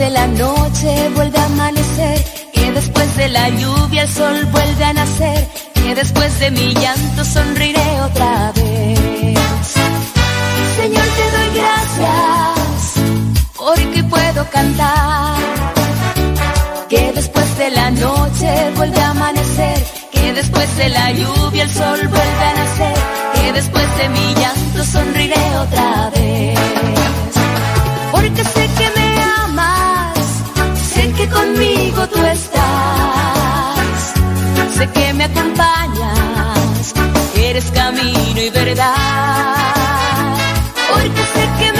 De la noche vuelve a amanecer, que después de la lluvia el sol vuelve a nacer, que después de mi llanto sonriré otra vez. Señor, te doy gracias porque puedo cantar. Que después de la noche vuelve a amanecer, que después de la lluvia el sol vuelve a nacer, que después de mi llanto sonriré otra vez. Porque sé que me conmigo tú estás, sé que me acompañas, eres camino y verdad. Porque sé que me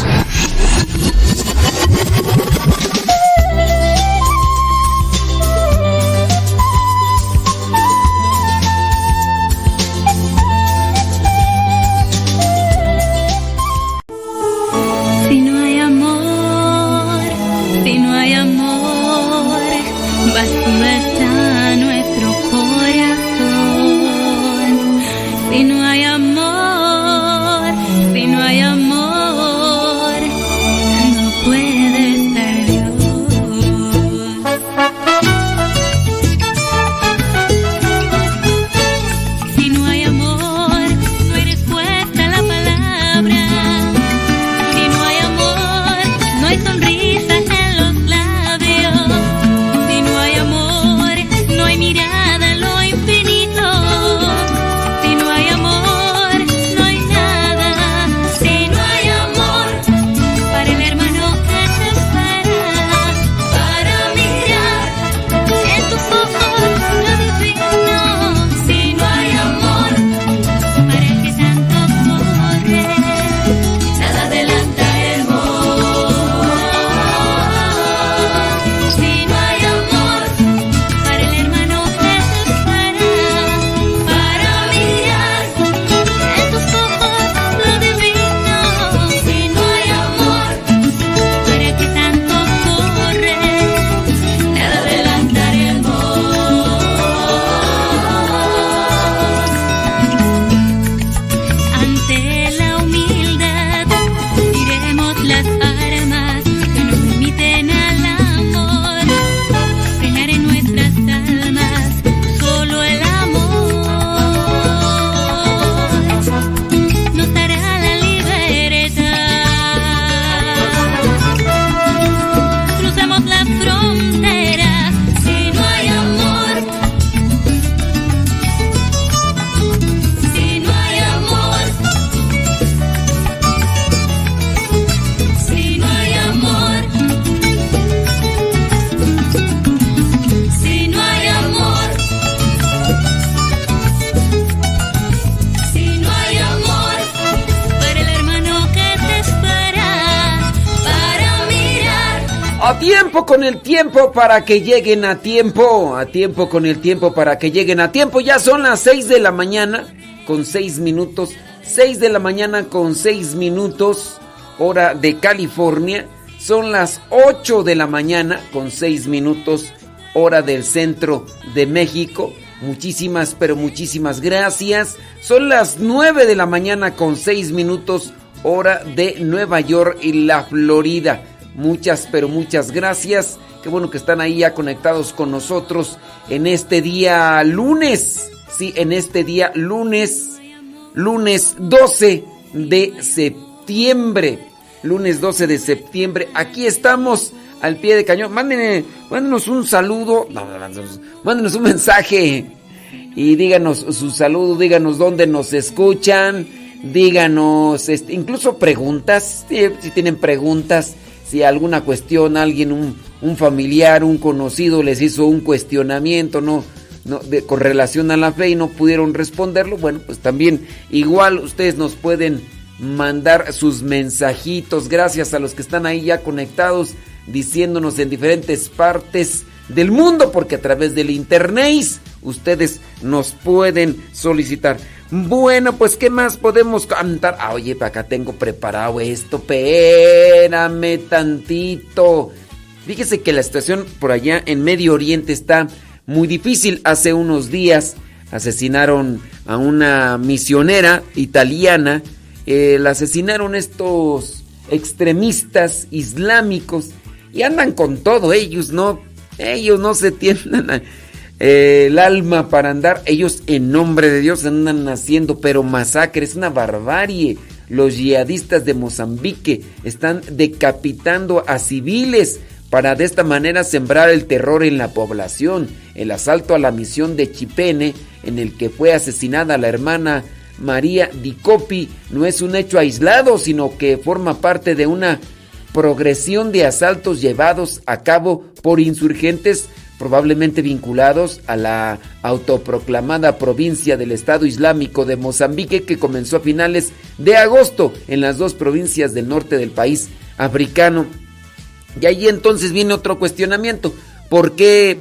Con el tiempo para que lleguen a tiempo. A tiempo con el tiempo para que lleguen a tiempo. Ya son las 6 de la mañana con 6 minutos. 6 de la mañana con 6 minutos. Hora de California. Son las 8 de la mañana con 6 minutos. Hora del centro de México. Muchísimas, pero muchísimas gracias. Son las 9 de la mañana con 6 minutos. Hora de Nueva York y la Florida. Muchas, pero muchas gracias. Qué bueno que están ahí ya conectados con nosotros en este día lunes. Sí, en este día lunes. Lunes 12 de septiembre. Lunes 12 de septiembre. Aquí estamos al pie de cañón. Mándenos, mándenos un saludo. Mándenos un mensaje. Y díganos su saludo. Díganos dónde nos escuchan. Díganos, este, incluso preguntas. si tienen preguntas si alguna cuestión, alguien, un, familiar, un conocido les hizo un cuestionamiento, no, no con relación a la fe y no pudieron responderlo, bueno, pues también igual ustedes nos pueden mandar sus mensajitos. Gracias a los que están ahí ya conectados, diciéndonos en diferentes partes del mundo, porque a través del internet ustedes nos pueden solicitar. Bueno, pues ¿qué más podemos cantar? Ah, oye, para acá tengo preparado esto. Espérame tantito. Fíjese que la situación por allá en Medio Oriente está muy difícil. Hace unos días asesinaron a una misionera italiana. Eh, la asesinaron estos extremistas islámicos y andan con todo. Ellos no, ellos no se tienden el alma para andar. Ellos en nombre de Dios andan haciendo, pero masacre, es una barbarie. Los yihadistas de Mozambique están decapitando a civiles para de esta manera sembrar el terror en la población. El asalto a la misión de Chipene, en el que fue asesinada la hermana María Dicopi, no es un hecho aislado, sino que forma parte de una progresión de asaltos llevados a cabo por insurgentes probablemente vinculados a la autoproclamada provincia del Estado Islámico de Mozambique que comenzó a finales de agosto en las dos provincias del norte del país africano. Y ahí entonces viene otro cuestionamiento. ¿Por qué,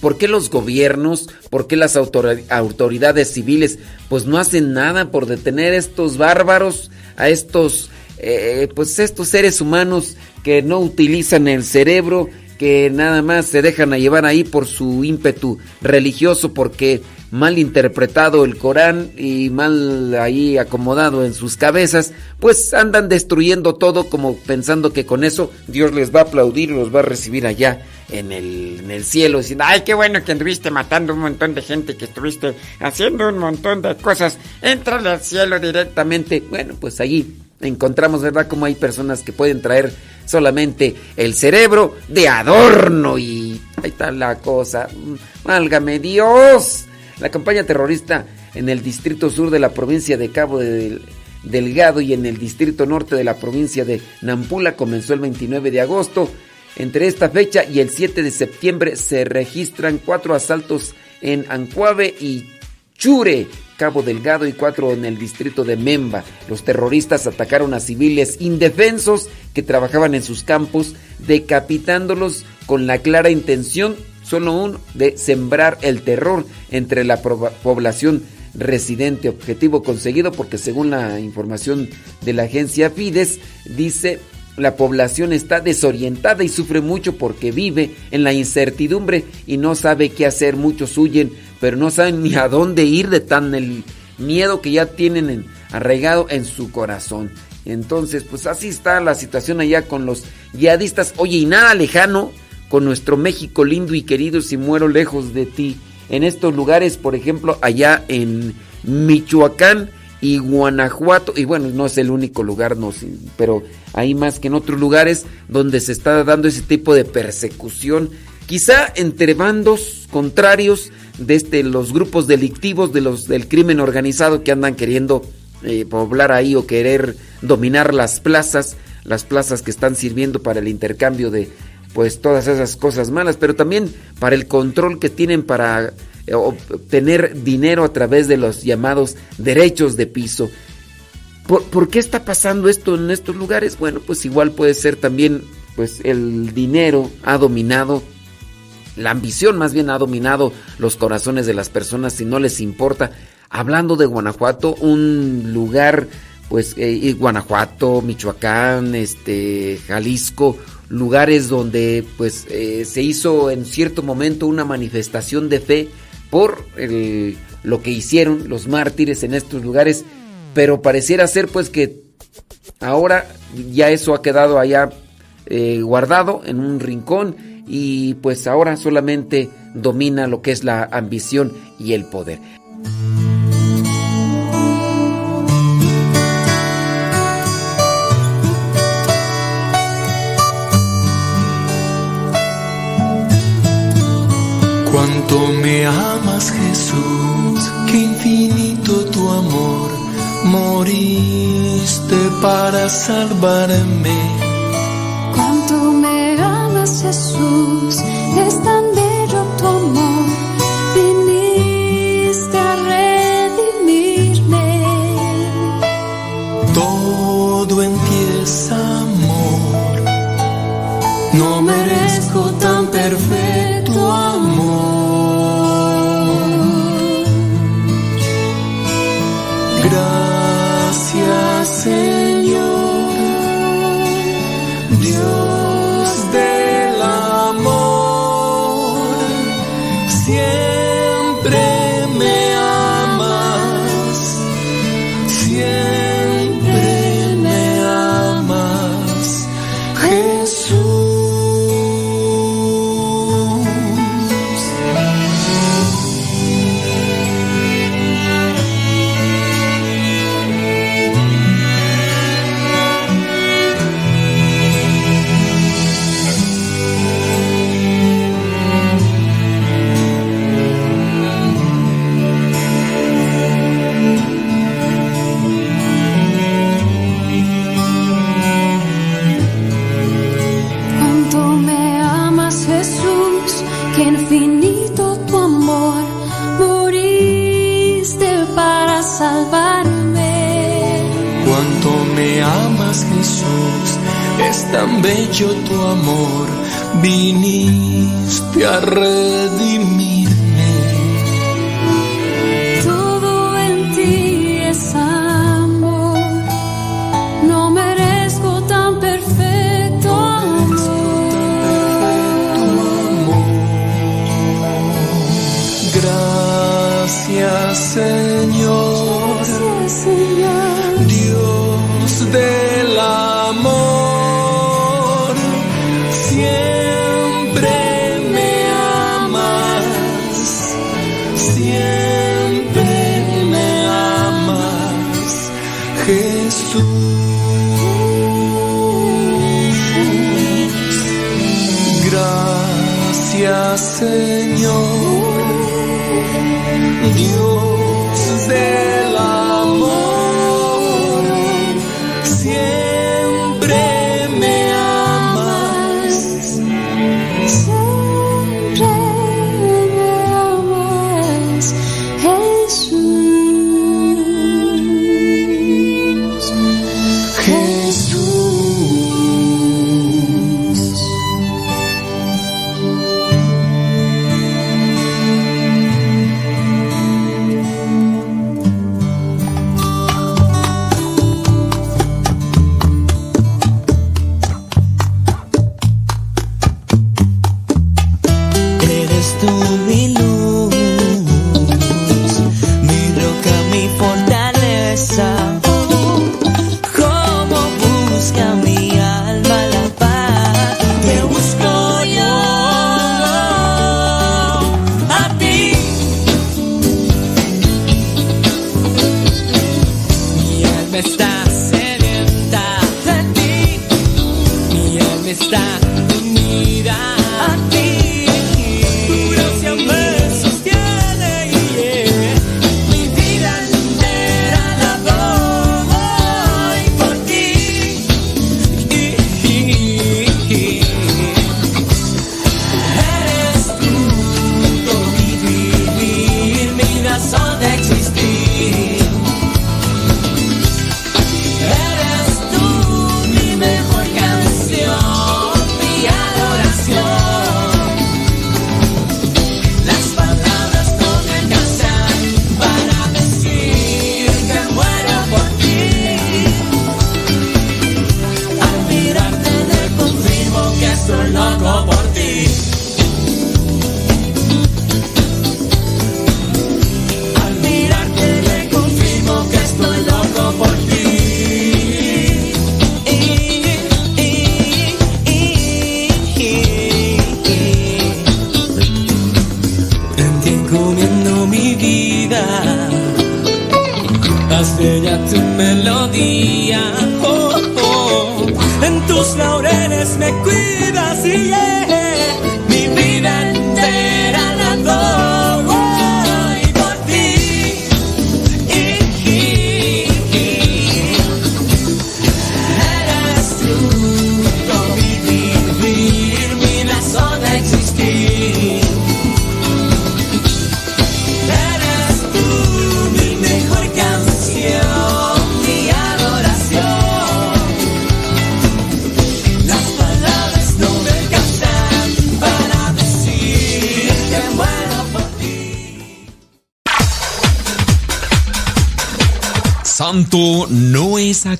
por qué los gobiernos, por qué las autoridades civiles pues no hacen nada por detener a estos bárbaros, a estos, eh, pues estos seres humanos que no utilizan el cerebro, que nada más se dejan a llevar ahí por su ímpetu religioso porque mal interpretado el Corán y mal ahí acomodado en sus cabezas, pues andan destruyendo todo como pensando que con eso Dios les va a aplaudir y los va a recibir allá en el, en el cielo, diciendo, ay, qué bueno que anduviste matando un montón de gente, que estuviste haciendo un montón de cosas, entrale al cielo directamente. Bueno, pues allí encontramos, ¿verdad?, como hay personas que pueden traer solamente el cerebro de adorno y ahí está la cosa. Válgame Dios. La campaña terrorista en el distrito sur de la provincia de Cabo de Delgado y en el distrito norte de la provincia de Nampula comenzó el 29 de agosto. Entre esta fecha y el 7 de septiembre se registran cuatro asaltos en Ancuave y Chure, Cabo Delgado y cuatro en el distrito de Memba. Los terroristas atacaron a civiles indefensos que trabajaban en sus campos, decapitándolos con la clara intención, solo uno, de sembrar el terror entre la población residente. Objetivo conseguido porque según la información de la agencia Fides, dice la población está desorientada y sufre mucho porque vive en la incertidumbre y no sabe qué hacer. Muchos huyen pero no saben ni a dónde ir de tan el miedo que ya tienen arraigado en su corazón. Entonces, pues así está la situación allá con los yihadistas. Oye, y nada lejano con nuestro México lindo y querido si muero lejos de ti. En estos lugares, por ejemplo, allá en Michoacán y Guanajuato, y bueno, no es el único lugar, no, pero hay más que en otros lugares donde se está dando ese tipo de persecución, quizá entre bandos contrarios, de este, los grupos delictivos de los, del crimen organizado que andan queriendo eh, poblar ahí o querer dominar las plazas, las plazas que están sirviendo para el intercambio de pues todas esas cosas malas, pero también para el control que tienen para obtener dinero a través de los llamados derechos de piso. ¿Por, ¿Por, qué está pasando esto en estos lugares? Bueno, pues igual puede ser también pues el dinero ha dominado, la ambición más bien ha dominado los corazones de las personas si no les importa. Hablando de Guanajuato, un lugar, pues eh, Guanajuato, Michoacán, este, Jalisco, lugares donde pues eh, se hizo en cierto momento una manifestación de fe por lo que hicieron los mártires en estos lugares, pero pareciera ser pues que ahora ya eso ha quedado allá eh, guardado en un rincón y pues ahora solamente domina lo que es la ambición y el poder. Cuánto me amas Jesús, qué infinito tu amor, moriste para salvarme. Jesús, es tan bello tu amor, viniste a redimirme. Todo en ti es amor, no merezco tan perfecto bello tu amor, viniste a redimirme.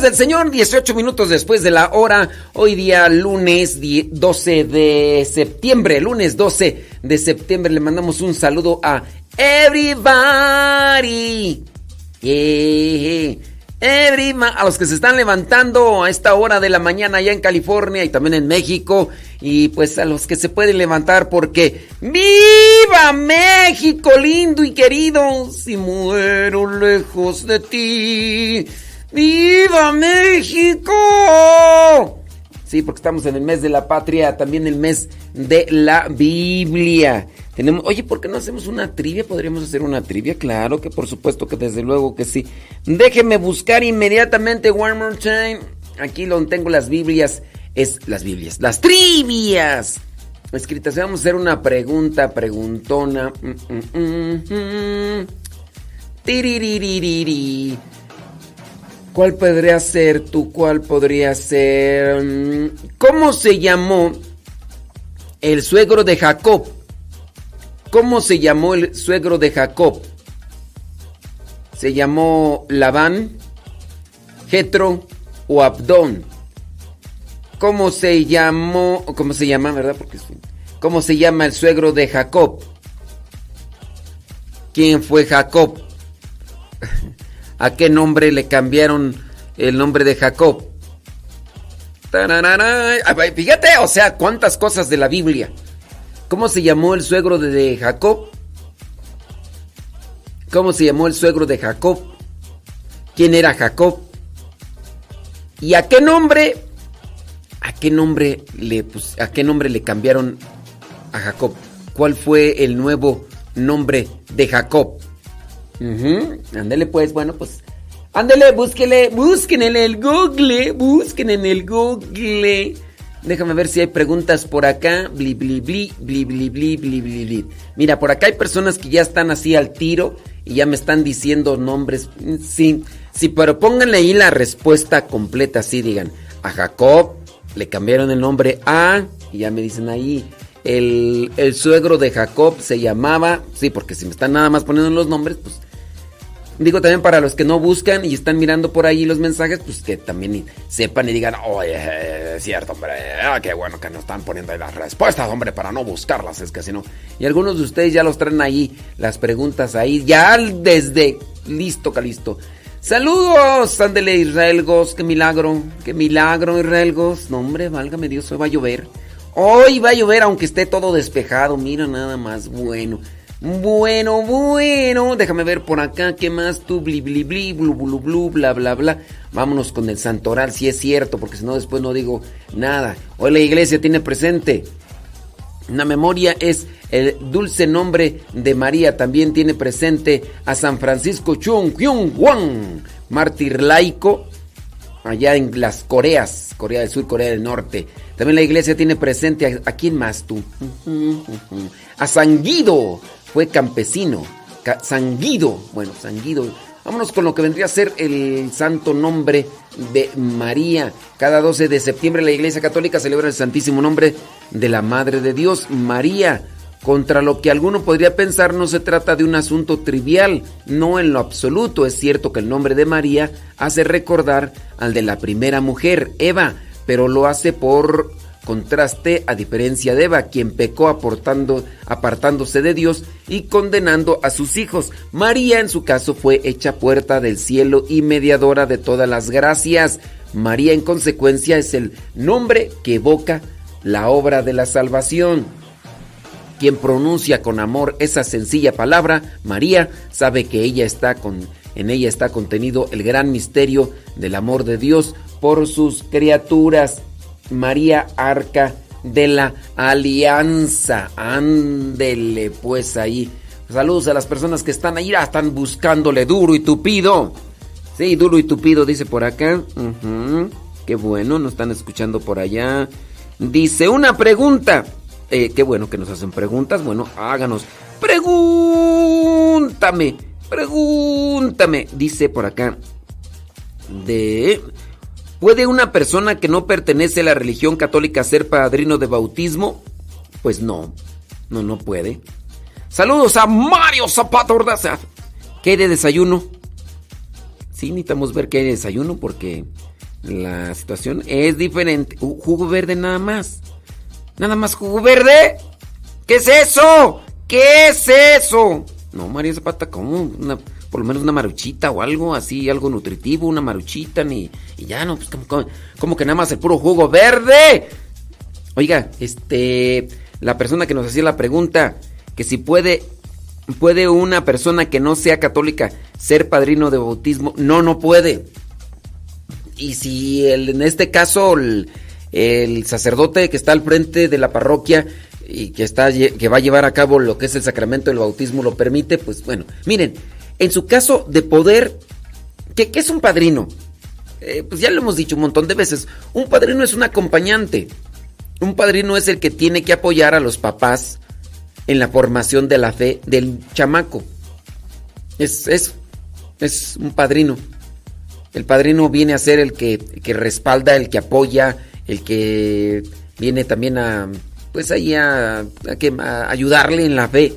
Del Señor, 18 minutos después de la hora, hoy día lunes 12 de septiembre, lunes 12 de septiembre, le mandamos un saludo a everybody. Yeah. Everybody, a los que se están levantando a esta hora de la mañana allá en California y también en México. Y pues a los que se pueden levantar porque ¡Viva México lindo y querido! Si muero lejos de ti. ¡Viva México! Sí, porque estamos en el mes de la patria, también el mes de la Biblia. Tenemos, oye, ¿por qué no hacemos una trivia? ¿Podríamos hacer una trivia? Claro que por supuesto que desde luego que sí. Déjeme buscar inmediatamente one more time. Aquí donde tengo las Biblias, es las Biblias, las trivias escritas. Vamos a hacer una pregunta, preguntona. Mm, mm, mm, mm. ¿Cuál podría ser tú? ¿Cuál podría ser? Mm, ¿Cómo se llamó el suegro de Jacob? ¿Cómo se llamó el suegro de Jacob? ¿Se llamó Labán, Jetro o Abdón? ¿Cómo se llamó? ¿Cómo se llama, verdad? Porque ¿Cómo se llama el suegro de Jacob? ¿Quién fue Jacob? ¿A qué nombre le cambiaron el nombre de Jacob? Ah, Fíjate, o sea, cuántas cosas de la Biblia. ¿Cómo se llamó el suegro de- Jacob? ¿Cómo se llamó el suegro de Jacob? ¿Quién era Jacob? ¿Y a qué nombre? ¿A qué nombre le pus- a qué nombre le cambiaron a Jacob? ¿Cuál fue el nuevo nombre de Jacob? Ándele pues, bueno, pues. Ándele, búsquele, busquen en el Google, busquen en el Google. Déjame ver si hay preguntas por acá. Bli, bli, bli, bli, bli, bli, bli, bli. Mira, por acá hay personas que ya están así al tiro y ya me están diciendo nombres. Sí, sí, pero pónganle ahí la respuesta completa, así digan. A Jacob le cambiaron el nombre a, y ya me dicen ahí, el, el suegro de Jacob se llamaba, sí, porque si me están nada más poniendo los nombres, pues Digo también para los que no buscan y están mirando por ahí los mensajes, pues que también sepan y digan, oye, es cierto, hombre, ah, qué bueno que nos están poniendo ahí las respuestas, hombre, para no buscarlas, es que si no. Y algunos de ustedes ya los traen ahí, las preguntas ahí, ya desde listo, calisto. Saludos, ándele Israel Gos, qué milagro, qué milagro Israel Gos. No, hombre, válgame Dios, hoy va a llover. Hoy va a llover aunque esté todo despejado, mira nada más, bueno. Bueno, bueno, déjame ver por acá, ¿qué más? Tú, bli, bli, bli, blu, blu, blu, bla, bla, bla. Vámonos con el santoral, si es cierto, porque si no después no digo nada. Hoy la iglesia tiene presente una memoria es el dulce nombre de María. También tiene presente a San Francisco Chung Kyung Wan, mártir laico. allá en las Coreas, Corea del Sur, Corea del Norte. También la iglesia tiene presente a, ¿a quién más tú? A Sanguido, fue campesino. Sanguido, bueno, Sanguido. Vámonos con lo que vendría a ser el santo nombre de María. Cada 12 de septiembre la Iglesia Católica celebra el Santísimo Nombre de la Madre de Dios, María. Contra lo que alguno podría pensar, no se trata de un asunto trivial, no en lo absoluto. Es cierto que el nombre de María hace recordar al de la primera mujer, Eva, pero lo hace por contraste a diferencia de Eva, quien pecó aportando, apartándose de Dios y condenando a sus hijos. María en su caso fue hecha puerta del cielo y mediadora de todas las gracias. María en consecuencia es el nombre que evoca la obra de la salvación. Quien pronuncia con amor esa sencilla palabra, María, sabe que ella está con, en ella está contenido el gran misterio del amor de Dios por sus criaturas. María Arca de la Alianza. Ándele pues ahí. Saludos a las personas que están ahí, están buscándole duro y tupido. Sí, duro y tupido, dice por acá. Qué bueno, nos están escuchando por allá. Dice una pregunta. Eh, qué bueno que nos hacen preguntas. Bueno, háganos. Pregúntame. Pregúntame. Dice por acá. De. ¿Puede una persona que no pertenece a la religión católica ser padrino de bautismo? Pues no, no, no puede. Saludos a Mario Zapata Ordaza. ¿Qué hay de desayuno? Sí, necesitamos ver qué hay de desayuno porque la situación es diferente. Jugo verde nada más. Nada más jugo verde. ¿Qué es eso? ¿Qué es eso? No, Mario Zapata, ¿cómo? Una por lo menos una maruchita o algo así, algo nutritivo, una maruchita, ni, y ya no, pues como, que nada más el puro jugo verde. Oiga, este, la persona que nos hacía la pregunta, que si puede, puede una persona que no sea católica ser padrino de bautismo, no, no puede. Y si en este caso el, el sacerdote que está al frente de la parroquia y que está que va a llevar a cabo lo que es el sacramento del bautismo lo permite, pues bueno, miren, en su caso de poder, ¿qué, es un padrino? Eh, pues ya lo hemos dicho un montón de veces, un padrino es un acompañante, un padrino es el que tiene que apoyar a los papás en la formación de la fe del chamaco. Es eso, es un padrino. El padrino viene a ser el que, respalda, el que apoya, el que viene también a, pues ahí a, a ayudarle en la fe.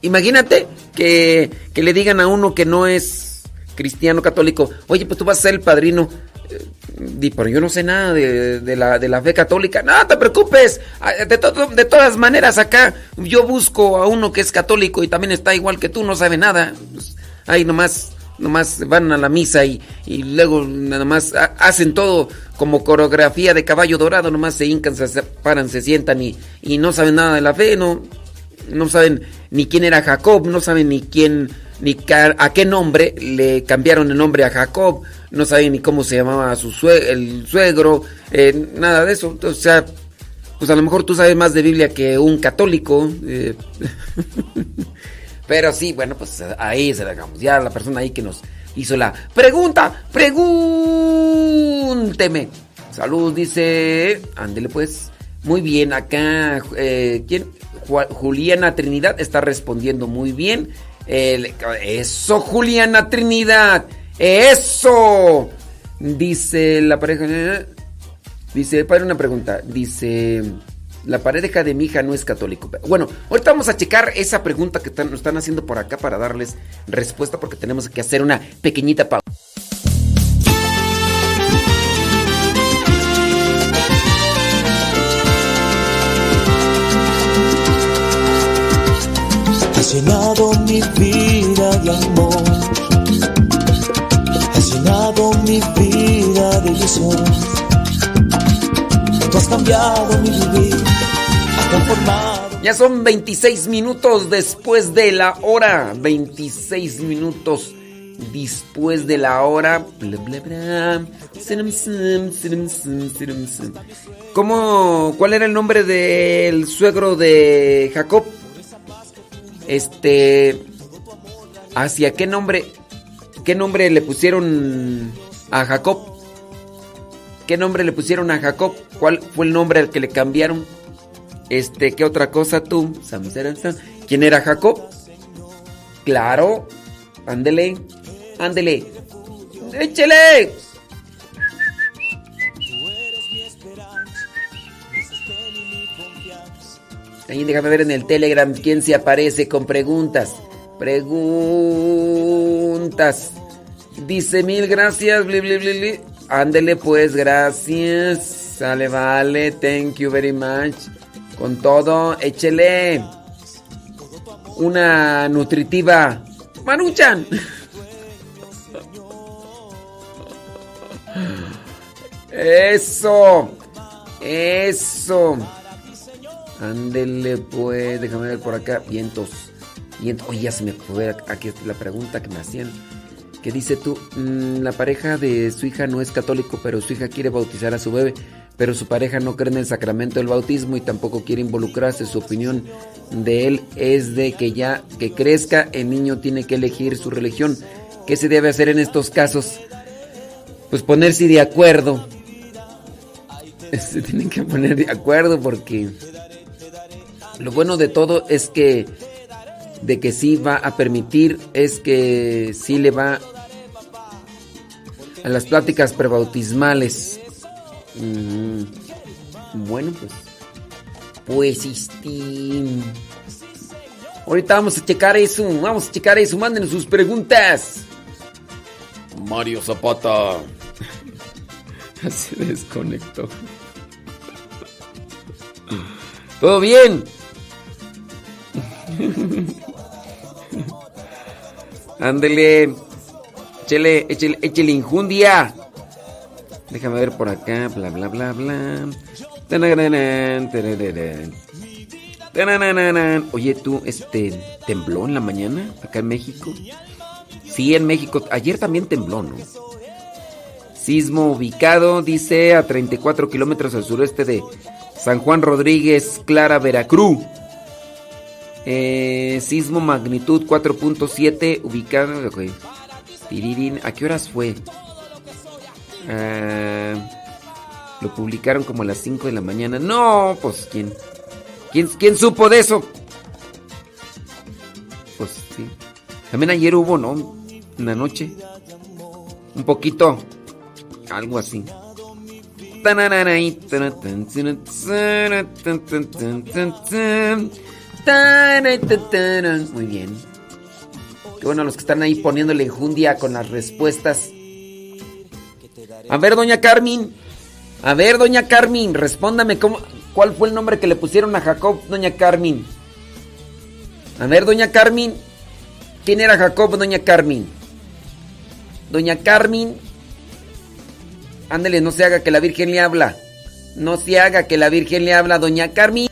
Imagínate que, le digan a uno que no es cristiano católico, oye, pues tú vas a ser el padrino. Eh, pero yo no sé nada de, la, de la fe católica. No te preocupes. Ah, de, de todas maneras, acá yo busco a uno que es católico y también está igual que tú, no sabe nada. Pues, ahí nomás, nomás van a la misa y, y luego nada más hacen todo como coreografía de caballo dorado. Nomás se hincan, se paran, se sientan y, y no saben nada de la fe. No, no saben ni quién era Jacob, no saben ni quién, ni a qué nombre le cambiaron el nombre a Jacob, no saben ni cómo se llamaba su el suegro, eh, nada de eso. O sea, pues a lo mejor tú sabes más de Biblia que un católico. Eh. Pero sí, bueno, pues ahí se la dejamos. Ya la persona ahí que nos hizo la pregunta, pregúnteme. Salud, dice. Ándele pues. Muy bien, acá. Eh, ¿Quién? Juliana Trinidad está respondiendo muy bien. eso, Juliana Trinidad. Eso. Dice la pareja. Dice, para una pregunta. Dice, la pareja de mi hija no es católico. Bueno, ahorita vamos a checar esa pregunta que nos están haciendo por acá para darles respuesta porque tenemos que hacer una pequeñita pausa. Mi vida de amor. Has mi vida de ilusión. Tú has cambiado mi vivir. Has transformado. Ya son 26 minutos después de la hora. 26 minutos después de la hora. ¿Cómo? ¿Cuál era el nombre del suegro de Jacob? Este. ¿Hacia qué nombre? ¿Qué nombre le pusieron a Jacob? ¿Qué nombre le pusieron a Jacob? ¿Cuál fue el nombre al que le cambiaron? Este, ¿qué otra cosa tú? ¿Quién era Jacob? Claro. Ándele. Ándele. ¡Échele! Ahí déjame ver en el Telegram quién se aparece con preguntas. Preguntas. Dice mil gracias. Bli, Ándele pues, gracias. Sale, vale. Thank you very much. Con todo, échele. Una nutritiva. Manuchan. Eso. Eso. Ándele pues, déjame ver por acá. Vientos. Vientos. Oye, ya se me fue aquí la pregunta que me hacían. ¿Qué dice tú? Mm, la pareja de su hija no es católico, pero su hija quiere bautizar a su bebé, pero su pareja no cree en el sacramento del bautismo y tampoco quiere involucrarse. Su opinión de él es de que ya que crezca, el niño tiene que elegir su religión. ¿Qué se debe hacer en estos casos? Pues ponerse de acuerdo. Se tienen que poner de acuerdo porque lo bueno de todo es que de que sí va a permitir es que sí le va a las pláticas prebautismales. Mm, bueno, pues. Pues este. Ahorita vamos a checar eso. Vamos a checar eso. Mándenos sus preguntas. Mario Zapata. Se desconectó. ¿Todo bien? Ándele. Échele, échele, échele injundia. Déjame ver por acá. Bla, bla, bla, bla. Oye, tú, este, ¿tembló en la mañana acá en México? Sí, en México. Ayer también tembló, ¿no? Sismo ubicado, dice, a 34 kilómetros al sureste de San Juan Rodríguez, Clara, Veracruz. Eh, sismo magnitud 4.7 ubicado. ¿A qué horas fue? Ah, lo publicaron como a las 5 de la mañana. No, pues ¿quién? ¿Quién, quién supo de eso? Pues sí. También ayer hubo, ¿no? En la noche. Un poquito. Algo así. Muy bien. Qué bueno los que están ahí poniéndole enjundia con las respuestas. A ver, doña Carmen. A ver, doña Carmen, respóndame cómo, cuál fue el nombre que le pusieron a Jacob, doña Carmen. A ver, doña Carmen. ¿Quién era Jacob, doña Carmen? Doña Carmen. Ándele, no se haga que la Virgen le habla. No se haga que la Virgen le habla, doña Carmen.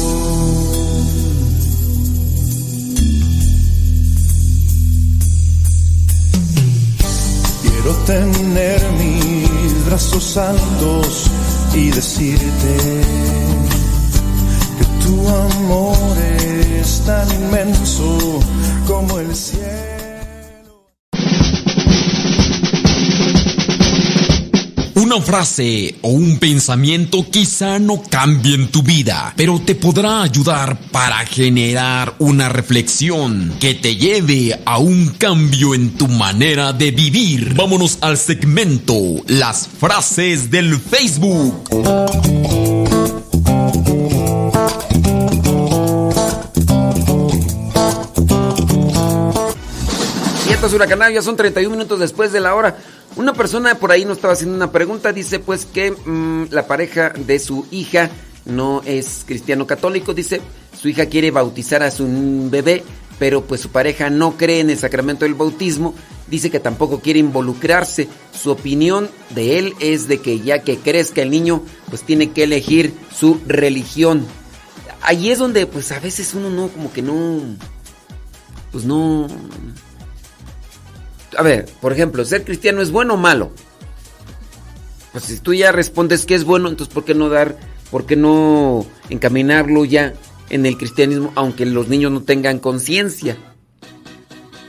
Tener mis brazos altos y decirte que tu amor es tan inmenso como el cielo. Una frase o un pensamiento quizá no cambien tu vida, pero te podrá ayudar para generar una reflexión que te lleve a un cambio en tu manera de vivir. Vámonos al segmento Las frases del Facebook. Ya son 31 minutos después de la hora. Una persona por ahí nos estaba haciendo una pregunta, dice pues que mm, la pareja de su hija no es cristiano católico, dice, su hija quiere bautizar a su bebé, pero pues su pareja no cree en el sacramento del bautismo, dice que tampoco quiere involucrarse. Su opinión de él es de que ya que crezca el niño, pues tiene que elegir su religión. Ahí es donde pues a veces uno no, como que no, pues no... A ver, por ejemplo, ser cristiano es bueno o malo. Pues si tú ya respondes que es bueno, entonces ¿por qué no dar, por qué no encaminarlo ya en el cristianismo, aunque los niños no tengan conciencia?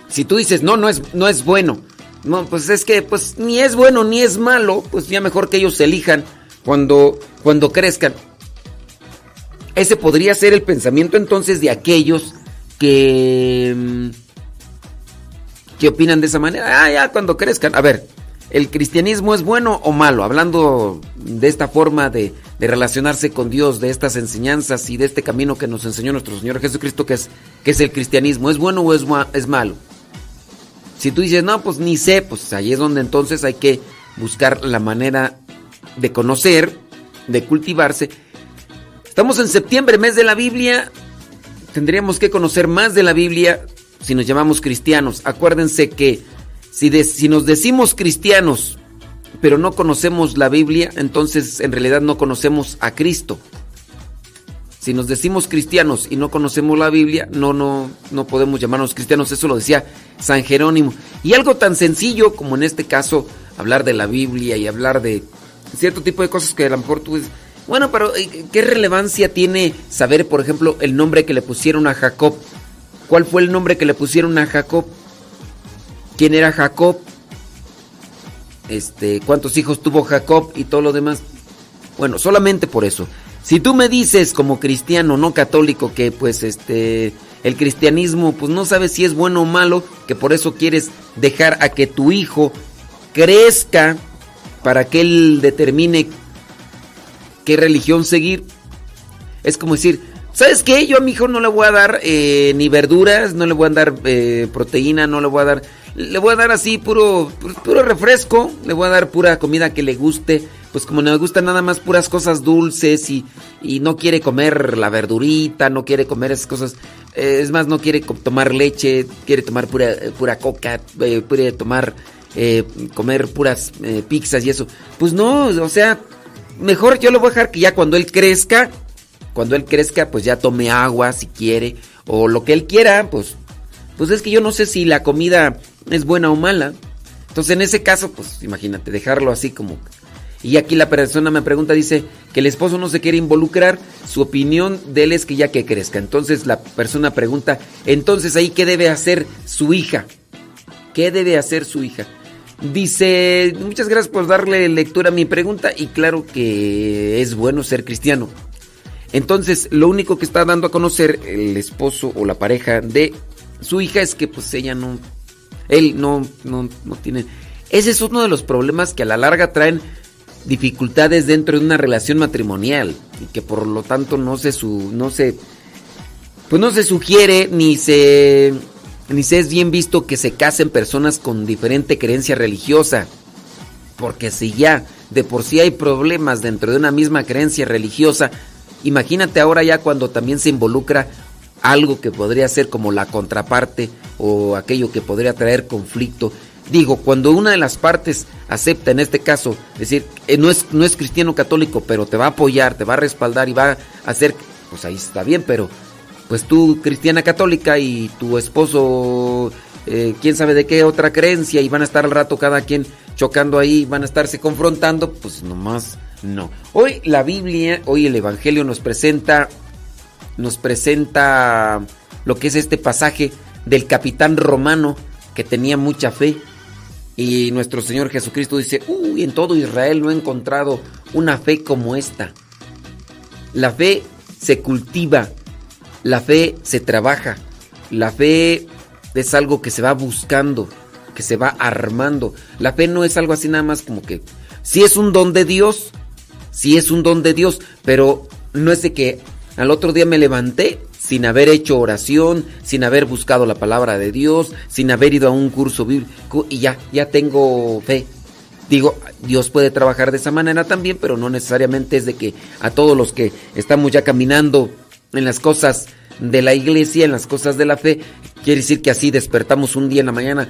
Si tú dices, no, no es, no es bueno, no, pues es que pues ni es bueno ni es malo, pues ya mejor que ellos se elijan cuando, cuando crezcan. Ese podría ser el pensamiento entonces de aquellos que... ¿Qué opinan de esa manera? Ah, ya cuando crezcan. A ver, ¿el cristianismo es bueno o malo? Hablando de esta forma de, relacionarse con Dios, de estas enseñanzas y de este camino que nos enseñó nuestro Señor Jesucristo, que es, que es el cristianismo. ¿Es bueno o es, es malo? Si tú dices, no, pues ni sé, pues ahí es donde entonces hay que buscar la manera de conocer, de cultivarse. Estamos en septiembre, mes de la Biblia. Tendríamos que conocer más de la Biblia si nos llamamos cristianos. Acuérdense que si, si nos decimos cristianos, pero no conocemos la Biblia, entonces en realidad no conocemos a Cristo. Si nos decimos cristianos y no conocemos la Biblia, no, no, no podemos llamarnos cristianos. Eso lo decía San Jerónimo. Y algo tan sencillo como en este caso hablar de la Biblia y hablar de cierto tipo de cosas que a lo mejor tú dices, bueno, pero eh, ¿qué relevancia tiene saber, por ejemplo, el nombre que le pusieron a Jacob? ¿Cuál fue el nombre que le pusieron a Jacob? ¿Quién era Jacob? Este, ¿cuántos hijos tuvo Jacob y todo lo demás? Bueno, solamente por eso. Si tú me dices como cristiano no católico que pues este el cristianismo pues no sabes si es bueno o malo, que por eso quieres dejar a que tu hijo crezca para que él determine qué religión seguir. Es como decir, ¿sabes qué? Yo a mi hijo no le voy a dar eh, ni verduras, no le voy a dar eh, proteína, no le voy a dar... Le voy a dar así puro, puro refresco, le voy a dar pura comida que le guste pues como le gusta nada más puras cosas dulces y, no quiere comer la verdurita, no quiere comer esas cosas, eh, es más, no quiere tomar leche, quiere tomar pura, pura coca, eh, quiere tomar, eh, comer puras pizzas y eso. Pues no, o sea, mejor yo lo voy a dejar que ya cuando él crezca, cuando él crezca, pues ya tome agua si quiere, o lo que él quiera, pues, pues es que yo no sé si la comida es buena o mala. Entonces en ese caso, pues imagínate, dejarlo así como y aquí la persona me pregunta, dice que el esposo no se quiere involucrar, su opinión de él es que ya que crezca. Entonces la persona pregunta, entonces ahí, ¿qué debe hacer su hija? ¿Qué debe hacer su hija? Dice, muchas gracias por darle lectura a mi pregunta y claro que es bueno ser cristiano. Entonces, lo único que está dando a conocer el esposo o la pareja de su hija es que pues ella no, él no, no, tiene... Ese es uno de los problemas que a la larga traen dificultades dentro de una relación matrimonial y que por lo tanto no se su, no se pues no se sugiere ni se ni se es bien visto que se casen personas con diferente creencia religiosa. Porque si ya de por sí hay problemas dentro de una misma creencia religiosa, imagínate ahora ya cuando también se involucra algo que podría ser como la contraparte o aquello que podría traer conflicto. Digo, cuando una de las partes acepta, en este caso, decir, eh, no, es, no es cristiano católico, pero te va a apoyar, te va a respaldar y va a hacer, pues ahí está bien, pero pues tú cristiana católica y tu esposo, eh, quién sabe de qué otra creencia y van a estar al rato cada quien chocando ahí, van a estarse confrontando, pues nomás no. Hoy la Biblia, hoy el Evangelio nos presenta, nos presenta lo que es este pasaje del capitán romano que tenía mucha fe y nuestro Señor Jesucristo dice, uy, en todo Israel no he encontrado una fe como esta. La fe se cultiva, la fe se trabaja, la fe es algo que se va buscando, que se va armando. La fe no es algo así nada más como que, si es un don de Dios, si es un don de Dios, pero no es de que al otro día me levanté sin haber hecho oración, sin haber buscado la palabra de Dios, sin haber ido a un curso bíblico y ya, ya tengo fe. Digo, Dios puede trabajar de esa manera también, pero no necesariamente es de que a todos los que estamos ya caminando en las cosas de la iglesia, en las cosas de la fe, quiere decir que así despertamos un día en la mañana.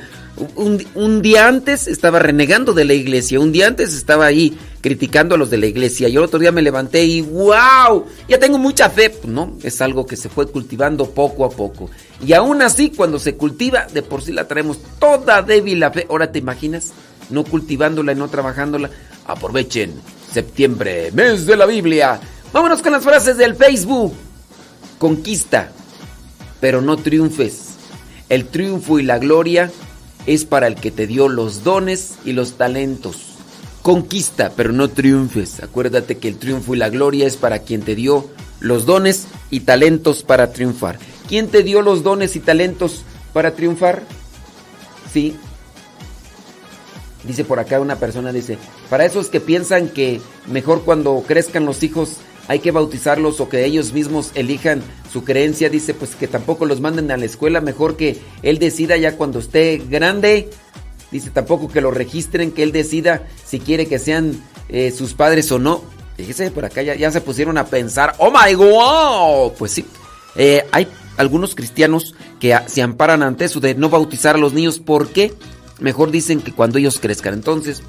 Un, día antes estaba renegando de la iglesia, un día antes estaba ahí criticando a los de la iglesia y el otro día me levanté y wow, ya tengo mucha fe. Pues no, es algo que se fue cultivando poco a poco. Y aún así, cuando se cultiva, de por sí la traemos toda débil la fe. Ahora te imaginas, no cultivándola y no trabajándola. Aprovechen, septiembre, mes de la Biblia. Vámonos con las frases del Facebook. Conquista, pero no triunfes. El triunfo y la gloria es para el que te dio los dones y los talentos. Conquista, pero no triunfes. Acuérdate que el triunfo y la gloria es para quien te dio los dones y talentos para triunfar. ¿Quién te dio los dones y talentos para triunfar? Sí. Dice por acá una persona, dice, para esos que piensan que mejor cuando crezcan los hijos hay que bautizarlos o que ellos mismos elijan su creencia, dice pues que tampoco los manden a la escuela, mejor que él decida ya cuando esté grande, dice tampoco que lo registren, que él decida si quiere que sean eh, sus padres o no. Fíjese, por acá ya, se pusieron a pensar, oh my god, pues sí, eh, hay algunos cristianos que se amparan ante eso de no bautizar a los niños, ¿por qué? Mejor dicen que cuando ellos crezcan. Entonces,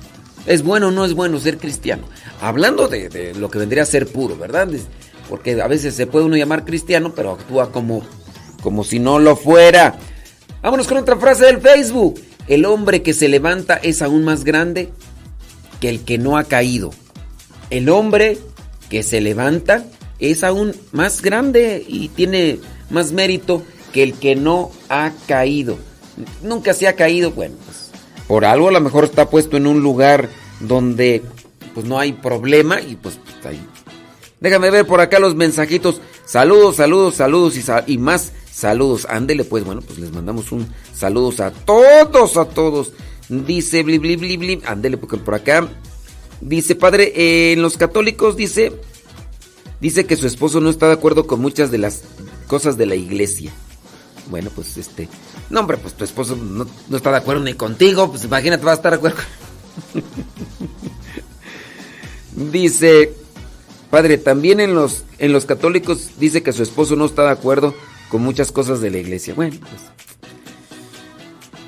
¿es bueno o no es bueno ser cristiano? Hablando de, lo que vendría a ser puro, ¿verdad? Porque a veces se puede uno llamar cristiano, pero actúa como, como si no lo fuera. Vámonos con otra frase del Facebook. El hombre que se levanta es aún más grande que el que no ha caído. El hombre que se levanta es aún más grande y tiene más mérito que el que no ha caído. Nunca se ha caído, bueno, pues por algo a lo mejor está puesto en un lugar donde pues no hay problema y pues, pues ahí. Déjame ver por acá los mensajitos. Saludos, saludos, saludos y, más saludos. Ándele pues, bueno, pues les mandamos un saludos a todos, a todos. Dice bli bli bli bli. Ándele porque por acá dice, padre, en los católicos dice dice que su esposo no está de acuerdo con muchas de las cosas de la iglesia. Bueno, pues este. No, hombre, pues tu esposo no, está de acuerdo ni contigo. Pues imagínate, va a estar de acuerdo. dice. Padre, también en los, en los católicos dice que su esposo no está de acuerdo con muchas cosas de la iglesia. Bueno, pues.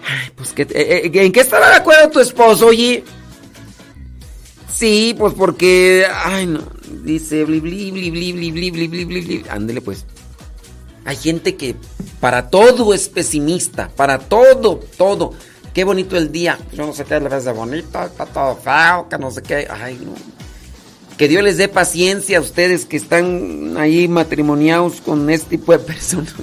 Ay, pues que, eh, eh, ¿en qué estaba de acuerdo tu esposo, oye? Sí, pues porque. Ay, no. Dice bli bli bli. Ándele pues. Hay gente que para todo es pesimista, para todo, todo. Qué bonito el día. Yo no sé qué le ves de bonito, está todo feo, que no sé qué. Ay, no. Que Dios les dé paciencia a ustedes que están ahí matrimoniados con este tipo de personas.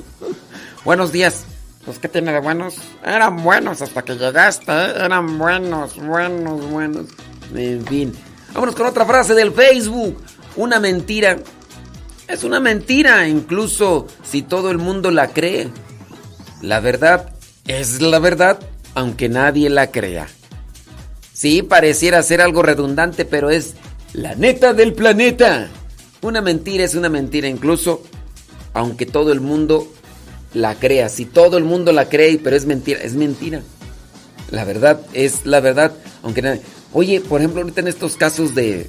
Buenos días. Pues, ¿qué tiene de buenos? Eran buenos hasta que llegaste, ¿eh? Eran buenos, buenos, buenos. En fin. Vámonos con otra frase del Facebook. Una mentira es una mentira, incluso si todo el mundo la cree. La verdad es la verdad, aunque nadie la crea. Sí, pareciera ser algo redundante, pero es la neta del planeta. Una mentira es una mentira, incluso aunque todo el mundo la crea. Si todo el mundo la cree, pero es mentira, es mentira. La verdad es la verdad, aunque. Oye, por ejemplo, ahorita en estos casos de...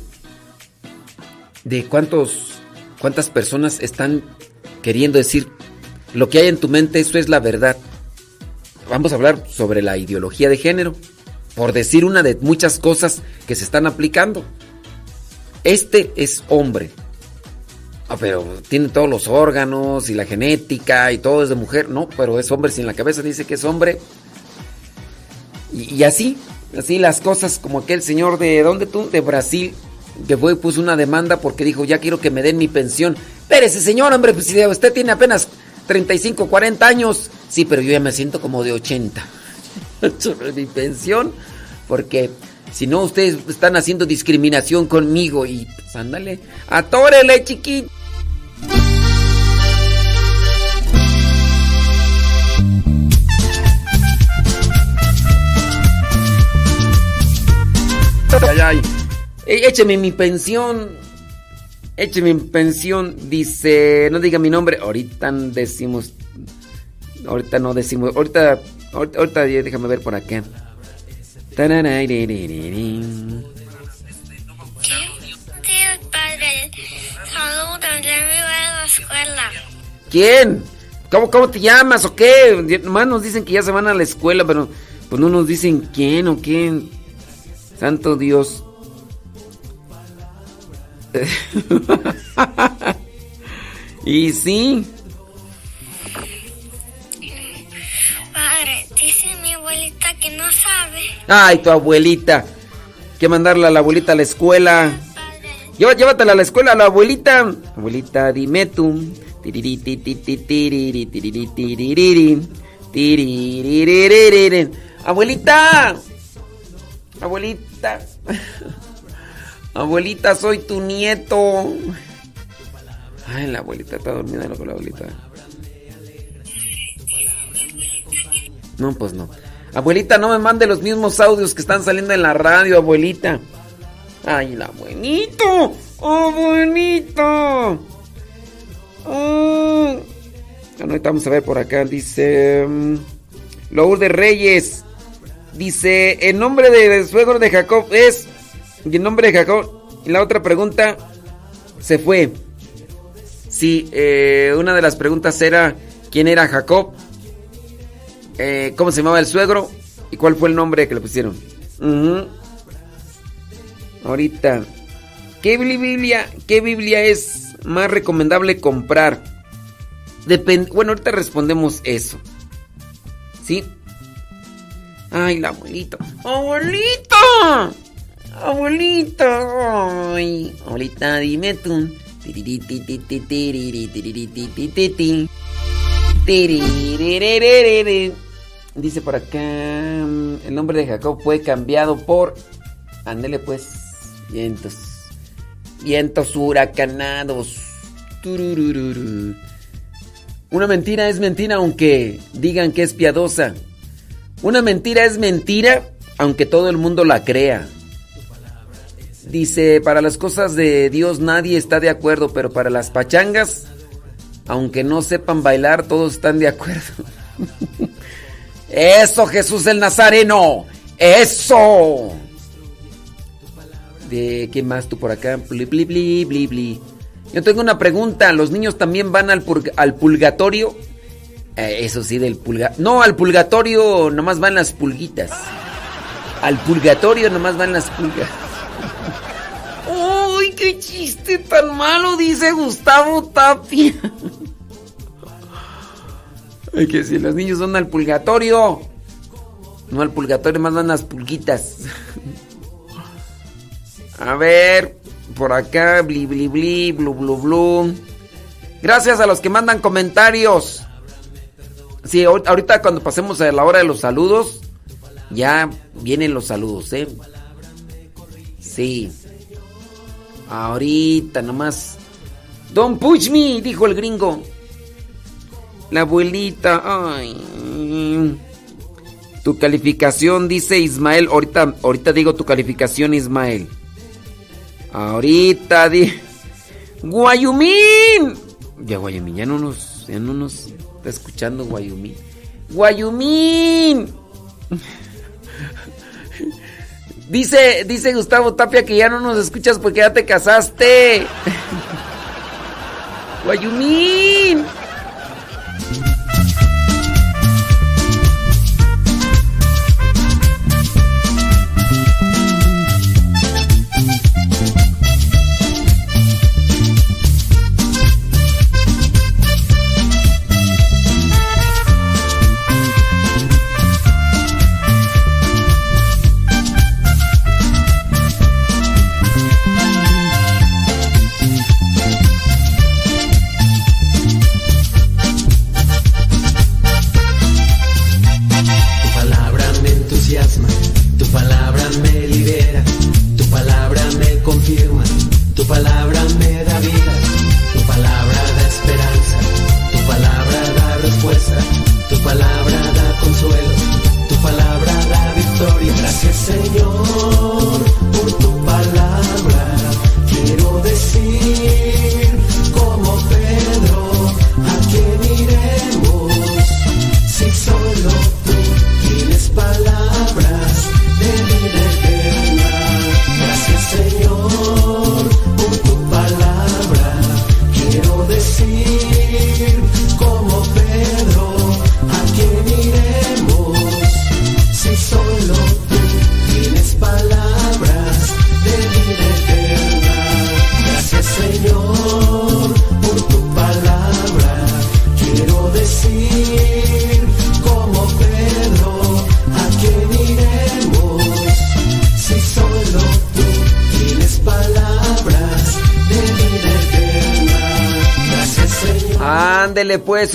¿De cuántos ¿Cuántas personas están queriendo decir lo que hay en tu mente, eso es la verdad? Vamos a hablar sobre la ideología de género, por decir una de muchas cosas que se están aplicando. Este es hombre. Ah, pero tiene todos los órganos y la genética y todo es de mujer. No, pero es hombre. Si en la cabeza dice que es hombre. Y, así, así las cosas como aquel señor de, ¿dónde tú? De Brasil, que fue y puso una demanda porque dijo, ya quiero que me den mi pensión. Pero ese señor, hombre, pues usted tiene apenas 35, 40 años. Sí, pero yo ya me siento como de 80. Sobre mi pensión, porque si no, ustedes están haciendo discriminación conmigo y pues ándale, atórele, chiquito. Ay, ay. Eh, écheme mi pensión. Écheme mi pensión. Dice, no diga mi nombre. Ahorita decimos. Ahorita no decimos. Ahorita, ahorita, déjame ver por acá. Tararariririn. Sí, padre. Saludos, ya me voy a la escuela. ¿Quién? ¿Cómo, ¿Cómo te llamas o qué? Nomás nos dicen que ya se van a la escuela, pero pues no nos dicen quién o quién. Santo Dios. y sí. Ay, tu abuelita. Que mandarla a la abuelita a la escuela. Lleva- Llévatela a la escuela a la abuelita. Abuelita, dime tú. Abuelita. Abuelita. Abuelita, soy tu nieto. Ay, la abuelita está dormida con la abuelita. No, pues no. Abuelita, no me mande los mismos audios que están saliendo en la radio, abuelita. Ay, la abuelito. Abuelito. Ah. Bueno, ahorita vamos a ver por acá. Dice. mm, Lourdes Reyes. Dice. El nombre del suegro de Jacob es. El nombre de Jacob. Y la otra pregunta. Se fue. Sí, eh, una de las preguntas era. ¿Quién era Jacob? Eh, ¿Cómo se llamaba el suegro? ¿Y cuál fue el nombre que le pusieron? Ahorita. ¿Qué Biblia, ¿Qué Biblia es más recomendable comprar? Depende. Bueno, ahorita respondemos eso. ¿Sí? Ay, la abuelita. ¡Abuelita! ¡Abuelita! Abuelita, dime tú. Dice por acá, mm, el nombre de Jacob fue cambiado por... Andele pues, vientos. Vientos huracanados. Una mentira es mentira aunque digan que es piadosa. Una mentira es mentira aunque todo el mundo la crea. Dice, para las cosas de Dios nadie está de acuerdo, pero para las pachangas, aunque no sepan bailar, todos están de acuerdo. Eso, Jesús el Nazareno. Eso. ¿De qué más tú por acá? Yo tengo una pregunta. ¿Los niños también van al, purg- al pulgatorio? Eh, eso sí, del pulga... No, al pulgatorio nomás van las pulguitas. Al purgatorio nomás van las pulgas. ¡Uy, qué chiste tan malo! Dice Gustavo Tapia. Ay, que si los niños van al purgatorio. No al purgatorio, más van las pulguitas. A ver, por acá, bli bli bli, blu blu blu. Gracias a los que mandan comentarios. Sí, ahor- ahorita cuando pasemos a la hora de los saludos, ya vienen los saludos, ¿eh? Sí. Ahorita nomás. Don't push me, dijo el gringo. La abuelita, ay. Tu calificación, dice Ismael. Ahorita, ahorita digo tu calificación, Ismael. Ahorita di. ¡Guayumín! Ya Guayumín, ya no nos, ya no nos está escuchando Guayumín. ¡Guayumín! Dice, dice Gustavo Tapia que ya no nos escuchas porque ya te casaste. ¡Guayumín!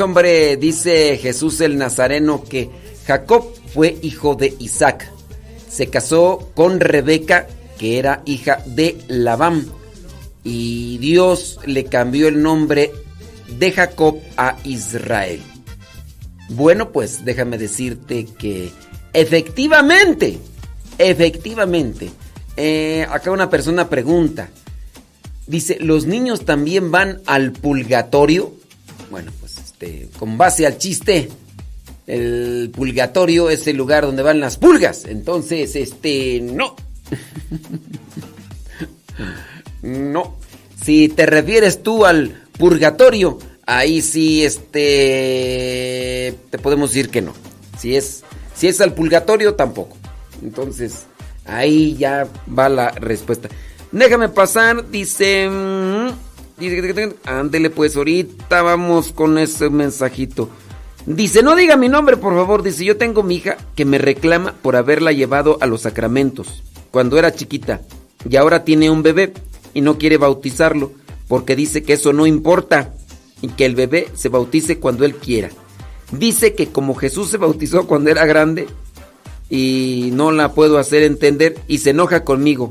Hombre, dice Jesús el Nazareno que Jacob fue hijo de Isaac. Se casó con Rebeca, que era hija de Labán. Y Dios le cambió el nombre de Jacob a Israel. Bueno, pues déjame decirte que efectivamente, efectivamente, eh, acá una persona pregunta, dice, ¿los niños también van al purgatorio? Bueno, pues este, con base al chiste, el purgatorio es el lugar donde van las pulgas, entonces, este, no. no. Si te refieres tú al purgatorio, ahí sí este te podemos decir que no. Si es si es al purgatorio tampoco. Entonces, ahí ya va la respuesta. Déjame pasar, dice mm, ándele pues ahorita vamos con ese mensajito. Dice, no diga mi nombre, por favor. Dice, yo tengo mi hija que me reclama por haberla llevado a los sacramentos cuando era chiquita y ahora tiene un bebé y no quiere bautizarlo porque dice que eso no importa y que el bebé se bautice cuando él quiera. Dice que como Jesús se bautizó cuando era grande y no la puedo hacer entender y se enoja conmigo.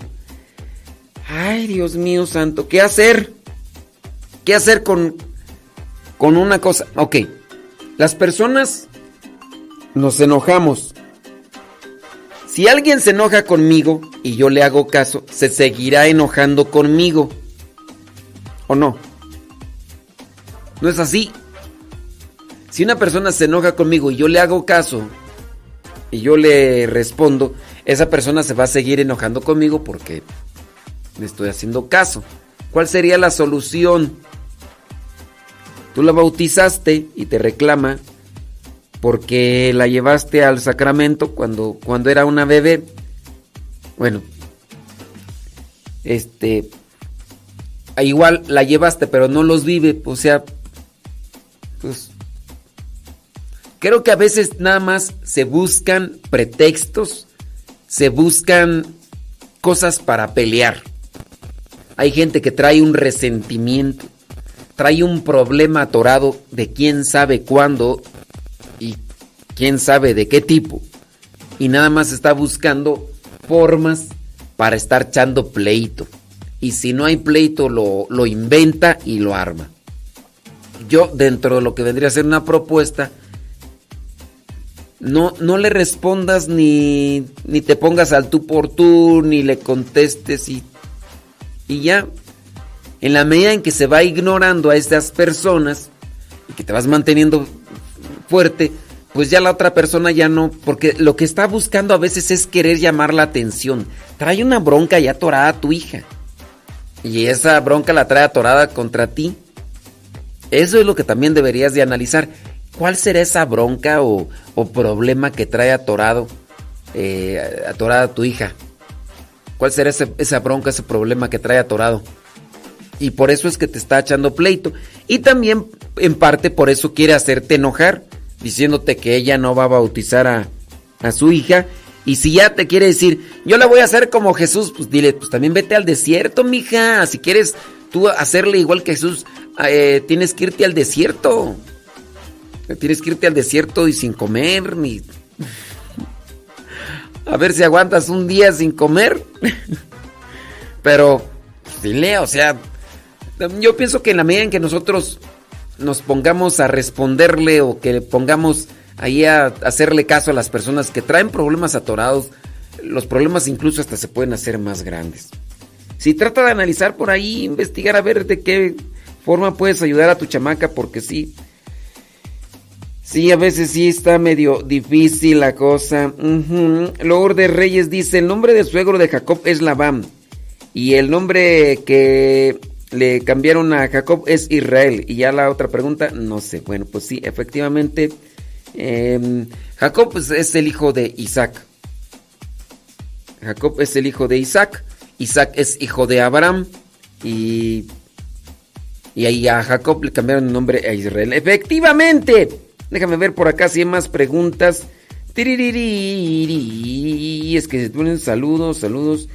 Ay, Dios mío santo, ¿qué hacer? ¿Qué hacer con, con una cosa? Ok, las personas nos enojamos. Si alguien se enoja conmigo y yo le hago caso, se seguirá enojando conmigo. ¿O no? ¿No es así? Si una persona se enoja conmigo y yo le hago caso y yo le respondo, esa persona se va a seguir enojando conmigo porque me estoy haciendo caso. ¿Cuál sería la solución? Tú la bautizaste y te reclama porque la llevaste al sacramento cuando, cuando era una bebé. Bueno, este, igual la llevaste, pero no los vive, o sea, pues creo que a veces nada más se buscan pretextos, se buscan cosas para pelear. Hay gente que trae un resentimiento, trae un problema atorado de quién sabe cuándo y quién sabe de qué tipo. Y nada más está buscando formas para estar echando pleito. Y si no hay pleito, lo, lo inventa y lo arma yo dentro de lo que vendría a ser una propuesta, no, no le respondas ni, ni te pongas al tú por tú, ni le contestes y, y ya. En la medida en que se va ignorando a estas personas y que te vas manteniendo fuerte, pues ya la otra persona ya no, porque lo que está buscando a veces es querer llamar la atención. Trae una bronca ya atorada a tu hija. Y esa bronca la trae atorada contra ti. Eso es lo que también deberías de analizar. ¿Cuál será esa bronca o, problema que trae atorado, eh, atorada tu hija? ¿Cuál será esa bronca, ese problema que trae atorado? Y por eso es que te está echando pleito. Y también, en parte, por eso quiere hacerte enojar, diciéndote que ella no va a bautizar a, a su hija. Y si ya te quiere decir, yo la voy a hacer como Jesús, pues dile, pues también vete al desierto, mija. Si quieres tú hacerle igual que Jesús, eh, tienes que irte al desierto. Tienes que irte al desierto y sin comer, ni. A ver si aguantas un día sin comer. Pero, dile, o sea, yo pienso que en la medida en que nosotros nos pongamos a responderle o que pongamos ahí a hacerle caso a las personas que traen problemas atorados, los problemas incluso hasta se pueden hacer más grandes. Si trata de analizar por ahí, investigar a ver de qué forma puedes ayudar a tu chamaca, porque sí. Sí, a veces sí está medio difícil la cosa. Lord de Reyes dice, el nombre de suegro de Jacob es Labán. Y el nombre que le cambiaron a Jacob es Israel. Y ya la otra pregunta, no sé. Bueno, pues sí, efectivamente. Em, Jacob pues, es el hijo de Isaac. Jacob es el hijo de Isaac. Isaac es hijo de Abraham. Y y ahí a Jacob le cambiaron el nombre a Israel. Efectivamente. Déjame ver por acá si hay más preguntas. Es que se ponen saludos, saludos.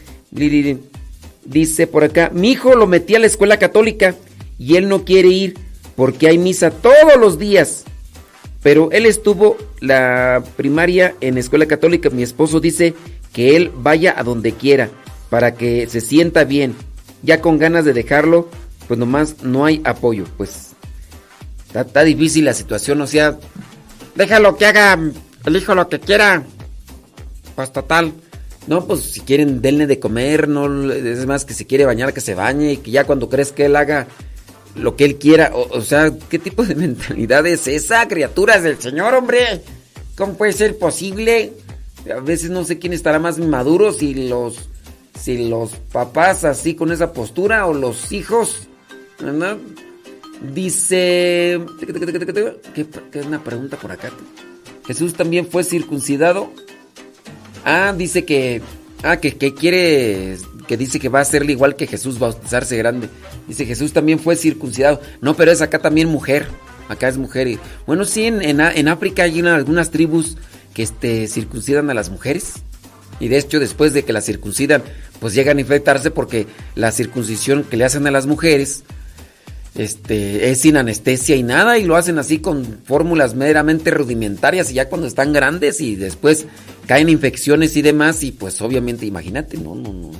Dice por acá, mi hijo lo metí a la escuela católica y él no quiere ir porque hay misa todos los días. Pero él estuvo la primaria en escuela católica. Mi esposo dice que él vaya a donde quiera para que se sienta bien. Ya con ganas de dejarlo, pues nomás no hay apoyo. Pues está, difícil la situación, o sea, déjalo que haga el hijo lo que quiera. Pues total. No, pues si quieren, denle de comer, no es más que si quiere bañar, que se bañe y que ya cuando crees que él haga lo que él quiera. O, sea, ¿qué tipo de mentalidad es esa, criaturas del Señor, hombre? ¿Cómo puede ser posible? A veces no sé quién estará más maduro, si los, si los papás así con esa postura o los hijos. ¿verdad? Dice... ¿Qué, ¿Qué, una pregunta por acá? Jesús también fue circuncidado. Ah, dice que. Ah, que, quiere. Que dice que va a serle igual que Jesús, bautizarse grande. Dice Jesús también fue circuncidado. No, pero es acá también mujer. Acá es mujer. Y, bueno, sí, en, en, África hay algunas tribus que este, circuncidan a las mujeres. Y de hecho, después de que la circuncidan, pues llegan a infectarse porque la circuncisión que le hacen a las mujeres este, es sin anestesia y nada, y lo hacen así con fórmulas meramente rudimentarias, y ya cuando están grandes y después caen infecciones y demás, y pues obviamente, imagínate, no, no, no.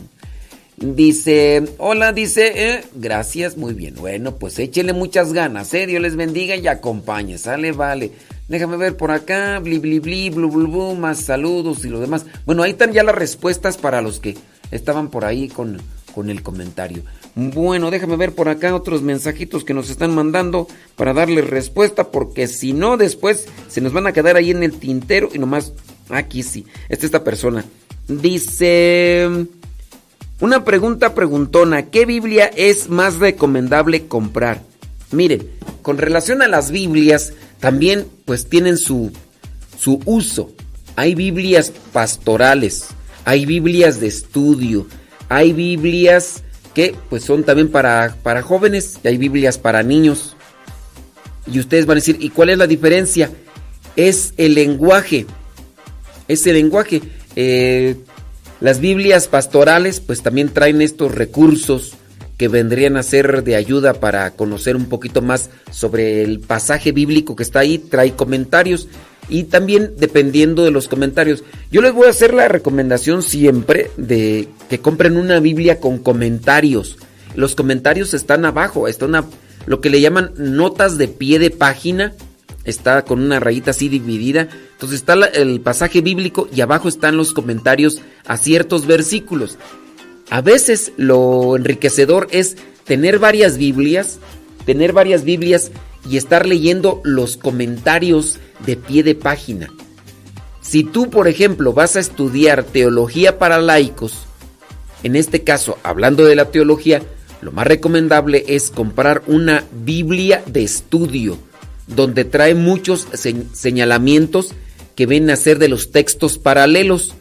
Dice, hola, dice, eh, gracias, muy bien. Bueno, pues échele muchas ganas, eh, Dios les bendiga y acompañe, sale, vale. Déjame ver por acá, bli, bli, bli, blu, blu, blu, más saludos y lo demás. Bueno, ahí están ya las respuestas para los que estaban por ahí con, con el comentario. Bueno, déjame ver por acá otros mensajitos que nos están mandando para darle respuesta, porque si no, después se nos van a quedar ahí en el tintero y nomás, aquí sí, esta esta persona. Dice, una pregunta preguntona, ¿qué Biblia es más recomendable comprar? Miren, con relación a las Biblias, también pues tienen su, su uso. Hay Biblias pastorales, hay Biblias de estudio, hay Biblias que pues son también para, para jóvenes y hay Biblias para niños. Y ustedes van a decir, ¿y cuál es la diferencia? Es el lenguaje. Es el lenguaje. Eh, las Biblias pastorales pues también traen estos recursos que vendrían a ser de ayuda para conocer un poquito más sobre el pasaje bíblico que está ahí. Trae comentarios y también dependiendo de los comentarios. Yo les voy a hacer la recomendación siempre de que compren una Biblia con comentarios. Los comentarios están abajo, está una, lo que le llaman notas de pie de página, está con una rayita así dividida. Entonces está el pasaje bíblico y abajo están los comentarios a ciertos versículos. A veces lo enriquecedor es tener varias Biblias, tener varias Biblias y estar leyendo los comentarios de pie de página. Si tú, por ejemplo, vas a estudiar teología para laicos, en este caso, hablando de la teología, lo más recomendable es comprar una Biblia de estudio, donde trae muchos señalamientos que vienen a ser de los textos paralelos.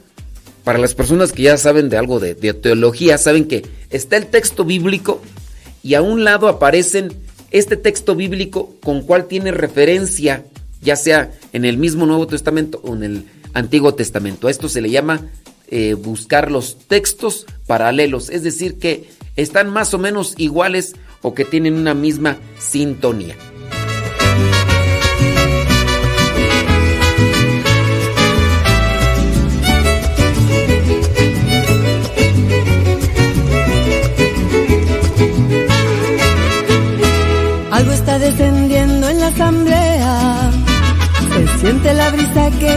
Para las personas que ya saben de algo de, de teología, saben que está el texto bíblico y a un lado aparecen este texto bíblico con cuál tiene referencia, ya sea en el mismo Nuevo Testamento o en el Antiguo Testamento. A esto se le llama eh, buscar los textos paralelos, es decir, que están más o menos iguales o que tienen una misma sintonía.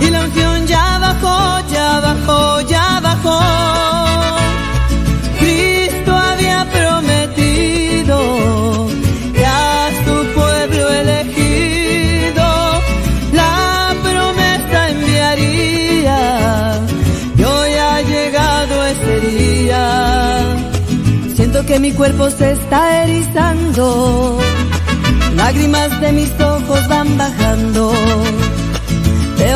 y la unción ya bajó, ya bajó, ya bajó. Cristo había prometido que a su pueblo elegido la promesa enviaría. Hoy ha llegado ese día. Siento que mi cuerpo se está erizando lágrimas de mis ojos van bajando.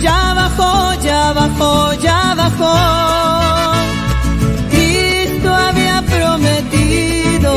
Ya bajó, ya bajó, ya bajó. Cristo había prometido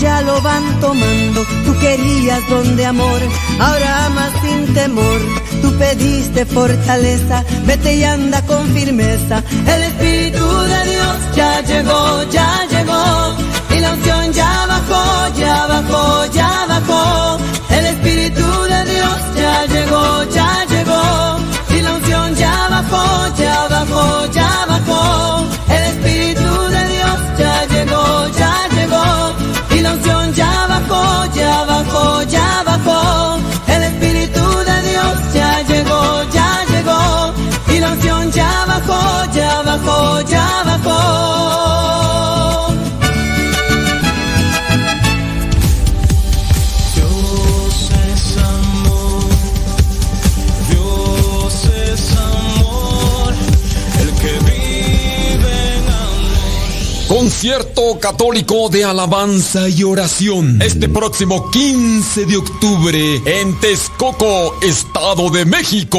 ya lo van tomando. Tú querías don de amor, ahora amas sin temor. Tú pediste fortaleza, vete y anda con firmeza. El Espíritu de Dios ya llegó, ya llegó. Y la unción ya bajó, ya bajó, ya bajó. El Espíritu de Dios ya llegó, ya llegó. Y la unción ya bajó, ya bajó, ya bajó, ya bajó. Dios es amor, Dios es amor, el que vive en amor. Concierto católico de alabanza y oración. Este próximo 15 de octubre en Texcoco, Estado de México.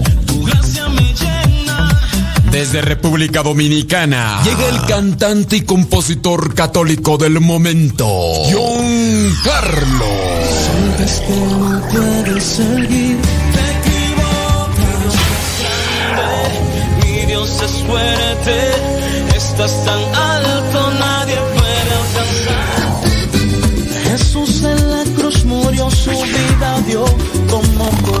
Desde República Dominicana llega el cantante y compositor católico del momento, John Carlos. Sientes que no puedes seguir, te equivocas. Grande, Mi Dios es fuerte, estás tan alto, nadie puede alcanzar. Jesús en la cruz murió, su vida dio como cordero.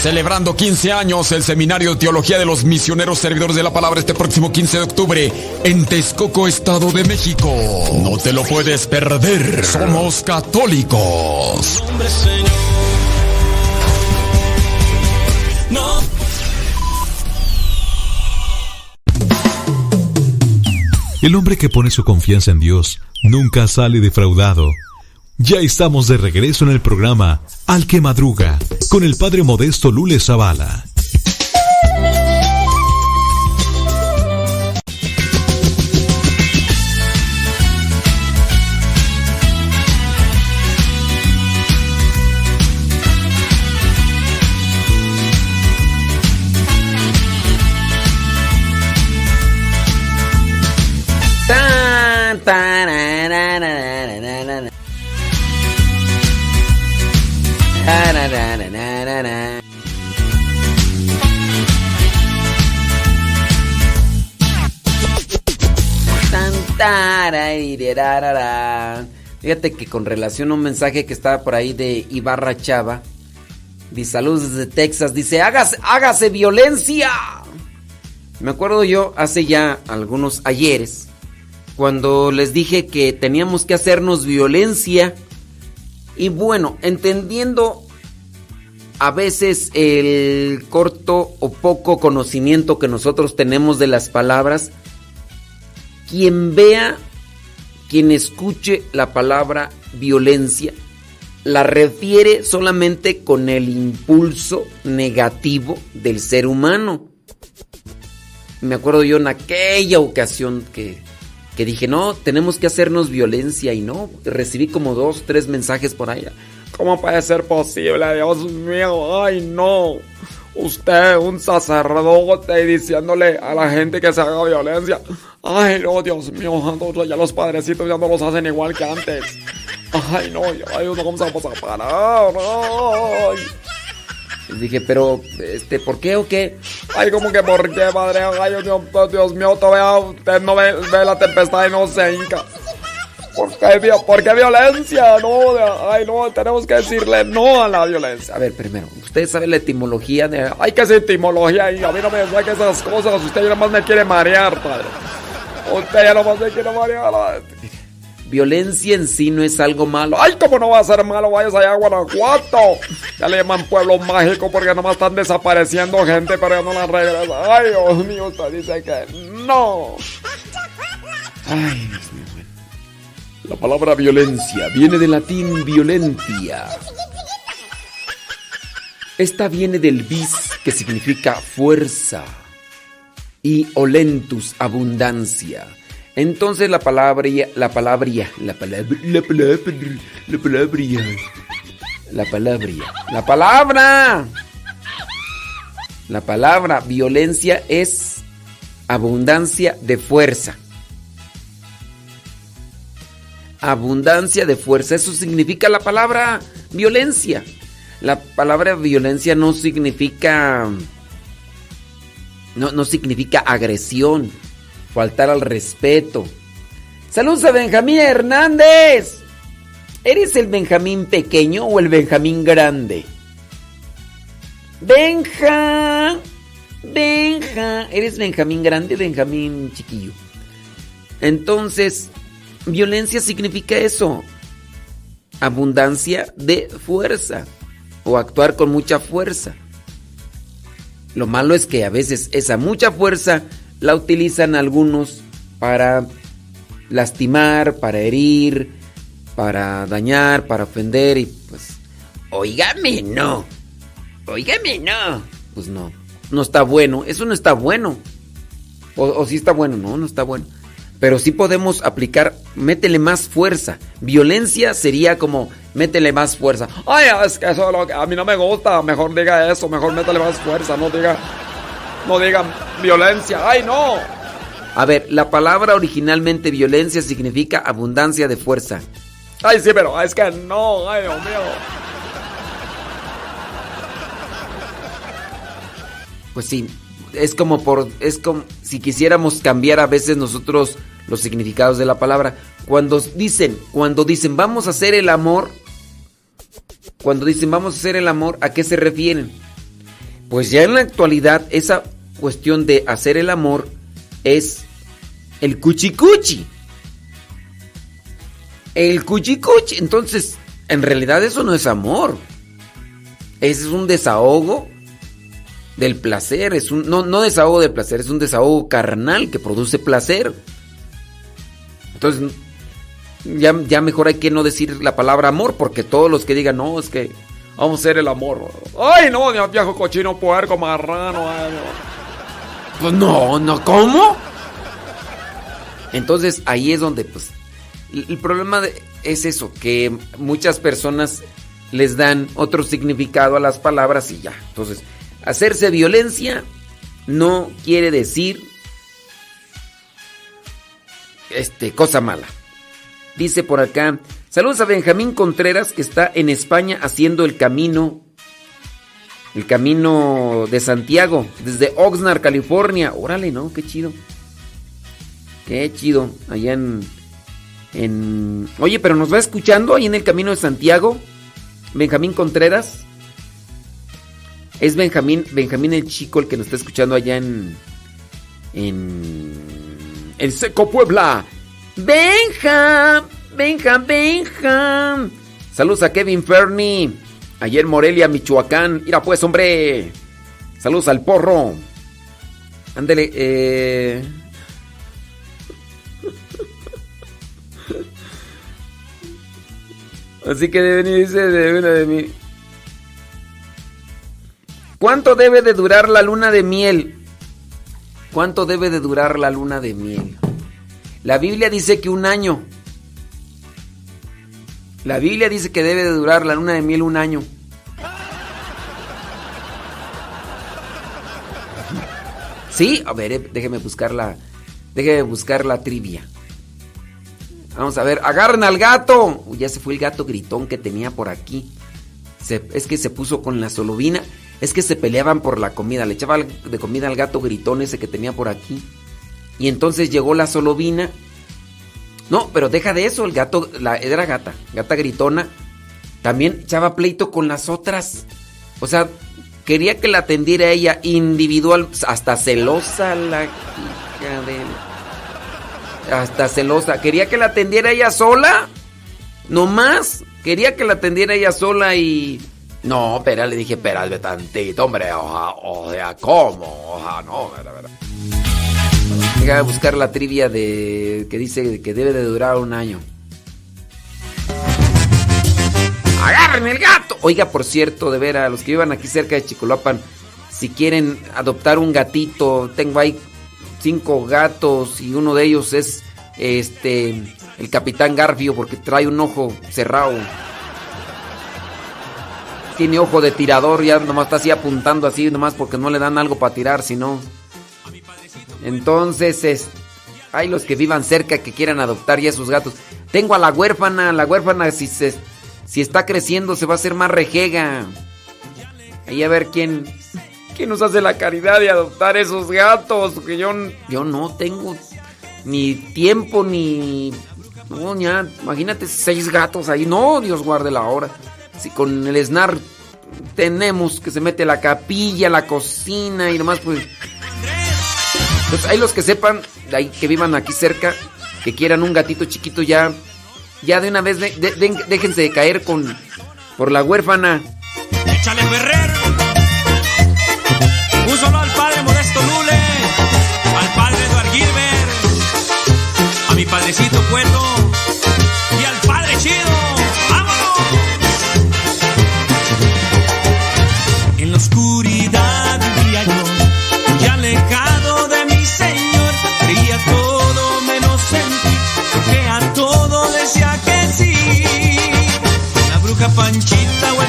Celebrando 15 años el Seminario de Teología de los Misioneros Servidores de la Palabra este próximo 15 de octubre en Texcoco, Estado de México. No te lo puedes perder. Somos católicos. El hombre que pone su confianza en Dios nunca sale defraudado. Ya estamos de regreso en el programa Al que Madruga con el padre modesto Lule Zavala. Fíjate que con relación a un mensaje que estaba por ahí de Ibarra Chava, dice saludos desde Texas, dice, hágase, hágase violencia. Me acuerdo yo hace ya algunos ayeres, cuando les dije que teníamos que hacernos violencia. Y bueno, entendiendo a veces el corto o poco conocimiento que nosotros tenemos de las palabras, quien vea, quien escuche la palabra violencia, la refiere solamente con el impulso negativo del ser humano. Me acuerdo yo en aquella ocasión que, que dije, no, tenemos que hacernos violencia y no, recibí como dos, tres mensajes por allá. ¿Cómo puede ser posible? Dios mío, ay no. Usted, un sacerdote, diciéndole a la gente que se haga violencia. Ay, no, Dios mío, ya los padrecitos ya no los hacen igual que antes. Ay, no, ay, no vamos a pasar para. Ay. Dije, pero, este, ¿por qué o qué? Ay, como que por qué, padre? Ay, Dios, Dios mío, todavía usted no ve, ve la tempestad y no se hinca. ¿Por qué, ¿Por qué violencia? No, ay, no, tenemos que decirle no a la violencia. A ver, primero, usted sabe la etimología de. Hay que hacer etimología y a mí no me saque esas cosas. Usted ya nomás me quiere marear, padre. Usted ya nomás me quiere marear. Violencia en sí no es algo malo. ¡Ay, cómo no va a ser malo! Vayas allá a Guanajuato. Ya le llaman pueblo mágico porque nomás están desapareciendo gente, pero ya no la regresan. ¡Ay, Dios mío! Usted dice que no. Ay, Dios mío. La palabra violencia viene del latín violentia. Esta viene del vis, que significa fuerza, y olentus, abundancia. Entonces la palabra, la palabra, la palabra, la palabra, la palabra, la palabra, la palabra, la palabra violencia es abundancia de fuerza abundancia de fuerza. Eso significa la palabra violencia. La palabra violencia no significa. No, no significa agresión, faltar al respeto. Saludos a Benjamín Hernández. ¿Eres el Benjamín pequeño o el Benjamín grande? Benja. Benja. ¿Eres Benjamín grande o Benjamín chiquillo? Entonces, Violencia significa eso, abundancia de fuerza o actuar con mucha fuerza. Lo malo es que a veces esa mucha fuerza la utilizan algunos para lastimar, para herir, para dañar, para ofender y pues, oígame, no, oígame, no. Pues no, no está bueno, eso no está bueno. O, o sí está bueno, no, no está bueno. Pero sí podemos aplicar, métele más fuerza. Violencia sería como, métele más fuerza. Ay, es que eso lo que a mí no me gusta. Mejor diga eso, mejor métele más fuerza. No diga, no diga violencia. Ay, no. A ver, la palabra originalmente violencia significa abundancia de fuerza. Ay, sí, pero es que no, ay, Dios mío. Pues sí, es como por es como si quisiéramos cambiar a veces nosotros los significados de la palabra. Cuando dicen, cuando dicen vamos a hacer el amor, cuando dicen vamos a hacer el amor, ¿a qué se refieren? Pues ya en la actualidad esa cuestión de hacer el amor es el cuchicuchi. El cuchicuchi. Entonces, en realidad eso no es amor. Ese es un desahogo del placer, es un no, no desahogo de placer, es un desahogo carnal que produce placer. Entonces, ya, ya mejor hay que no decir la palabra amor, porque todos los que digan, no, es que vamos a hacer el amor. Ay, no, viejo cochino, puerco, marrano. Pues no, no, ¿cómo? Entonces ahí es donde, pues, el problema es eso, que muchas personas les dan otro significado a las palabras y ya. Entonces, Hacerse violencia no quiere decir este, cosa mala. Dice por acá, saludos a Benjamín Contreras que está en España haciendo el camino, el camino de Santiago, desde Oxnard, California. Órale, ¿no? Qué chido. Qué chido. Allá en, en... Oye, pero nos va escuchando ahí en el camino de Santiago, Benjamín Contreras. Es Benjamín, Benjamín el chico el que nos está escuchando allá en. En. En Seco Puebla. Benja, Benja, Benja. Saludos a Kevin Fernie. Ayer Morelia, Michoacán. Mira pues, hombre. Saludos al porro. Ándele, eh. Así que debe venirse de una de mí. ¿Cuánto debe de durar la luna de miel? ¿Cuánto debe de durar la luna de miel? La Biblia dice que un año. La Biblia dice que debe de durar la luna de miel un año. Sí, a ver, eh, déjeme buscar la, déjeme buscar la trivia. Vamos a ver, agarren al gato. Ya se fue el gato gritón que tenía por aquí. es que se puso con la solovina. Es que se peleaban por la comida. Le echaba de comida al gato gritón ese que tenía por aquí. Y entonces llegó la solovina. No, pero deja de eso. El gato, la, era gata, gata gritona. También echaba pleito con las otras. O sea, quería que la atendiera ella individual. Hasta celosa la hija de hasta celosa. Quería que la atendiera ella sola. No más. Quería que la atendiera ella sola y. No, pero le dije, espérate tantito, hombre. O sea, ¿cómo? Oja, no, verdad, verdad. Deja de buscar la trivia de que dice que debe de durar un año. ¡Agarren el gato! Oiga, por cierto, de ver a los que vivan aquí cerca de Chicolopan, si quieren adoptar un gatito, tengo ahí cinco gatos y uno de ellos es este el capitán Garfio porque trae un ojo cerrado. Tiene ojo de tirador, ya nomás está así apuntando así, nomás porque no le dan algo para tirar, sino. Entonces, es, hay los que vivan cerca que quieran adoptar ya sus gatos. Tengo a la huérfana, la huérfana si se, si está creciendo se va a hacer más rejega. Ahí a ver quién ¿Quién nos hace la caridad de adoptar esos gatos? Que yo, yo no tengo ni tiempo ni. No, ya, imagínate seis gatos ahí. No, Dios guarde la hora. Si con el SNAR tenemos que se mete la capilla, la cocina y demás, pues. Pues hay los que sepan, que vivan aquí cerca, que quieran un gatito chiquito ya. Ya de una vez déjense de caer con por la huérfana. Échale un solo al padre Modesto Lule, al padre Eduard Gilbert, a mi padrecito Cueto Panchita o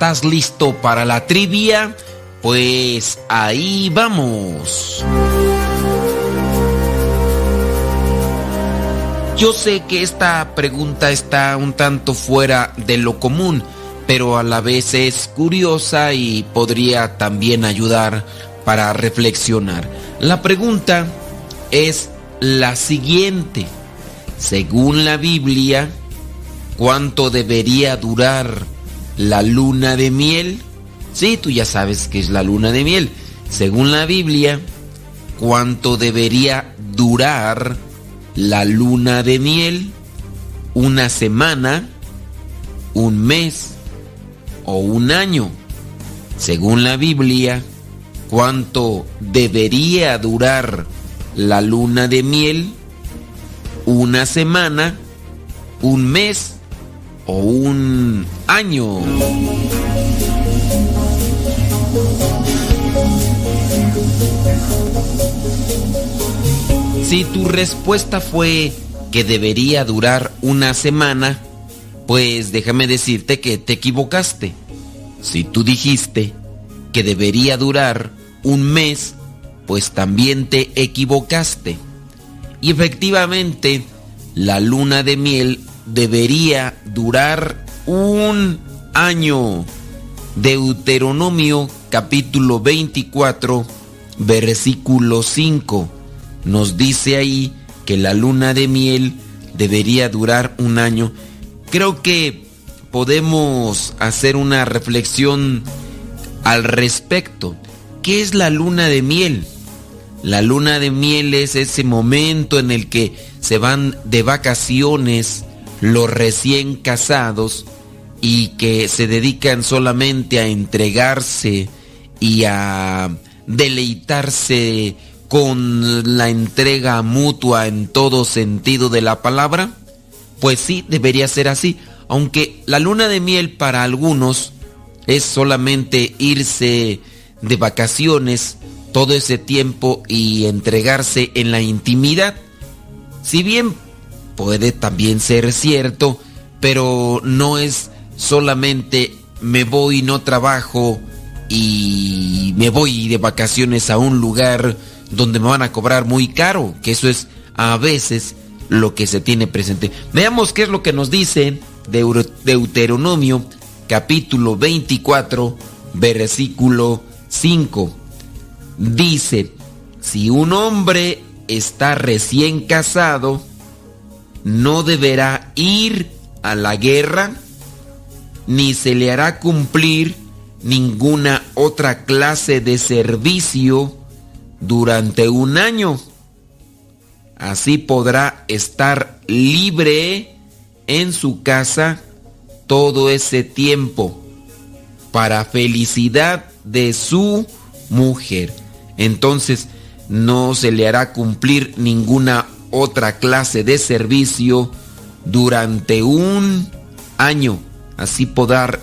¿estás listo para la trivia? Pues ahí vamos. Yo sé que esta pregunta está un tanto fuera de lo común, pero a la vez es curiosa y podría también ayudar para reflexionar. La pregunta es la siguiente. Según la Biblia, ¿cuánto debería durar la luna de miel? Sí, tú ya sabes que es la luna de miel. Según la Biblia, ¿cuánto debería durar la luna de miel, una semana, un mes o un año. Según la Biblia, ¿cuánto debería durar la luna de miel? ¿Una semana, un mes o un año? Si tu respuesta fue que debería durar una semana, pues déjame decirte que te equivocaste. Si tú dijiste que debería durar un mes, pues también te equivocaste. Y efectivamente, la luna de miel debería durar un año. Deuteronomio capítulo 24, versículo 5 nos dice ahí que la luna de miel debería durar un año. Creo que podemos hacer una reflexión al respecto. ¿Qué es la luna de miel? La luna de miel es ese momento en el que se van de vacaciones los recién casados y que se dedican solamente a entregarse y a deleitarse con la entrega mutua en todo sentido de la palabra? Pues sí, debería ser así, aunque la luna de miel para algunos es solamente irse de vacaciones todo ese tiempo y entregarse en la intimidad. Si bien puede también ser cierto, pero no es solamente me voy, no trabajo y me voy de vacaciones a un lugar donde me van a cobrar muy caro, que eso es a veces lo que se tiene presente. Veamos qué es lo que nos dice Deuteronomio capítulo 24, versículo 5. Dice, si un hombre está recién casado, no deberá ir a la guerra, ni se le hará cumplir ninguna otra clase de servicio durante un año. Así podrá estar libre en su casa todo ese tiempo para felicidad de su mujer. Entonces no se le hará cumplir ninguna otra clase de servicio durante un año. Así podrá,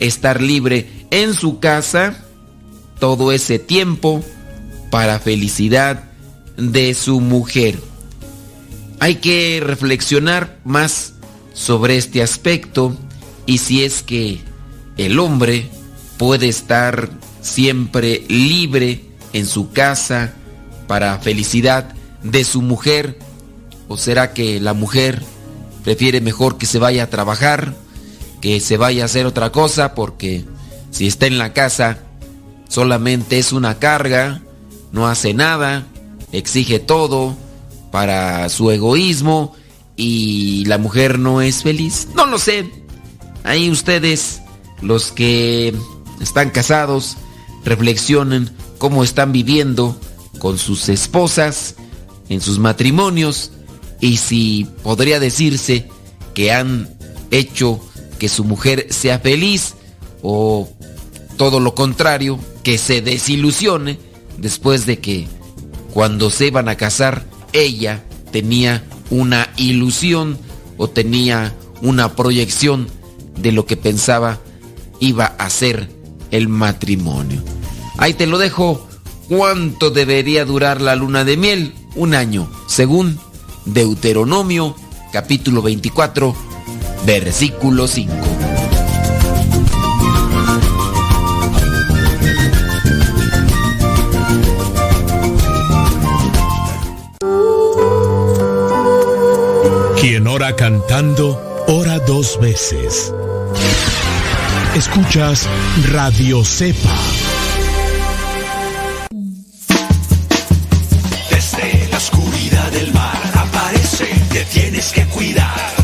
estar libre en su casa todo ese tiempo para felicidad de su mujer. Hay que reflexionar más sobre este aspecto y si es que el hombre puede estar siempre libre en su casa para felicidad de su mujer o será que la mujer prefiere mejor que se vaya a trabajar, que se vaya a hacer otra cosa porque si está en la casa solamente es una carga no hace nada, exige todo para su egoísmo y la mujer no es feliz. No lo sé. Ahí ustedes, los que están casados, reflexionen cómo están viviendo con sus esposas, en sus matrimonios, y si podría decirse que han hecho que su mujer sea feliz o todo lo contrario, que se desilusione después de que cuando se iban a casar ella tenía una ilusión o tenía una proyección de lo que pensaba iba a ser el matrimonio. Ahí te lo dejo. ¿Cuánto debería durar la luna de miel? Un año, según Deuteronomio capítulo 24, versículo 5. Quien ora cantando, ora dos veces. Escuchas Radio Cepa. Desde la oscuridad del mar aparece, te tienes que cuidar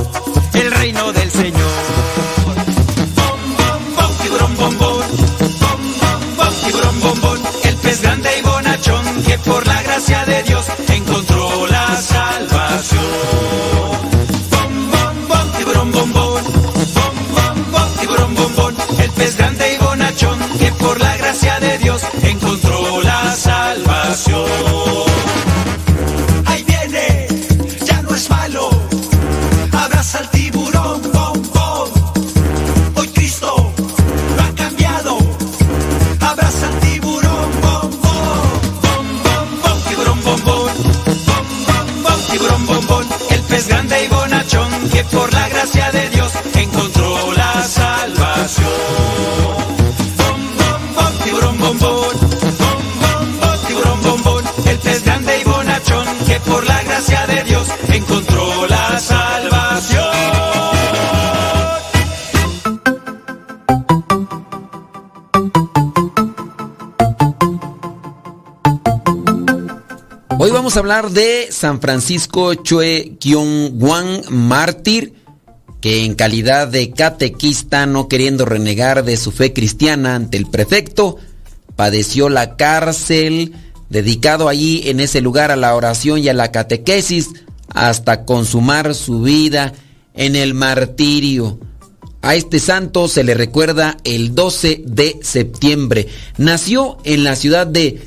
gracia de hablar de San Francisco Chue Kion Wan, mártir, que en calidad de catequista, no queriendo renegar de su fe cristiana ante el prefecto, padeció la cárcel, dedicado allí en ese lugar a la oración y a la catequesis, hasta consumar su vida en el martirio. A este santo se le recuerda el 12 de septiembre. Nació en la ciudad de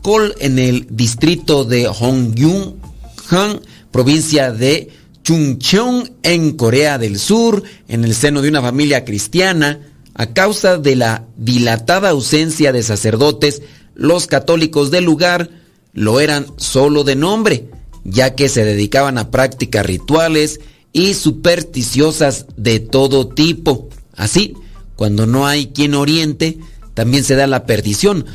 Taraikol, en el distrito de Hongyun-han, provincia de Chungcheong, en Corea del Sur, en el seno de una familia cristiana. A causa de la dilatada ausencia de sacerdotes, los católicos del lugar lo eran solo de nombre, ya que se dedicaban a prácticas rituales y supersticiosas de todo tipo. Así, cuando no hay quien oriente, también se da la perdición.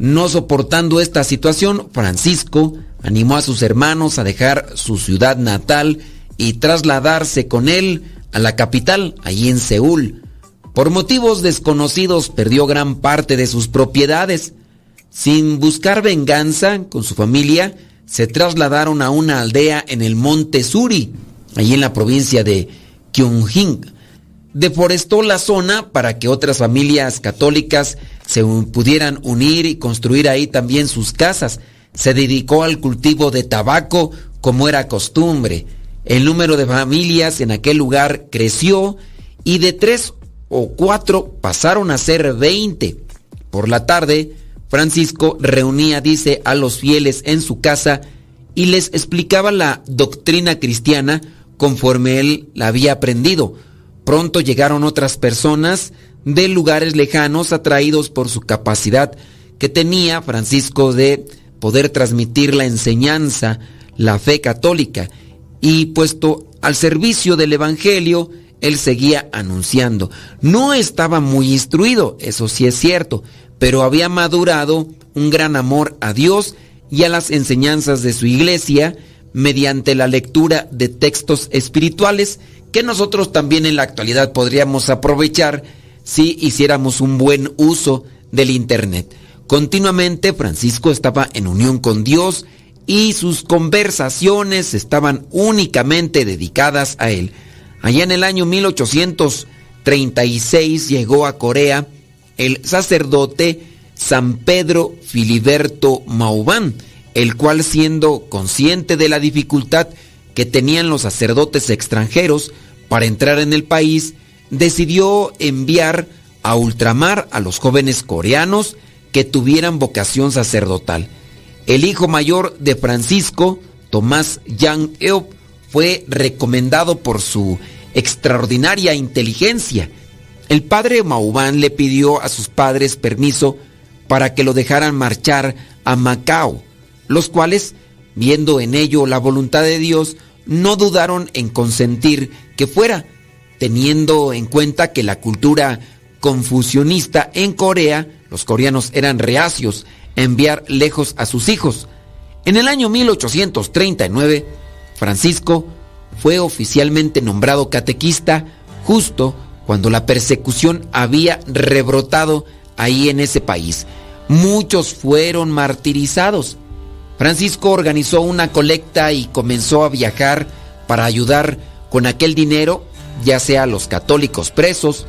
No soportando esta situación, Francisco animó a sus hermanos a dejar su ciudad natal y trasladarse con él a la capital, allí en Seúl. Por motivos desconocidos perdió gran parte de sus propiedades. Sin buscar venganza con su familia, se trasladaron a una aldea en el monte Suri, allí en la provincia de Gyeongjin. Deforestó la zona para que otras familias católicas se pudieran unir y construir ahí también sus casas. Se dedicó al cultivo de tabaco como era costumbre. El número de familias en aquel lugar creció y de tres o cuatro pasaron a ser veinte. Por la tarde, Francisco reunía, dice, a los fieles en su casa y les explicaba la doctrina cristiana conforme él la había aprendido. Pronto llegaron otras personas de lugares lejanos atraídos por su capacidad que tenía Francisco de poder transmitir la enseñanza, la fe católica, y puesto al servicio del Evangelio, él seguía anunciando. No estaba muy instruido, eso sí es cierto, pero había madurado un gran amor a Dios y a las enseñanzas de su iglesia mediante la lectura de textos espirituales que nosotros también en la actualidad podríamos aprovechar si hiciéramos un buen uso del Internet. Continuamente Francisco estaba en unión con Dios y sus conversaciones estaban únicamente dedicadas a él. Allá en el año 1836 llegó a Corea el sacerdote San Pedro Filiberto Maubán, el cual siendo consciente de la dificultad que tenían los sacerdotes extranjeros para entrar en el país, decidió enviar a ultramar a los jóvenes coreanos que tuvieran vocación sacerdotal. El hijo mayor de Francisco, Tomás Yang Eop, fue recomendado por su extraordinaria inteligencia. El padre Maubán le pidió a sus padres permiso para que lo dejaran marchar a Macao, los cuales, viendo en ello la voluntad de Dios, no dudaron en consentir que fuera, teniendo en cuenta que la cultura confucionista en Corea, los coreanos eran reacios a enviar lejos a sus hijos. En el año 1839, Francisco fue oficialmente nombrado catequista justo cuando la persecución había rebrotado ahí en ese país. Muchos fueron martirizados. Francisco organizó una colecta y comenzó a viajar para ayudar con aquel dinero, ya sea a los católicos presos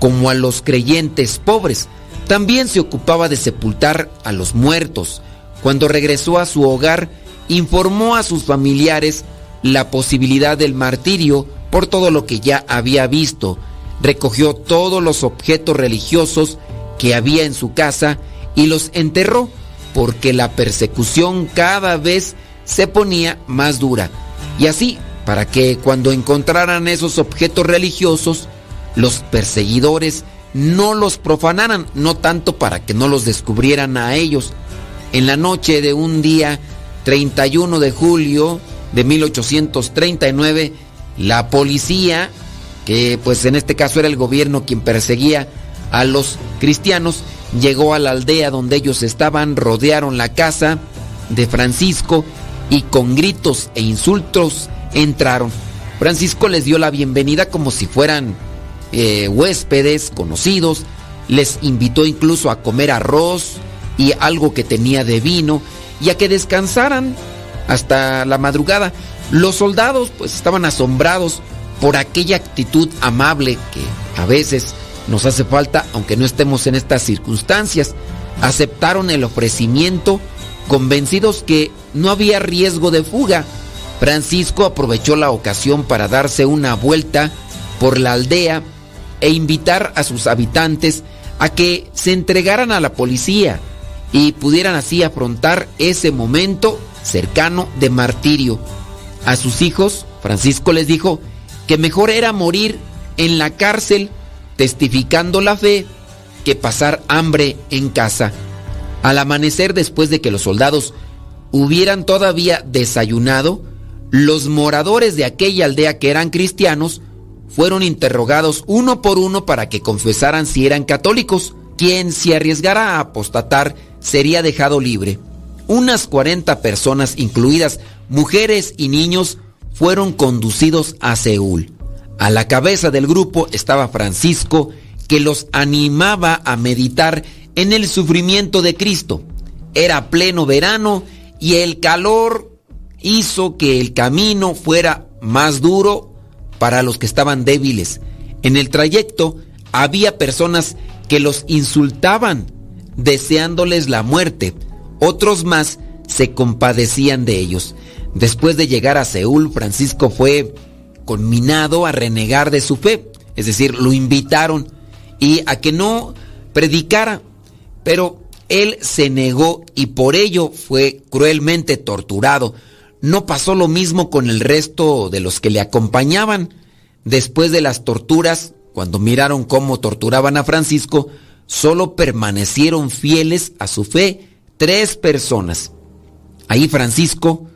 como a los creyentes pobres. También se ocupaba de sepultar a los muertos. Cuando regresó a su hogar, informó a sus familiares la posibilidad del martirio por todo lo que ya había visto. Recogió todos los objetos religiosos que había en su casa y los enterró porque la persecución cada vez se ponía más dura. Y así, para que cuando encontraran esos objetos religiosos, los perseguidores no los profanaran, no tanto para que no los descubrieran a ellos. En la noche de un día 31 de julio de 1839, la policía, que pues en este caso era el gobierno quien perseguía a los cristianos, llegó a la aldea donde ellos estaban, rodearon la casa de Francisco y con gritos e insultos entraron. Francisco les dio la bienvenida como si fueran eh, huéspedes conocidos, les invitó incluso a comer arroz y algo que tenía de vino y a que descansaran hasta la madrugada. Los soldados pues estaban asombrados por aquella actitud amable que a veces nos hace falta aunque no estemos en estas circunstancias. Aceptaron el ofrecimiento convencidos que no había riesgo de fuga. Francisco aprovechó la ocasión para darse una vuelta por la aldea e invitar a sus habitantes a que se entregaran a la policía y pudieran así afrontar ese momento cercano de martirio. A sus hijos, Francisco les dijo que mejor era morir en la cárcel testificando la fe que pasar hambre en casa. Al amanecer, después de que los soldados hubieran todavía desayunado, los moradores de aquella aldea que eran cristianos fueron interrogados uno por uno para que confesaran si eran católicos. Quien se arriesgara a apostatar sería dejado libre. Unas 40 personas, incluidas mujeres y niños, fueron conducidos a Seúl. A la cabeza del grupo estaba Francisco, que los animaba a meditar en el sufrimiento de Cristo. Era pleno verano y el calor hizo que el camino fuera más duro para los que estaban débiles. En el trayecto había personas que los insultaban, deseándoles la muerte. Otros más se compadecían de ellos. Después de llegar a Seúl, Francisco fue conminado a renegar de su fe, es decir, lo invitaron y a que no predicara, pero él se negó y por ello fue cruelmente torturado. No pasó lo mismo con el resto de los que le acompañaban. Después de las torturas, cuando miraron cómo torturaban a Francisco, solo permanecieron fieles a su fe tres personas. Ahí Francisco,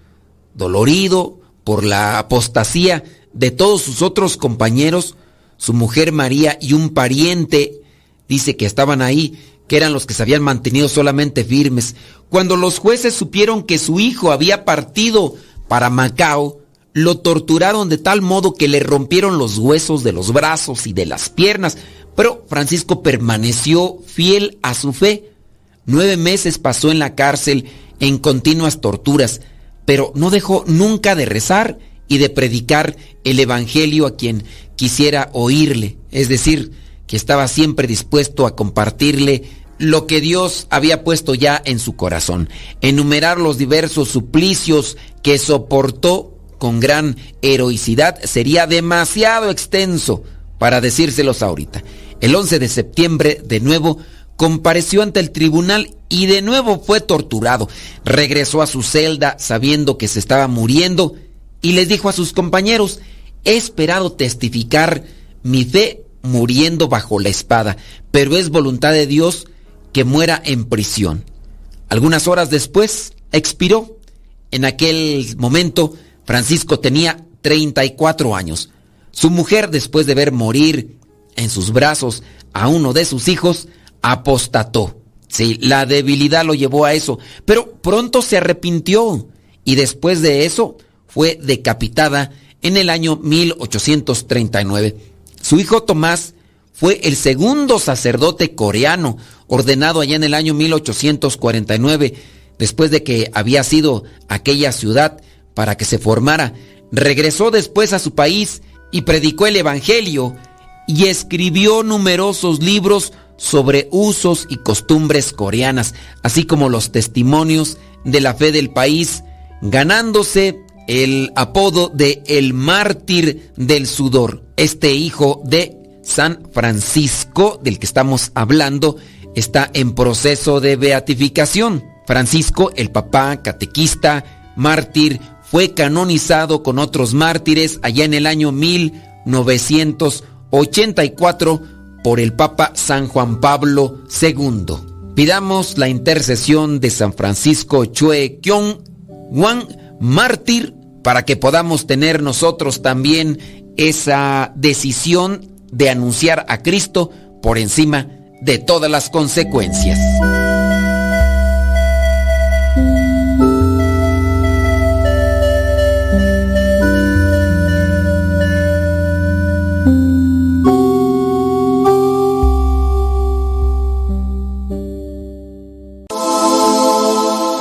dolorido por la apostasía de todos sus otros compañeros, su mujer María y un pariente, dice que estaban ahí, que eran los que se habían mantenido solamente firmes. Cuando los jueces supieron que su hijo había partido para Macao, lo torturaron de tal modo que le rompieron los huesos de los brazos y de las piernas, pero Francisco permaneció fiel a su fe. Nueve meses pasó en la cárcel en continuas torturas, pero no dejó nunca de rezar y de predicar el Evangelio a quien quisiera oírle, es decir, que estaba siempre dispuesto a compartirle lo que Dios había puesto ya en su corazón, enumerar los diversos suplicios que soportó con gran heroicidad sería demasiado extenso para decírselos ahorita. El 11 de septiembre, de nuevo, compareció ante el tribunal y de nuevo fue torturado. Regresó a su celda sabiendo que se estaba muriendo y les dijo a sus compañeros, he esperado testificar mi fe muriendo bajo la espada, pero es voluntad de Dios que muera en prisión. Algunas horas después expiró. En aquel momento Francisco tenía 34 años. Su mujer, después de ver morir en sus brazos a uno de sus hijos, apostató. Sí, la debilidad lo llevó a eso, pero pronto se arrepintió y después de eso fue decapitada en el año 1839. Su hijo Tomás fue el segundo sacerdote coreano ordenado allá en el año 1849, después de que había sido aquella ciudad para que se formara. Regresó después a su país y predicó el Evangelio y escribió numerosos libros sobre usos y costumbres coreanas, así como los testimonios de la fe del país, ganándose el apodo de el mártir del sudor. Este hijo de San Francisco, del que estamos hablando, está en proceso de beatificación. Francisco, el papá catequista, mártir, fue canonizado con otros mártires allá en el año 1984 por el Papa San Juan Pablo II. Pidamos la intercesión de San Francisco Chue Kyong Juan mártir para que podamos tener nosotros también esa decisión de anunciar a Cristo por encima de todas las consecuencias.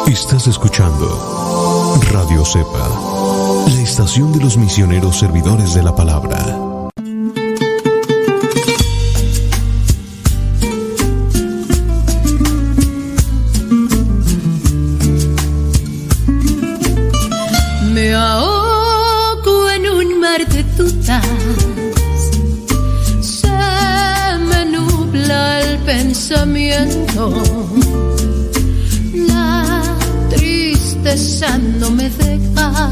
Estás escuchando Radio Cepa, la estación de los misioneros servidores de la palabra. Me ahogo en un mar de dudas, se me nubla el pensamiento, la tristeza no me deja,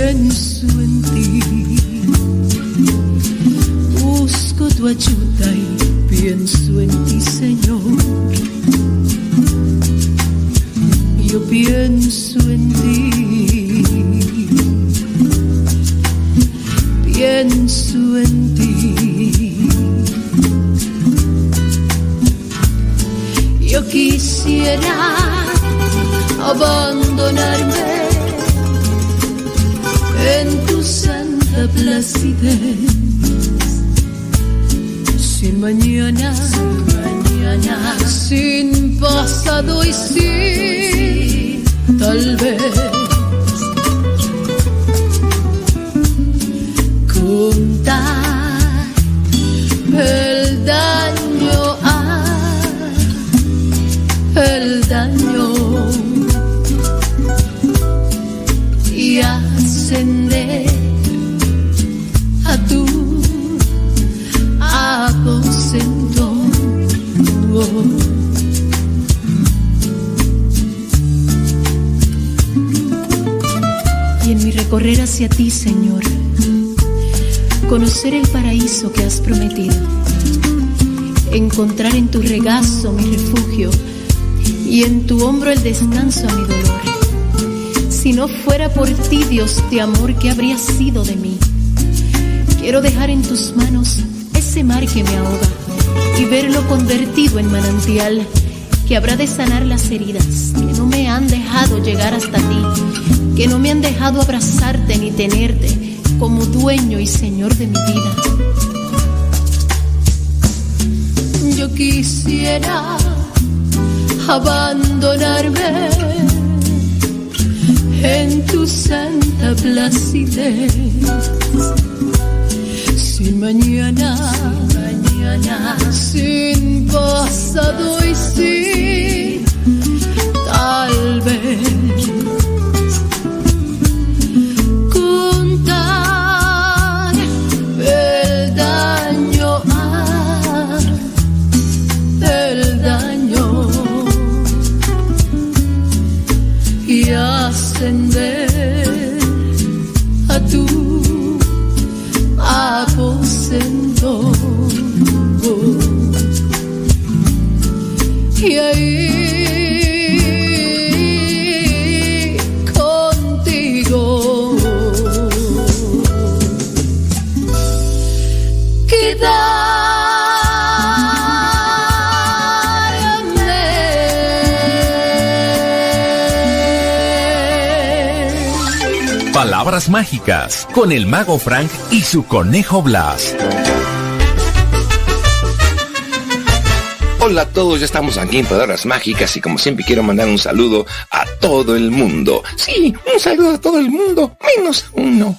Pienso en ti, busco tu ayuda y pienso en ti, Señor yo pienso en ti. Pienso en ti. Yo quisiera abandonarme en tu santa placidez. Sin mañana, sin sin pasado y sin tal vez. Contar prometido, encontrar en tu regazo mi refugio y en tu hombro el descanso a mi dolor. Si no fuera por ti, Dios de amor, ¿qué habría sido de mí? Quiero dejar en tus manos ese mar que me ahoga y verlo convertido en manantial que habrá de sanar las heridas que no me han dejado llegar hasta ti, que no me han dejado abrazarte ni tenerte como dueño y señor de mi vida. Quisiera abandonarme en tu santa placidez. Sin mañana, mañana, sin pasado y sin tal vez. and Mágicas con el mago Frank y su conejo Blas. Hola a todos, ya estamos aquí en Palabras Mágicas y como siempre quiero mandar un saludo a todo el mundo. Sí, un saludo a todo el mundo, menos uno.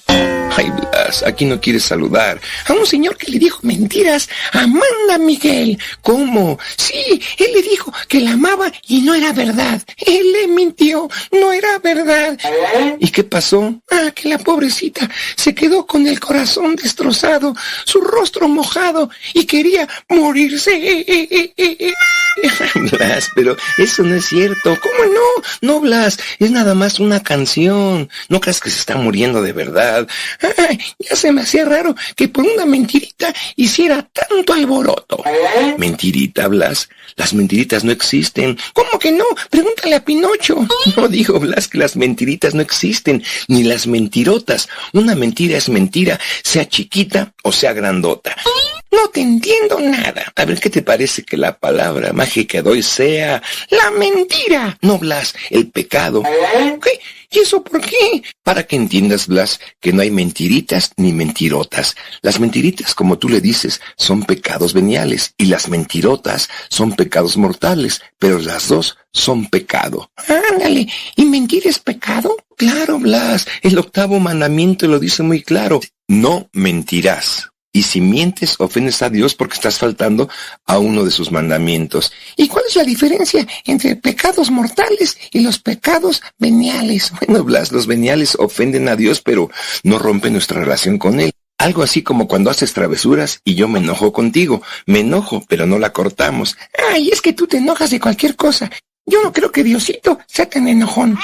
Ay, Blas, aquí no quieres saludar a un señor que le dijo mentiras Amanda Miguel. ¿Cómo? Sí, él le dijo que la amaba y no era verdad. Él le mintió, no era verdad. ¿Y qué pasó? Ah, que la pobrecita se quedó con el corazón destrozado, su rostro mojado y quería morirse. Blas, pero eso no es cierto. ¿Cómo no? No, Blas, es nada más una canción. No creas que se está muriendo de verdad. Ya se me hacía raro que por una mentirita hiciera tanto alboroto. Mentirita, Blas. Las mentiritas no existen. ¿Cómo que no? Pregúntale a Pinocho. No dijo Blas que las mentiritas no existen, ni las mentirotas. Una mentira es mentira, sea chiquita o sea grandota. No te entiendo nada. A ver, ¿qué te parece que la palabra mágica de hoy sea la mentira? No, Blas, el pecado. ¿Qué? ¿Y eso por qué? Para que entiendas, Blas, que no hay mentiritas ni mentirotas. Las mentiritas, como tú le dices, son pecados veniales y las mentirotas son pecados mortales, pero las dos son pecado. Ándale, ¿y mentir es pecado? Claro, Blas, el octavo mandamiento lo dice muy claro. No mentirás. Y si mientes, ofendes a Dios porque estás faltando a uno de sus mandamientos. ¿Y cuál es la diferencia entre pecados mortales y los pecados veniales? Bueno, Blas, los veniales ofenden a Dios, pero no rompen nuestra relación con Él. Algo así como cuando haces travesuras y yo me enojo contigo. Me enojo, pero no la cortamos. Ay, es que tú te enojas de cualquier cosa. Yo no creo que Diosito sea tan enojón.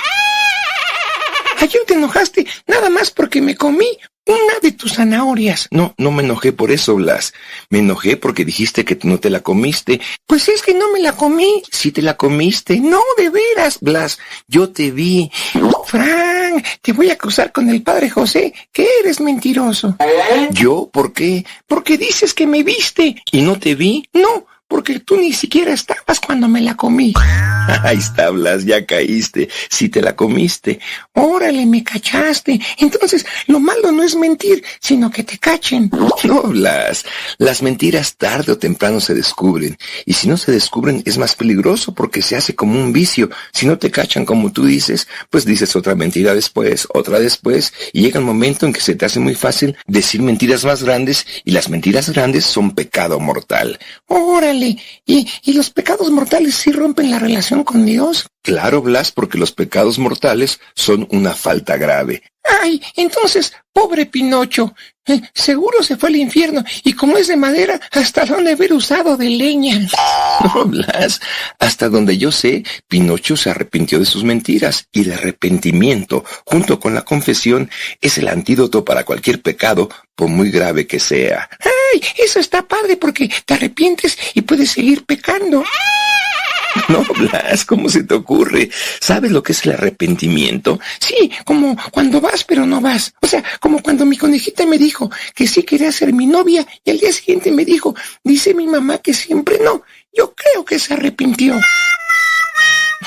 Ayer te enojaste nada más porque me comí una de tus zanahorias. No, no me enojé por eso, Blas. Me enojé porque dijiste que no te la comiste. Pues es que no me la comí. Si te la comiste. No, de veras, Blas. Yo te vi. Frank, te voy a acusar con el padre José, que eres mentiroso. ¿Yo? ¿Por qué? Porque dices que me viste y no te vi. No, porque tú ni siquiera estabas cuando me la comí. Ahí está, Blas, ya caíste. Si te la comiste. Órale, me cachaste. Entonces, lo malo no es mentir, sino que te cachen. No, Blas. Las mentiras tarde o temprano se descubren. Y si no se descubren, es más peligroso porque se hace como un vicio. Si no te cachan como tú dices, pues dices otra mentira después, otra después, y llega un momento en que se te hace muy fácil decir mentiras más grandes, y las mentiras grandes son pecado mortal. Órale. ¿Y, y los pecados mortales sí rompen la relación con Dios? Claro, Blas, porque los pecados mortales son una falta grave. Ay, entonces, pobre Pinocho, eh, seguro se fue al infierno y como es de madera, hasta donde haber usado de leña. No, Blas, hasta donde yo sé, Pinocho se arrepintió de sus mentiras y el arrepentimiento, junto con la confesión, es el antídoto para cualquier pecado, por muy grave que sea. Ay, eso está padre porque te arrepientes y puedes seguir pecando. No, Blas, ¿cómo se te ocurre? ¿Sabes lo que es el arrepentimiento? Sí, como cuando vas pero no vas. O sea, como cuando mi conejita me dijo que sí quería ser mi novia y al día siguiente me dijo, dice mi mamá que siempre no. Yo creo que se arrepintió.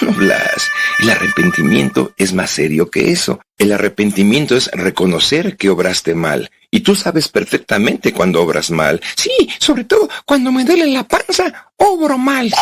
No, Blas, el arrepentimiento es más serio que eso. El arrepentimiento es reconocer que obraste mal. Y tú sabes perfectamente cuando obras mal. Sí, sobre todo cuando me duele la panza, obro mal.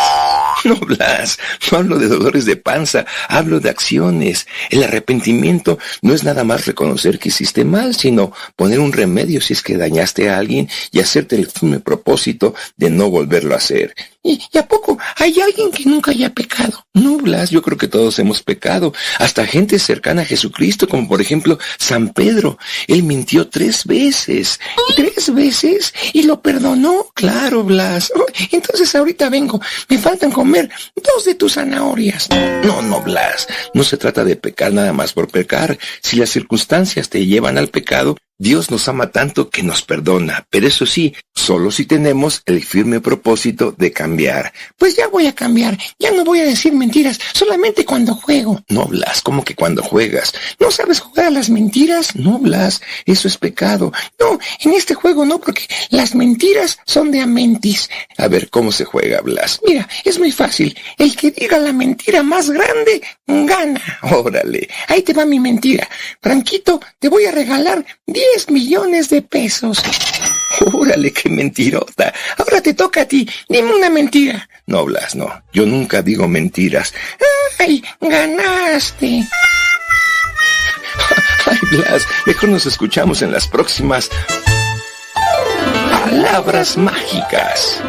No, Blas, no hablo de dolores de panza, hablo de acciones. El arrepentimiento no es nada más reconocer que hiciste mal, sino poner un remedio si es que dañaste a alguien y hacerte el firme propósito de no volverlo a hacer. ¿Y, ¿Y, a poco hay alguien que nunca haya pecado? No, Blas, yo creo que todos hemos pecado. Hasta gente cercana a Jesucristo, como por ejemplo San Pedro. Él mintió tres veces. ¿Tres veces? ¿Y lo perdonó? Claro, Blas. Oh, entonces ahorita vengo. Me faltan comer dos de tus zanahorias. No, no, Blas. No se trata de pecar nada más por pecar. Si las circunstancias te llevan al pecado, Dios nos ama tanto que nos perdona, pero eso sí, solo si tenemos el firme propósito de cambiar. Pues ya voy a cambiar, ya no voy a decir mentiras, solamente cuando juego. No, Blas, ¿cómo que cuando juegas? ¿No sabes jugar a las mentiras? No, Blas, eso es pecado. No, en este juego no, porque las mentiras son de amentis. A ver, ¿cómo se juega, Blas? Mira, es muy fácil. El que diga la mentira más grande, gana. Órale, ahí te va mi mentira. Franquito, te voy a regalar 10 millones de pesos. Órale, qué mentirota. Ahora te toca a ti. Dime una mentira. No, Blas, no. Yo nunca digo mentiras. ¡Ay, ganaste! Ay, Blas, mejor nos escuchamos en las próximas palabras mágicas.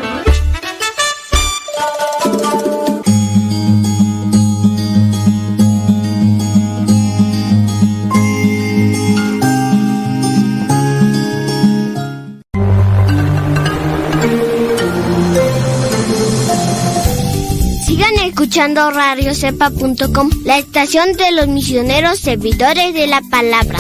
Escuchando radiocepa.com, la estación de los misioneros servidores de la palabra.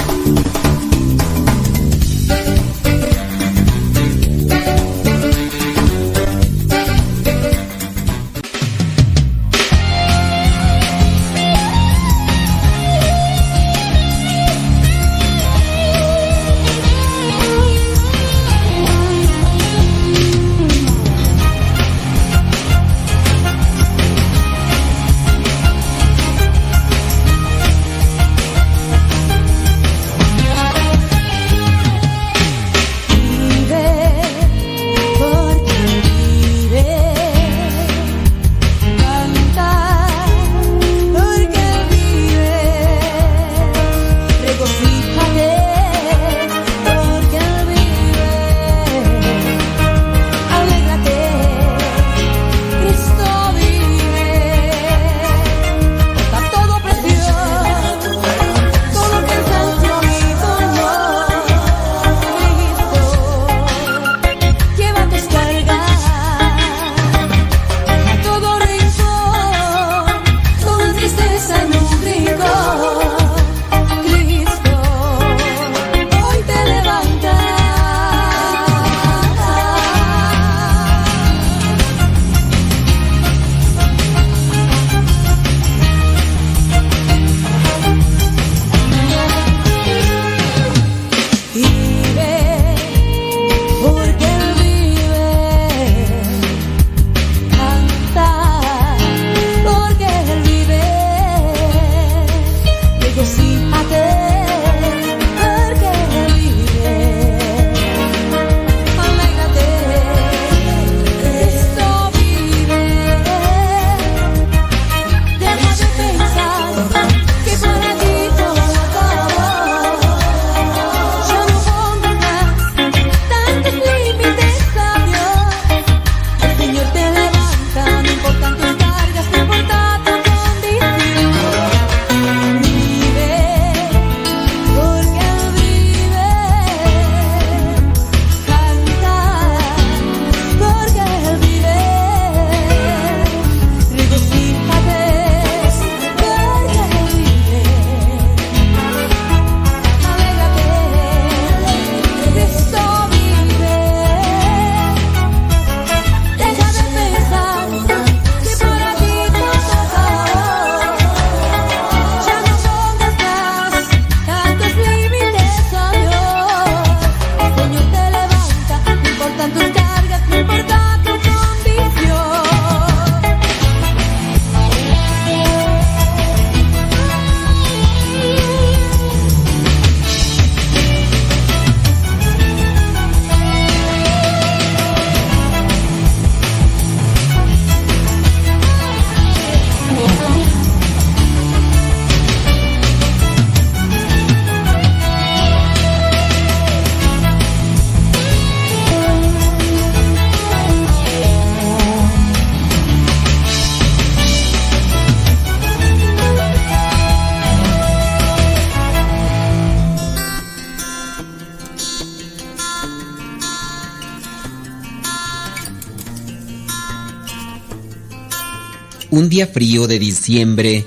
Frío de diciembre,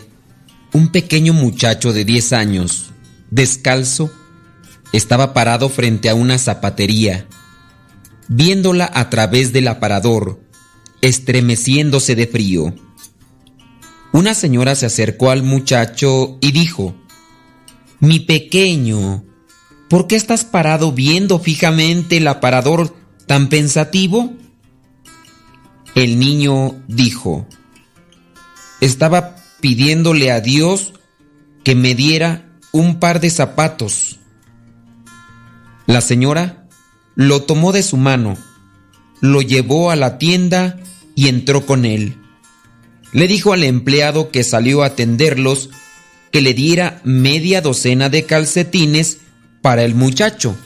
un pequeño muchacho de 10 años, descalzo, estaba parado frente a una zapatería, viéndola a través del aparador, estremeciéndose de frío. Una señora se acercó al muchacho y dijo, Mi pequeño, ¿por qué estás parado viendo fijamente el aparador tan pensativo? El niño dijo, estaba pidiéndole a Dios que me diera un par de zapatos. La señora lo tomó de su mano, lo llevó a la tienda y entró con él. Le dijo al empleado que salió a atenderlos que le diera media docena de calcetines para el muchacho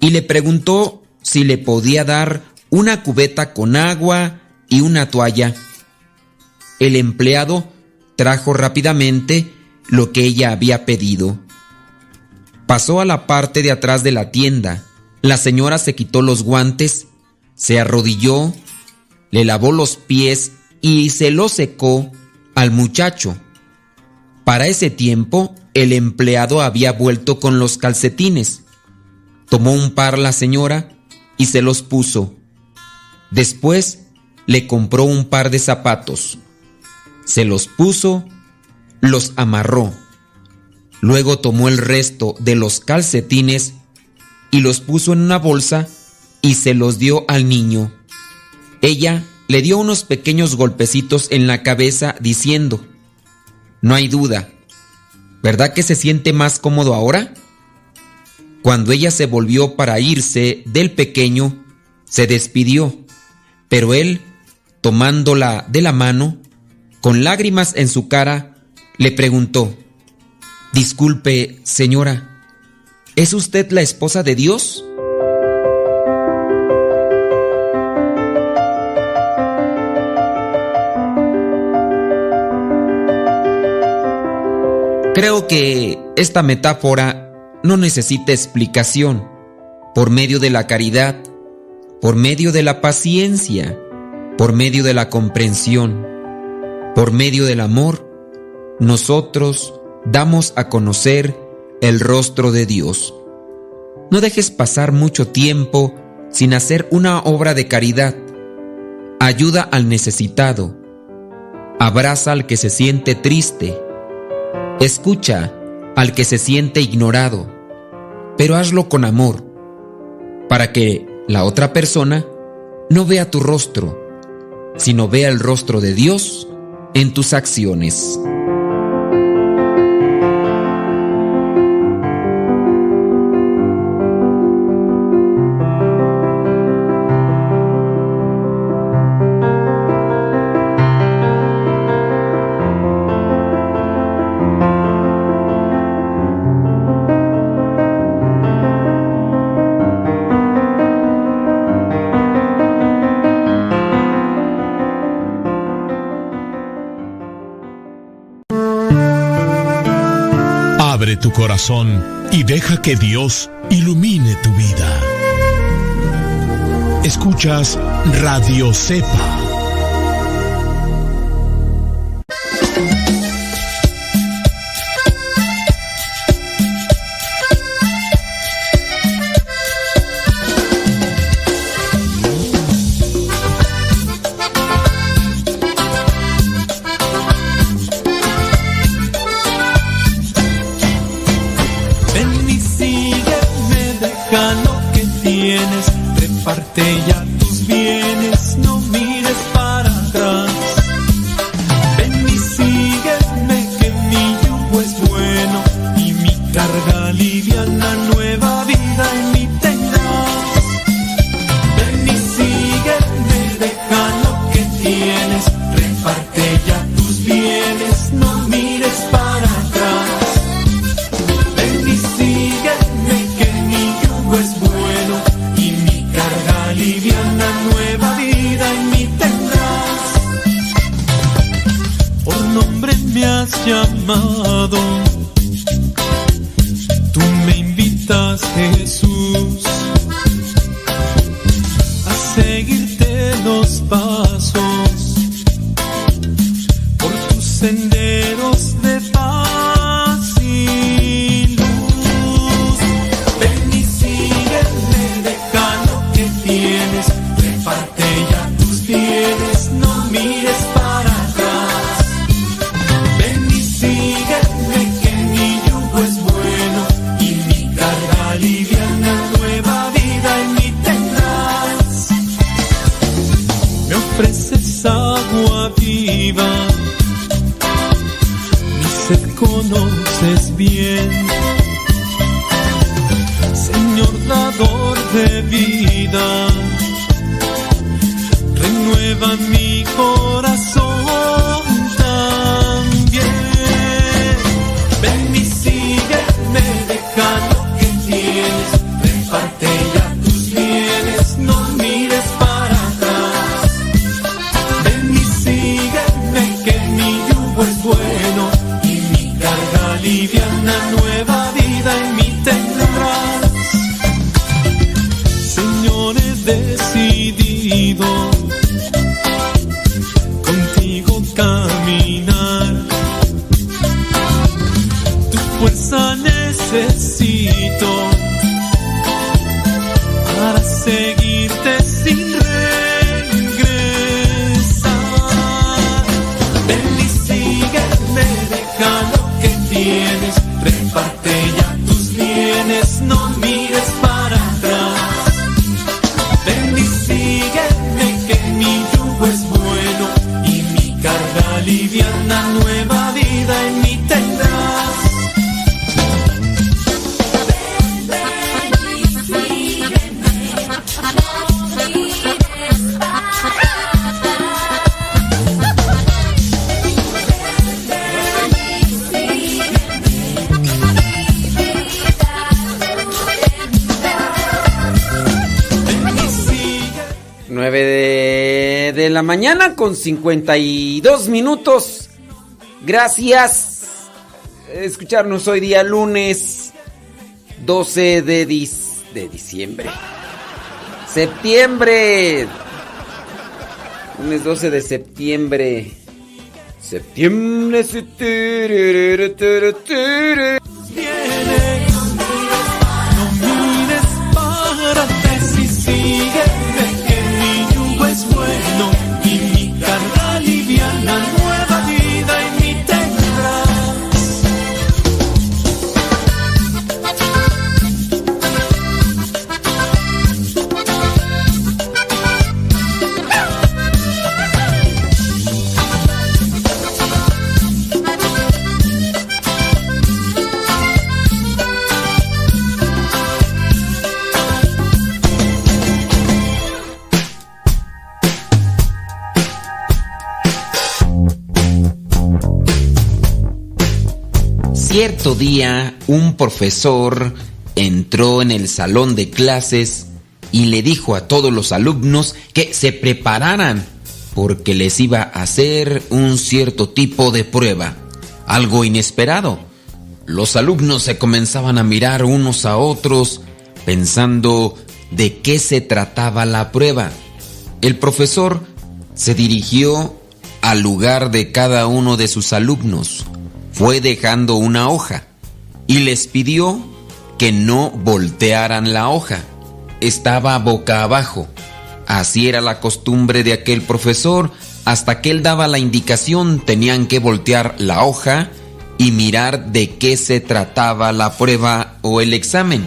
y le preguntó si le podía dar una cubeta con agua y una toalla. El empleado trajo rápidamente lo que ella había pedido. Pasó a la parte de atrás de la tienda. La señora se quitó los guantes, se arrodilló, le lavó los pies y se los secó al muchacho. Para ese tiempo, el empleado había vuelto con los calcetines. Tomó un par la señora y se los puso. Después le compró un par de zapatos. Se los puso, los amarró. Luego tomó el resto de los calcetines y los puso en una bolsa y se los dio al niño. Ella le dio unos pequeños golpecitos en la cabeza diciendo, No hay duda, ¿verdad que se siente más cómodo ahora? Cuando ella se volvió para irse del pequeño, se despidió, pero él, tomándola de la mano, con lágrimas en su cara, le preguntó, Disculpe, señora, ¿es usted la esposa de Dios? Creo que esta metáfora no necesita explicación. Por medio de la caridad, por medio de la paciencia, por medio de la comprensión, por medio del amor, nosotros damos a conocer el rostro de Dios. No dejes pasar mucho tiempo sin hacer una obra de caridad. Ayuda al necesitado. Abraza al que se siente triste. Escucha al que se siente ignorado. Pero hazlo con amor, para que la otra persona no vea tu rostro, sino vea el rostro de Dios en tus acciones. Y deja que Dios ilumine tu vida. Escuchas Radio Cepa. 9 de, de, la mañana con 52 minutos. Gracias. Escucharnos hoy día lunes 12 de, dis, de diciembre. Septiembre. Lunes 12 de septiembre. Septiembre. Día, un profesor entró en el salón de clases y le dijo a todos los alumnos que se prepararan porque les iba a hacer un cierto tipo de prueba, algo inesperado. Los alumnos se comenzaban a mirar unos a otros pensando de qué se trataba la prueba. El profesor se dirigió al lugar de cada uno de sus alumnos, fue dejando una hoja y les pidió que no voltearan la hoja. Estaba boca abajo. Así era la costumbre de aquel profesor. Hasta que él daba la indicación tenían que voltear la hoja y mirar de qué se trataba la prueba o el examen.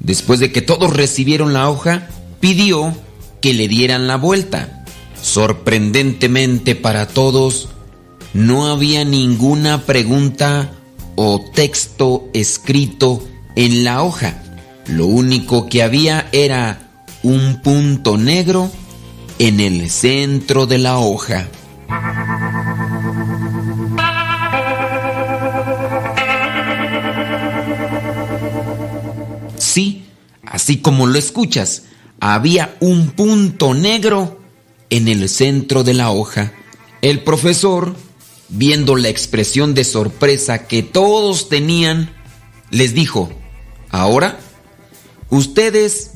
Después de que todos recibieron la hoja, pidió que le dieran la vuelta. Sorprendentemente para todos, no había ninguna pregunta o texto escrito en la hoja. Lo único que había era un punto negro en el centro de la hoja. Sí, así como lo escuchas, había un punto negro en el centro de la hoja. El profesor, viendo la expresión de sorpresa que todos tenían, les dijo, ahora ustedes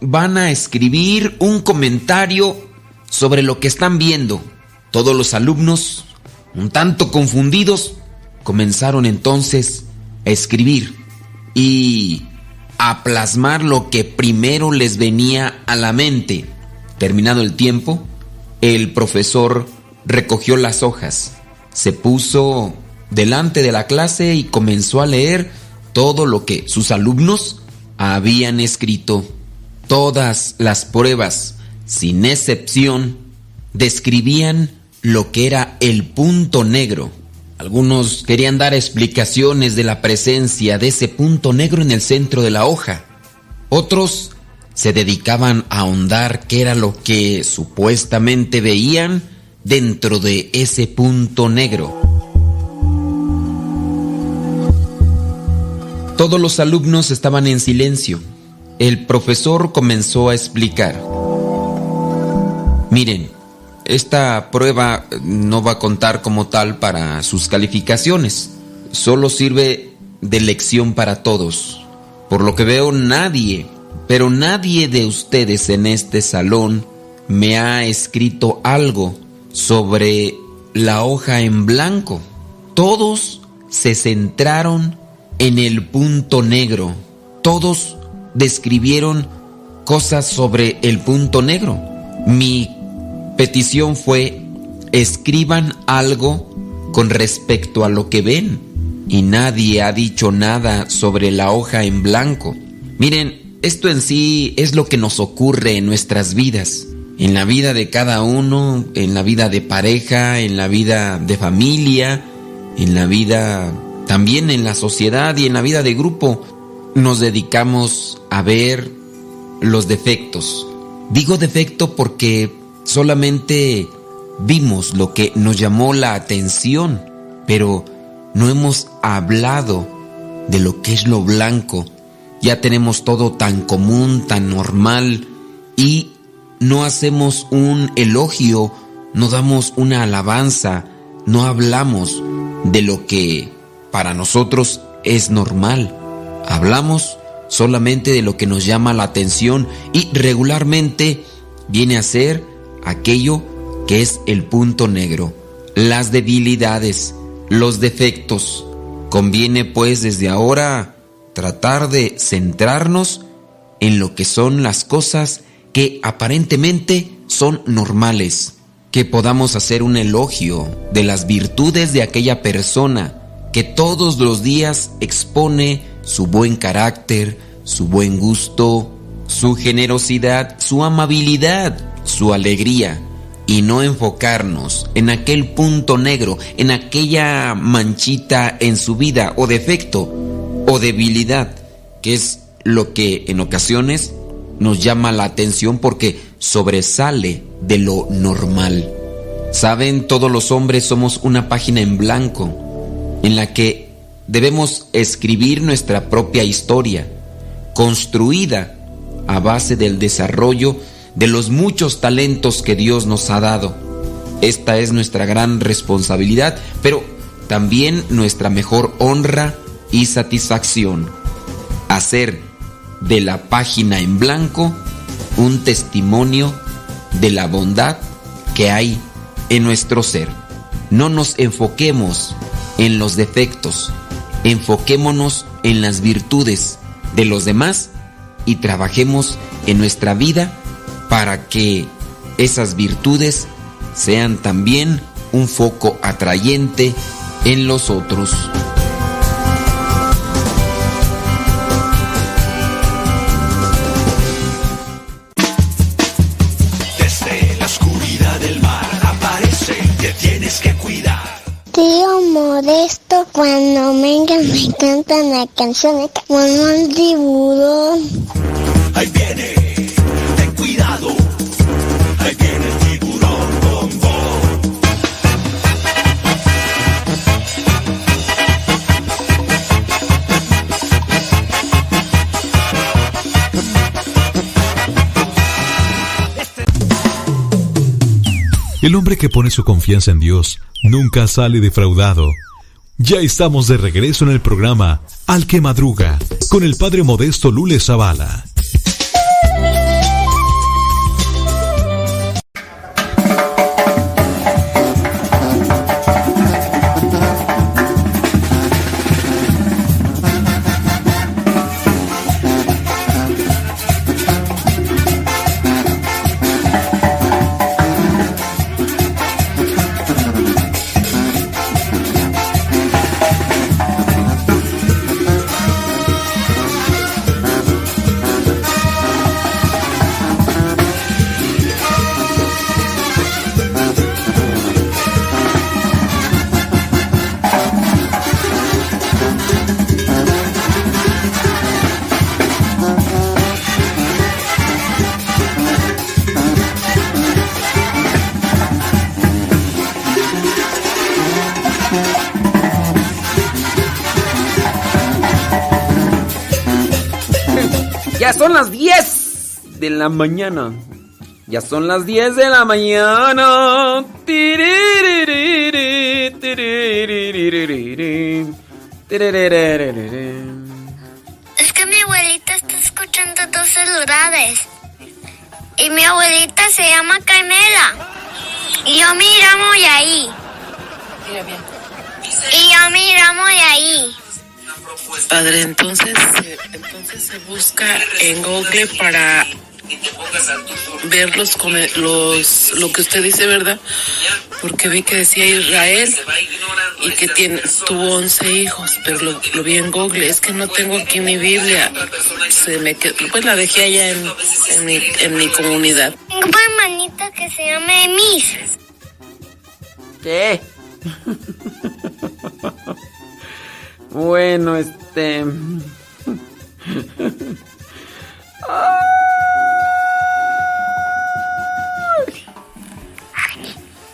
van a escribir un comentario sobre lo que están viendo. Todos los alumnos, un tanto confundidos, comenzaron entonces a escribir y a plasmar lo que primero les venía a la mente. Terminado el tiempo, el profesor recogió las hojas, se puso delante de la clase y comenzó a leer todo lo que sus alumnos habían escrito. Todas las pruebas, sin excepción, describían lo que era el punto negro. Algunos querían dar explicaciones de la presencia de ese punto negro en el centro de la hoja. Otros se dedicaban a ahondar qué era lo que supuestamente veían dentro de ese punto negro. Todos los alumnos estaban en silencio. El profesor comenzó a explicar. Miren, esta prueba no va a contar como tal para sus calificaciones. Solo sirve de lección para todos. Por lo que veo, nadie, pero nadie de ustedes en este salón me ha escrito algo sobre la hoja en blanco. Todos se centraron en el punto negro. Todos describieron cosas sobre el punto negro. Mi petición fue, escriban algo con respecto a lo que ven. Y nadie ha dicho nada sobre la hoja en blanco. Miren, esto en sí es lo que nos ocurre en nuestras vidas. En la vida de cada uno, en la vida de pareja, en la vida de familia, en la vida también en la sociedad y en la vida de grupo. Nos dedicamos a ver los defectos. Digo defecto porque solamente vimos lo que nos llamó la atención, pero no hemos hablado de lo que es lo blanco. Ya tenemos todo tan común, tan normal y no hacemos un elogio, no damos una alabanza, no hablamos de lo que para nosotros es normal. Hablamos solamente de lo que nos llama la atención y regularmente viene a ser aquello que es el punto negro, las debilidades, los defectos. Conviene pues desde ahora tratar de centrarnos en lo que son las cosas que aparentemente son normales, que podamos hacer un elogio de las virtudes de aquella persona que todos los días expone su buen carácter, su buen gusto, su generosidad, su amabilidad, su alegría, y no enfocarnos en aquel punto negro, en aquella manchita en su vida o defecto o debilidad, que es lo que en ocasiones nos llama la atención porque sobresale de lo normal. Saben, todos los hombres somos una página en blanco en la que debemos escribir nuestra propia historia, construida a base del desarrollo de los muchos talentos que Dios nos ha dado. Esta es nuestra gran responsabilidad, pero también nuestra mejor honra y satisfacción. Hacer de la página en blanco un testimonio de la bondad que hay en nuestro ser. No nos enfoquemos en los defectos, enfoquémonos en las virtudes de los demás y trabajemos en nuestra vida para que esas virtudes sean también un foco atrayente en los otros. Tío Modesto, cuando vengan me cantan la canción de como el tiburón. Viene, El hombre que pone su confianza en Dios nunca sale defraudado. Ya estamos de regreso en el programa Al que Madruga con el padre modesto Lule Zavala. Ya son las 10 de la mañana. Ya son las 10 de la mañana. Es que mi abuelita está escuchando dos celulares. Y mi abuelita se llama Canela. Y yo me llamo Yaí. Y yo me llamo Yaí. Padre, entonces, se- entonces se busca en Google para ver los, los lo que usted dice, ¿verdad? Porque vi que decía Israel y que tiene, tuvo 11 hijos, pero lo, lo vi en Google. Es que no tengo aquí mi Biblia. Se me quedó, pues la dejé allá en, en, mi, en mi comunidad. Tengo una hermanita que se llama Emis. ¿Qué? bueno, este.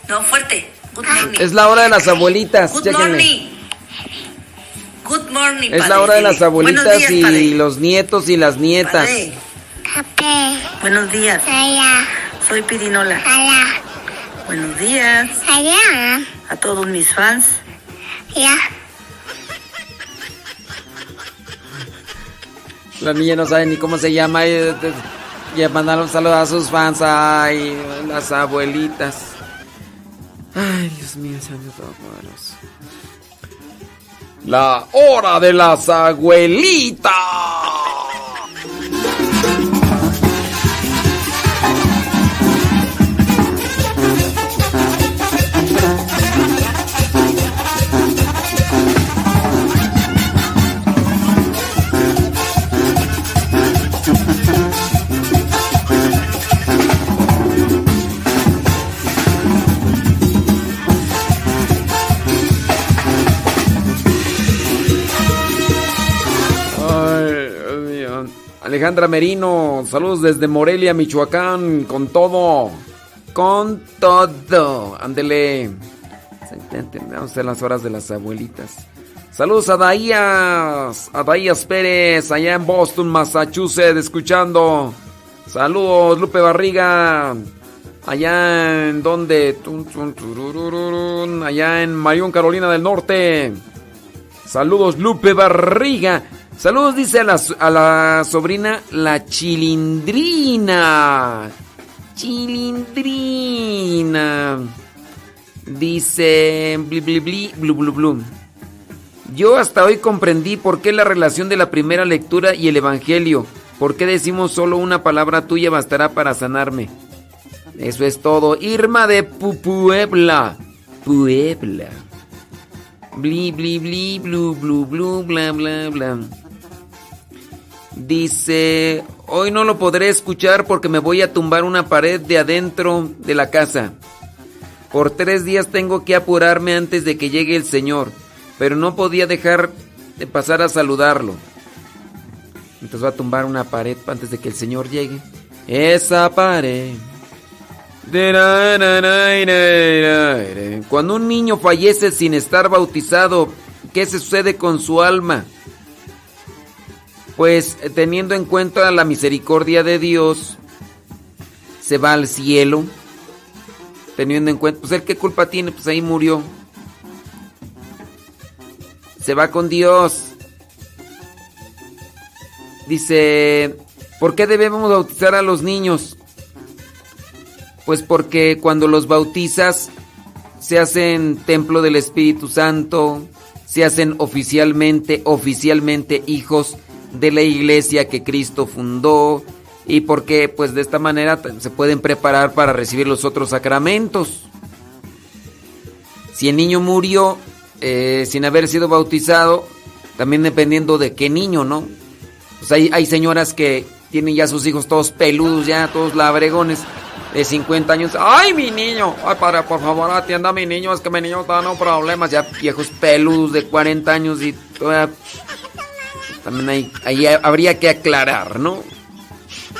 No, fuerte. Good morning. Es la hora de las abuelitas. Good chéquenle. morning. Good morning, Es la padre. hora de las abuelitas días, y padre. los nietos y las nietas. Padre. Buenos días. Soy Pirinola. Buenos días. A todos mis fans. La niña no sabe ni cómo se llama. Y, y mandaron saludos a sus fans. Ay, las abuelitas. Ay, Dios mío, Santo Todopoderoso. La hora de las abuelitas. Alejandra Merino, saludos desde Morelia, Michoacán, con todo. Con todo. Ándele. Vamos a las horas de las abuelitas. Saludos a Daías, a Daías Pérez, allá en Boston, Massachusetts, escuchando. Saludos, Lupe Barriga. Allá en donde, allá en Mayón, Carolina del Norte. Saludos, Lupe Barriga. Saludos, dice a la, a la sobrina La Chilindrina. Chilindrina. Dice. Bli, bli, bli, blu, blu, blu. Yo hasta hoy comprendí por qué la relación de la primera lectura y el Evangelio. ¿Por qué decimos solo una palabra tuya bastará para sanarme? Eso es todo. Irma de Pu- Puebla. Puebla. Bli, bli, bli, blu, blu, blu, bla, bla. Dice, hoy no lo podré escuchar porque me voy a tumbar una pared de adentro de la casa. Por tres días tengo que apurarme antes de que llegue el Señor, pero no podía dejar de pasar a saludarlo. Entonces va a tumbar una pared antes de que el Señor llegue. Esa pared. Cuando un niño fallece sin estar bautizado, ¿qué se sucede con su alma? Pues eh, teniendo en cuenta la misericordia de Dios, se va al cielo. Teniendo en cuenta, pues él qué culpa tiene, pues ahí murió. Se va con Dios. Dice, ¿por qué debemos bautizar a los niños? Pues porque cuando los bautizas se hacen templo del Espíritu Santo, se hacen oficialmente, oficialmente hijos de la iglesia que Cristo fundó y porque pues de esta manera se pueden preparar para recibir los otros sacramentos. Si el niño murió eh, sin haber sido bautizado, también dependiendo de qué niño, ¿no? Pues hay, hay señoras que tienen ya sus hijos todos peludos, ya todos labregones de 50 años. ¡Ay, mi niño! ¡Ay, padre, por favor, atienda a mi niño! Es que mi niño está dando problemas. Ya viejos peludos de 40 años y todavía... También hay, ahí habría que aclarar, ¿no?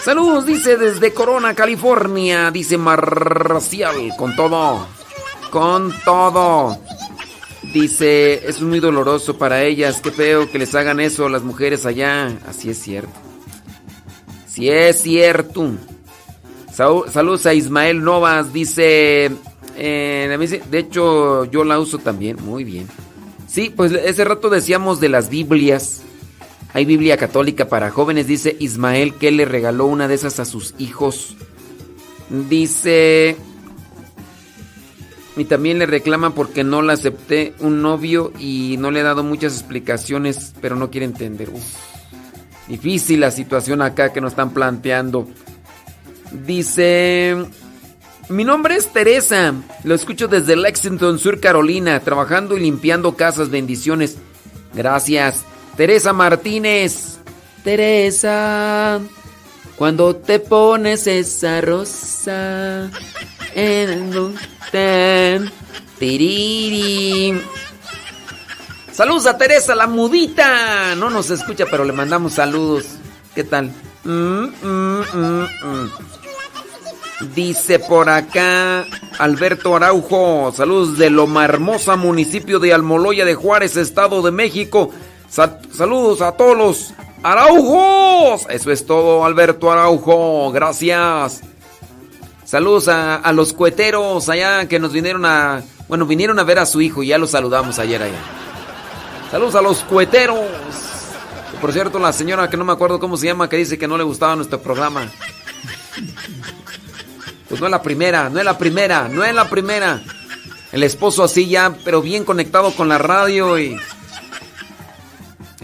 Saludos, dice desde Corona, California. Dice Marcial, con todo. Con todo. Dice, es muy doloroso para ellas. Qué feo que les hagan eso a las mujeres allá. Así es cierto. Si es cierto. saludos a Ismael Novas, dice... Eh, de hecho, yo la uso también, muy bien. Sí, pues ese rato decíamos de las Biblias. Hay Biblia católica para jóvenes, dice Ismael, que le regaló una de esas a sus hijos. Dice... Y también le reclama porque no le acepté un novio y no le he dado muchas explicaciones, pero no quiere entender. difícil la situación acá que nos están planteando. Dice... Mi nombre es Teresa. Lo escucho desde Lexington, Sur Carolina, trabajando y limpiando casas. Bendiciones. Gracias. Teresa Martínez. Teresa, cuando te pones esa rosa en un tiriri. Saludos a Teresa, la mudita. No nos escucha, pero le mandamos saludos. ¿Qué tal? Mm, mm, mm, Dice por acá Alberto Araujo, saludos de Loma Hermosa, municipio de Almoloya de Juárez, Estado de México. Saludos a todos los Araujos. Eso es todo, Alberto Araujo. Gracias. Saludos a, los cueteros allá que nos vinieron a. Bueno, vinieron a ver a su hijo y ya los saludamos ayer allá. Saludos a los cueteros. Por cierto, la señora que no me acuerdo cómo se llama, que dice que no le gustaba nuestro programa. Pues no es la primera, no es la primera, no es la primera. El esposo así ya, pero bien conectado con la radio y.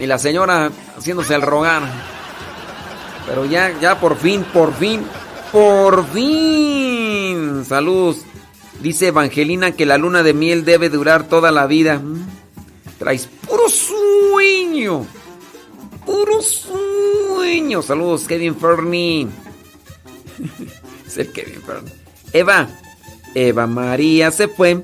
Y la señora haciéndose el rogar. Pero ya, ya por fin, por fin, por fin. Saludos. Dice Evangelina que la luna de miel debe durar toda la vida. Traes puro sueño. Puro sueño. Saludos, Kevin Fernie. Eva. Eva María se fue.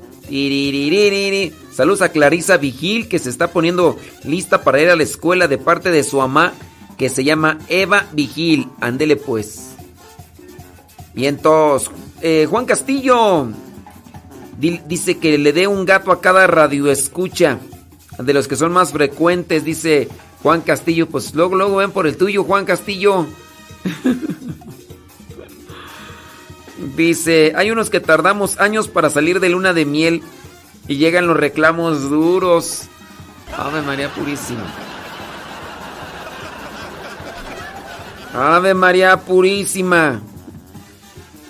Saludos a Clarisa Vigil que se está poniendo lista para ir a la escuela de parte de su mamá que se llama Eva Vigil. Ándele pues. Bien, todos. Eh, Juan Castillo dice que le dé un gato a cada radio escucha. De los que son más frecuentes, dice Juan Castillo. Pues luego, luego ven por el tuyo, Juan Castillo. Dice, hay unos que tardamos años para salir de luna de miel y llegan los reclamos duros. Ave María Purísima. Ave María Purísima.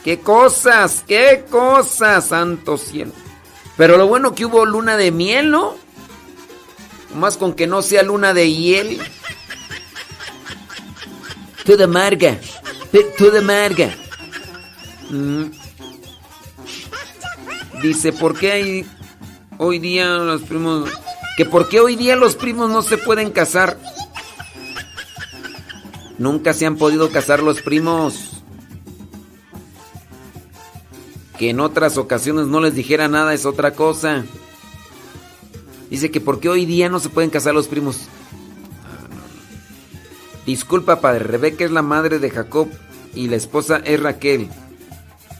¿Qué cosas? ¿Qué cosas, santo cielo? Pero lo bueno que hubo luna de miel, ¿no? Más con que no sea luna de hiel. Toda amarga. Toda amarga. Mm. Dice, ¿por qué hay hoy día los primos... Que por qué hoy día los primos no se pueden casar? Nunca se han podido casar los primos. Que en otras ocasiones no les dijera nada es otra cosa. Dice que por qué hoy día no se pueden casar los primos. Disculpa, padre. Rebeca es la madre de Jacob y la esposa es Raquel.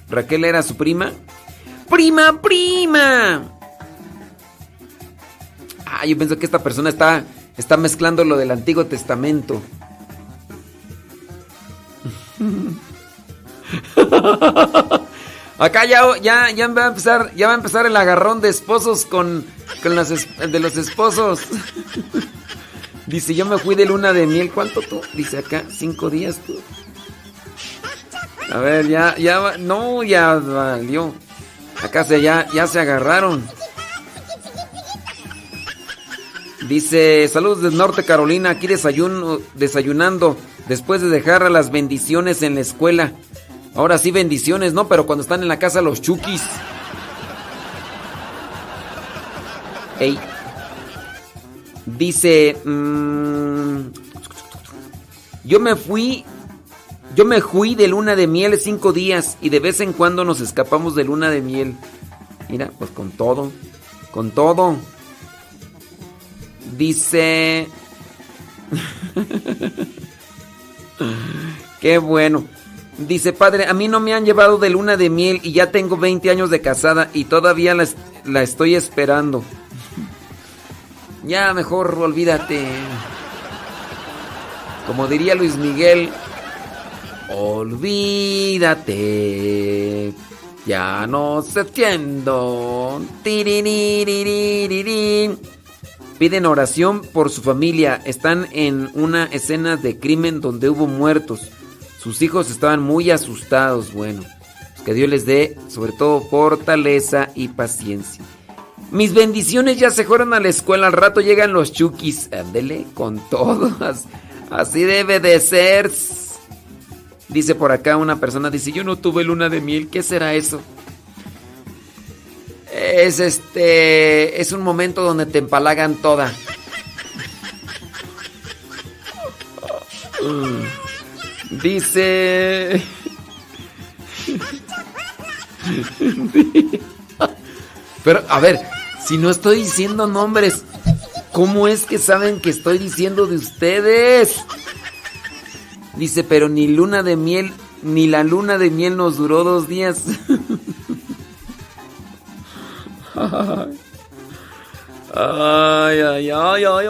Raquel era su prima. ¡Prima, prima! Ah, yo pienso que esta persona está, está mezclando lo del Antiguo Testamento. Acá ya, ya, ya, va a empezar, ya va a empezar el agarrón de esposos con, con las de los esposos. Dice, yo me fui de luna de miel. ¿Cuánto tú? Dice acá, cinco días tú. A ver, ya, ya, no, ya valió. Acá se, ya, ya se agarraron. Dice, saludos de Norte Carolina, aquí desayuno, desayunando, después de dejar las bendiciones en la escuela. Ahora sí bendiciones, ¿no? Pero cuando están en la casa los chukis. Ey. Dice, mm, yo me fui yo me fui de luna de miel cinco días y de vez en cuando nos escapamos de luna de miel. Mira, pues con todo, con todo. Dice... Qué bueno. Dice, padre, a mí no me han llevado de luna de miel y ya tengo 20 años de casada y todavía la, la estoy esperando. ya, mejor olvídate. Como diría Luis Miguel, Olvídate. Ya no se entiendo. Piden oración por su familia. Están en una escena de crimen donde hubo muertos. Sus hijos estaban muy asustados. Bueno, que Dios les dé sobre todo fortaleza y paciencia. Mis bendiciones ya se fueron a la escuela. Al rato llegan los chukis. Ándele con todo. Así debe de ser. Dice por acá una persona, dice, yo no tuve luna de miel, ¿qué será eso? Es este, es un momento donde te empalagan toda. Dice... Pero, a ver, si no estoy diciendo nombres, ¿cómo es que saben que estoy diciendo de ustedes? Dice, pero ni luna de miel, ni la luna de miel nos duró dos días. Ay, ay, ay, ay,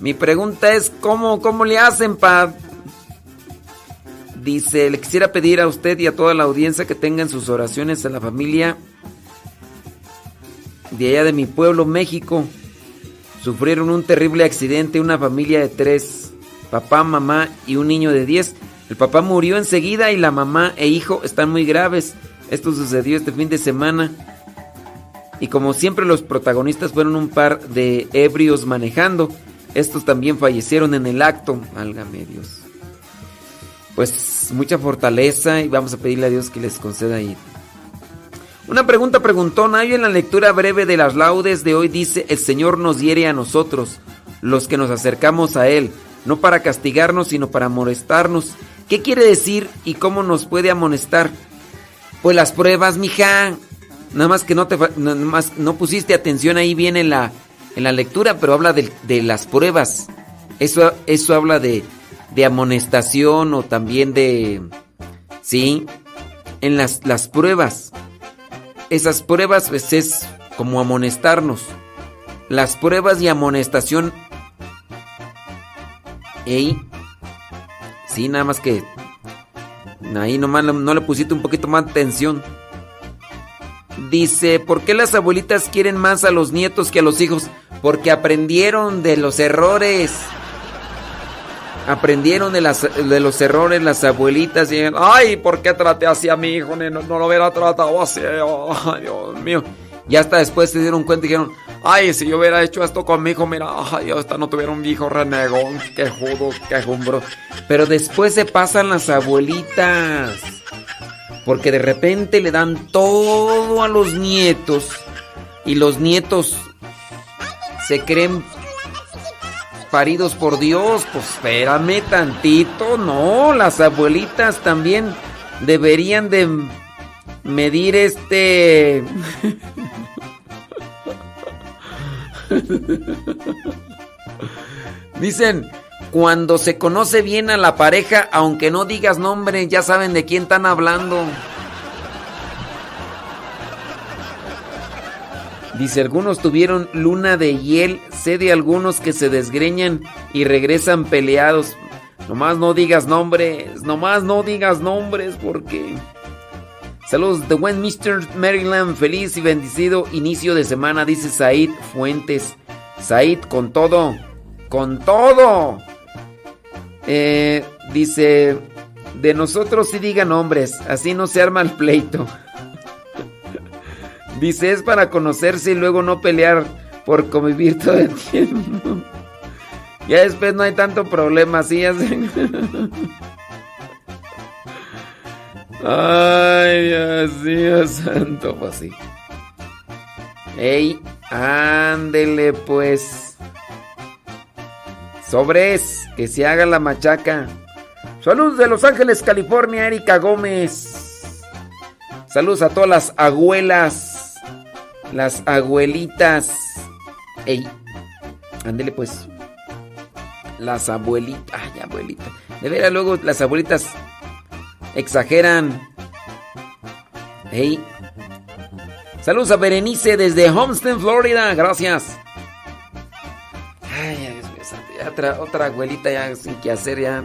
Mi pregunta es, ¿cómo, cómo le hacen para... Dice, le quisiera pedir a usted y a toda la audiencia que tengan sus oraciones a la familia de allá de mi pueblo, México. Sufrieron un terrible accidente una familia de tres, papá, mamá y un niño de diez. El papá murió enseguida y la mamá e hijo están muy graves. Esto sucedió este fin de semana. Y como siempre los protagonistas fueron un par de ebrios manejando. Estos también fallecieron en el acto. Válgame Dios. Pues mucha fortaleza y vamos a pedirle a Dios que les conceda ahí. Una pregunta preguntó Nayo en la lectura breve de las laudes de hoy dice, el Señor nos hiere a nosotros, los que nos acercamos a Él, no para castigarnos, sino para molestarnos. ¿Qué quiere decir y cómo nos puede amonestar? Pues las pruebas, mija. Nada más que no te nada más no pusiste atención ahí bien en la, en la lectura, pero habla de, de las pruebas. Eso, eso habla de, de amonestación o también de... Sí, en las, las pruebas esas pruebas pues, es como amonestarnos. Las pruebas y amonestación. Ey. Sí, nada más que. Ahí nomás no le pusiste un poquito más atención. Dice, ¿por qué las abuelitas quieren más a los nietos que a los hijos? Porque aprendieron de los errores aprendieron de, las, de los errores las abuelitas y ay, ¿por qué traté así a mi hijo? No, no lo hubiera tratado así, ay, Dios mío. Y hasta después se dieron cuenta y dijeron, ay, si yo hubiera hecho esto con mi hijo, mira, ay, hasta no tuviera un viejo renegón, que judo, que jumbro. Pero después se pasan las abuelitas, porque de repente le dan todo a los nietos y los nietos se creen paridos por Dios, pues espérame tantito, no, las abuelitas también deberían de medir este... Dicen, cuando se conoce bien a la pareja, aunque no digas nombre, ya saben de quién están hablando. Dice, algunos tuvieron luna de hiel, sé de algunos que se desgreñan y regresan peleados. Nomás no digas nombres, nomás no digas nombres porque... Saludos de Westminster, Maryland, feliz y bendecido inicio de semana, dice Said Fuentes. Said, con todo, con todo. Eh, dice, de nosotros sí digan nombres, así no se arma el pleito. Dice, es para conocerse y luego no pelear por convivir todo el tiempo. Ya después no hay tanto problema, ¿sí? Ay, Dios mío santo, pues sí. Ey, ándele pues. Sobres, que se haga la machaca. Saludos de Los Ángeles, California, Erika Gómez. Saludos a todas las abuelas las abuelitas. Ey, ándele pues. Las abuelitas. Ay, abuelita. De veras, luego las abuelitas exageran. Ey. Saludos a Berenice desde Homestead, Florida. Gracias. Ay, Dios mío, ya otra, otra abuelita ya sin que hacer ya.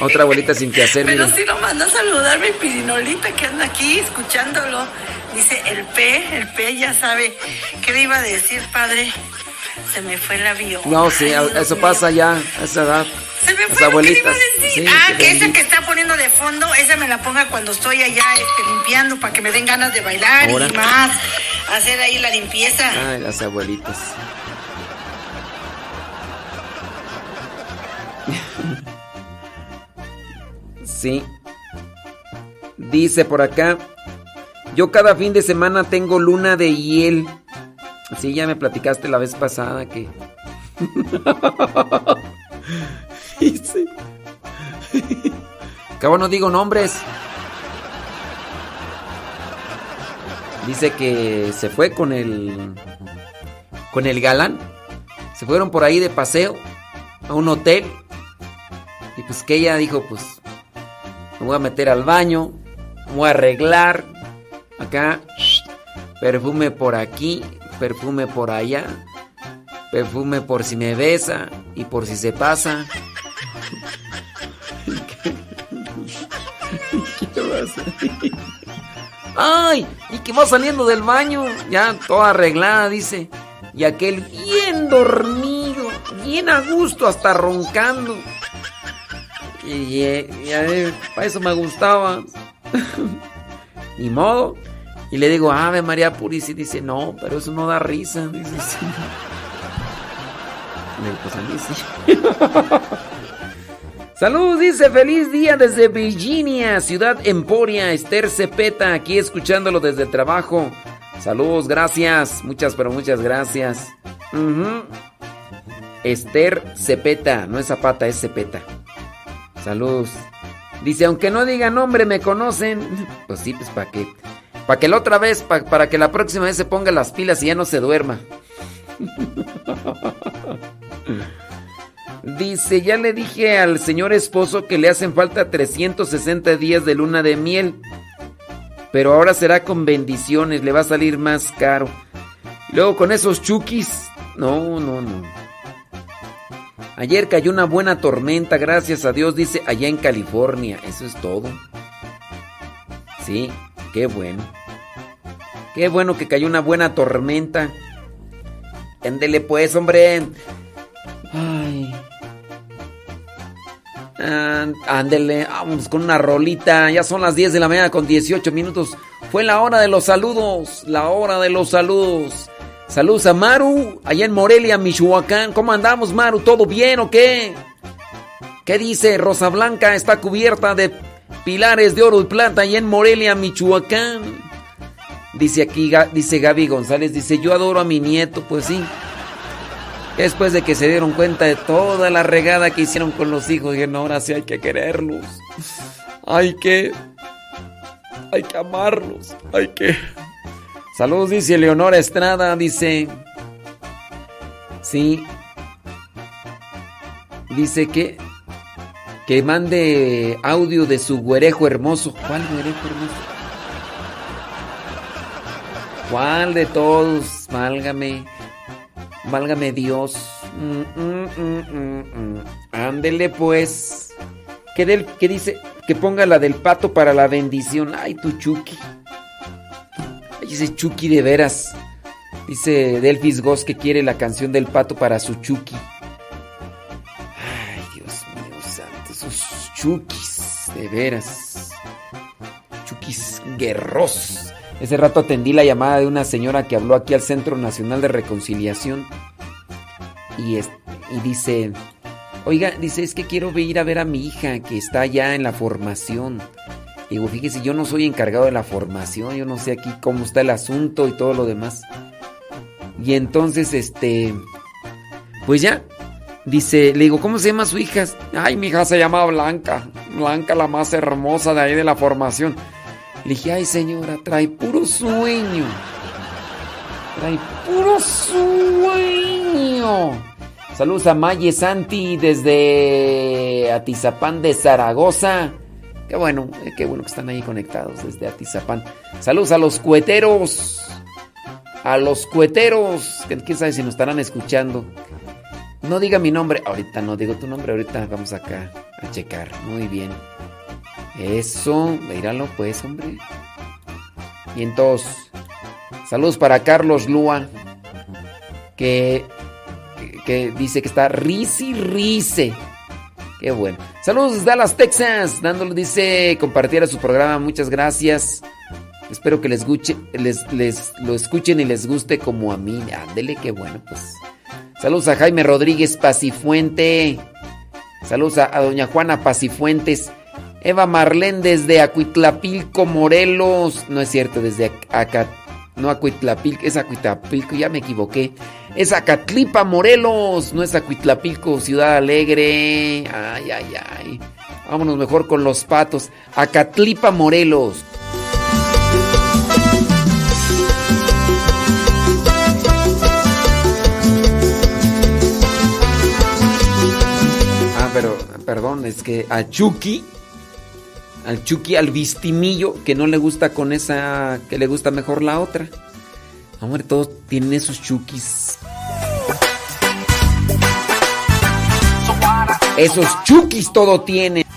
Otra abuelita sin que hacer, Pero sí lo manda a saludar mi pirinolita que anda aquí escuchándolo. Dice, el P, el P ya sabe. ¿Qué le iba a decir, padre? Se me fue el avión. No, sí, Ay, eso pasa ya, a esa edad. Se me fue lo que le iba a decir. Sí, ah, que esa que está poniendo de fondo, esa me la ponga cuando estoy allá este, limpiando para que me den ganas de bailar Ahora. y más. Hacer ahí la limpieza. Ay, las abuelitas. Sí. Dice por acá, yo cada fin de semana tengo luna de hiel. Sí, ya me platicaste la vez pasada que... Cabo no digo nombres. Dice que se fue con el con el galán. Se fueron por ahí de paseo a un hotel. Y pues que ella dijo, pues me voy a meter al baño, me voy a arreglar acá perfume por aquí, perfume por allá, perfume por si me besa y por si se pasa. ¿Qué a? ¡Ay! Y que va saliendo del baño, ya toda arreglada, dice. Y aquel bien dormido, bien a gusto, hasta roncando. Y, y a ver, para eso me gustaba. Ni modo. Y le digo, Ave María Purísima. Dice, no, pero eso no da risa. Dice, sí. Le digo, pues a mí sí. Salud, dice feliz día desde Virginia, ciudad Emporia, Esther Cepeta, aquí escuchándolo desde el trabajo. Saludos, gracias, muchas pero muchas gracias. Esther Cepeta, no es Zapata, es Cepeta. Saludos. Dice, aunque no diga nombre, me conocen. Pues sí, pues para que, para que la otra vez, pa- para que la próxima vez se ponga las pilas y ya no se duerma. Dice, ya le dije al señor esposo que le hacen falta 360 días de luna de miel. Pero ahora será con bendiciones, le va a salir más caro. Luego con esos chukis. No, no, no. Ayer cayó una buena tormenta, gracias a Dios, dice allá en California. Eso es todo. Sí, qué bueno. Qué bueno que cayó una buena tormenta. Éndele pues, hombre. Ay. Án- Ándele, vamos con una rolita. Ya son las 10 de la mañana con 18 minutos. Fue la hora de los saludos. La hora de los saludos. Saludos a Maru, allá en Morelia, Michoacán. ¿Cómo andamos, Maru? ¿Todo bien o qué? ¿Qué dice? Rosa Blanca está cubierta de pilares de oro y plata allá en Morelia, Michoacán. Dice aquí, dice Gaby González, dice, yo adoro a mi nieto, pues sí. Después de que se dieron cuenta de toda la regada que hicieron con los hijos, dijeron, ahora sí hay que quererlos. Hay que... Hay que amarlos. Hay que... Saludos, dice Leonora Estrada, dice... Sí. Dice que... Que mande audio de su güerejo hermoso. ¿Cuál güerejo hermoso? ¿Cuál de todos? Válgame. Válgame Dios. Mm, mm, mm. Ándele pues. ¿Qué, del, ¿Qué dice? Que ponga la del pato para la bendición. Ay, tu Chucky. Ay, ese Chucky de veras. Dice Delfis Goss que quiere la canción del pato para su Chucky. Ay, Dios mío santo. Esos Chukis. De veras. Chukis guerrosos. Ese rato atendí la llamada de una señora que habló aquí al Centro Nacional de Reconciliación. Y, y dice, oiga, dice, es que quiero ir a ver a mi hija que está ya en la formación. Digo, fíjese, yo no soy encargado de la formación, yo no sé aquí cómo está el asunto y todo lo demás. Y entonces, este, pues ya, dice, le digo, ¿cómo se llama su hija? Ay, mi hija se llama Blanca, Blanca la más hermosa de ahí de la formación. Le dije, ay señora, trae puro sueño. Trae puro sueño. Saludos a Maye Santi desde Atizapán de Zaragoza. Qué bueno, eh, qué bueno que están ahí conectados desde Atizapán. Saludos a los cueteros. a los cueteros, quién sabe si nos estarán escuchando. No diga mi nombre, ahorita no digo tu nombre, ahorita vamos acá a checar. Muy bien. Eso, míralo pues, hombre. Y entonces, saludos para Carlos Lua, que, que, dice que está risi risi. Qué bueno. Saludos desde Dallas, Texas. Dándole, dice, compartir a su programa. Muchas gracias. Espero que les, les, les lo escuchen y les guste como a mí. Ándele, qué bueno, pues. Saludos a Jaime Rodríguez Pacifuente. Saludos a, doña Juana Pacifuentes. Eva Marlén desde Acuitlapilco, Morelos. No es cierto, desde acá. No Acuitlapilco, es Acuitlapilco, ya me equivoqué. Es Acatlipa, Morelos. No es Acuitlapilco, Ciudad Alegre. Ay, ay, ay. Vámonos mejor con los patos. Acatlipa, Morelos. pero perdón, es que a al Chucky, al vistimillo, que no le gusta con esa, que le gusta mejor la otra. Hombre, todos tienen esos Chukis. Esos Chukis todo tienen.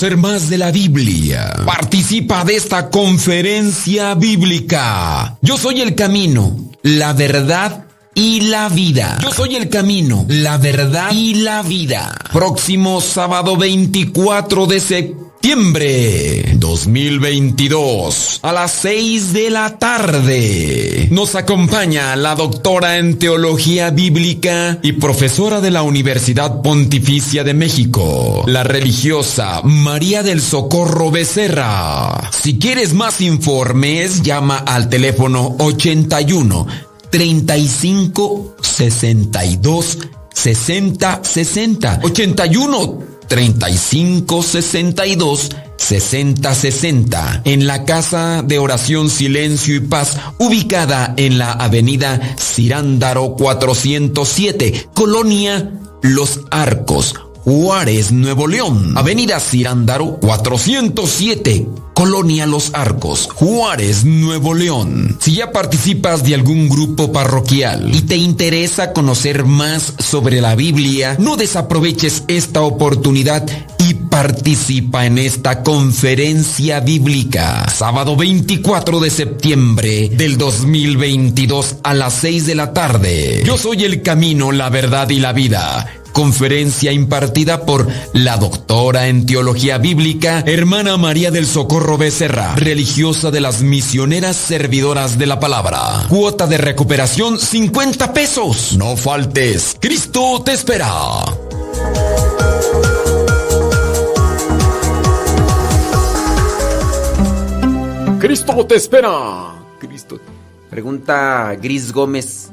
Conocer más de la Biblia? Participa de esta conferencia bíblica. Yo soy el camino, la verdad y la vida. Yo soy el camino, la verdad y la vida. Próximo sábado 24 de septiembre 2022 a las 6 de la tarde. Nos acompaña la doctora en teología bíblica y profesora de la Universidad Pontificia de México, la religiosa María del Socorro Becerra. Si quieres más informes, llama al teléfono 81 35 62 60 60 81 35 62 60 60 en la casa de oración Silencio y Paz ubicada en la avenida Cirándaro 407 Colonia Los Arcos Juárez, Nuevo León. Avenida Cirándaro 407. Colonia Los Arcos, Juárez, Nuevo León. Si ya participas de algún grupo parroquial y te interesa conocer más sobre la Biblia, no desaproveches esta oportunidad y participa en esta conferencia bíblica. Sábado 24 de septiembre del 2022 a las 6 de la tarde. Yo soy el camino, la verdad y la vida conferencia impartida por la doctora en teología bíblica, hermana María del Socorro Becerra, religiosa de las misioneras servidoras de la palabra. Cuota de recuperación 50 pesos. No faltes. Cristo te espera. Cristo te espera. Cristo. Pregunta Gris Gómez.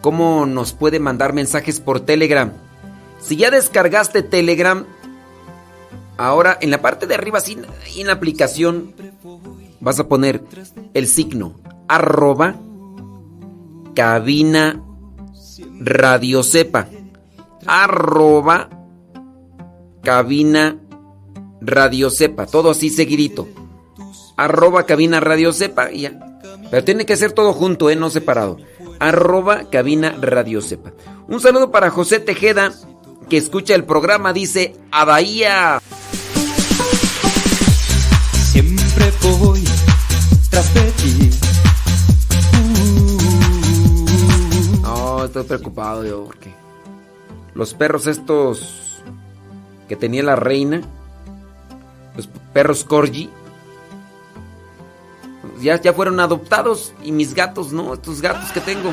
¿Cómo nos puede mandar mensajes por Telegram? Si ya descargaste Telegram, ahora en la parte de arriba, sin, en la aplicación, vas a poner el signo arroba cabina radio sepa. Arroba cabina radio sepa. Todo así seguidito. Arroba cabina radio sepa. Ya. Pero tiene que ser todo junto, ¿eh? no separado. Arroba cabina radio sepa. Un saludo para José Tejeda que escucha el programa dice a Bahía. Siempre voy tras de ti. No, estoy preocupado yo porque los perros estos que tenía la reina, los perros corgi, ya, ya fueron adoptados y mis gatos, ¿no? Estos gatos que tengo.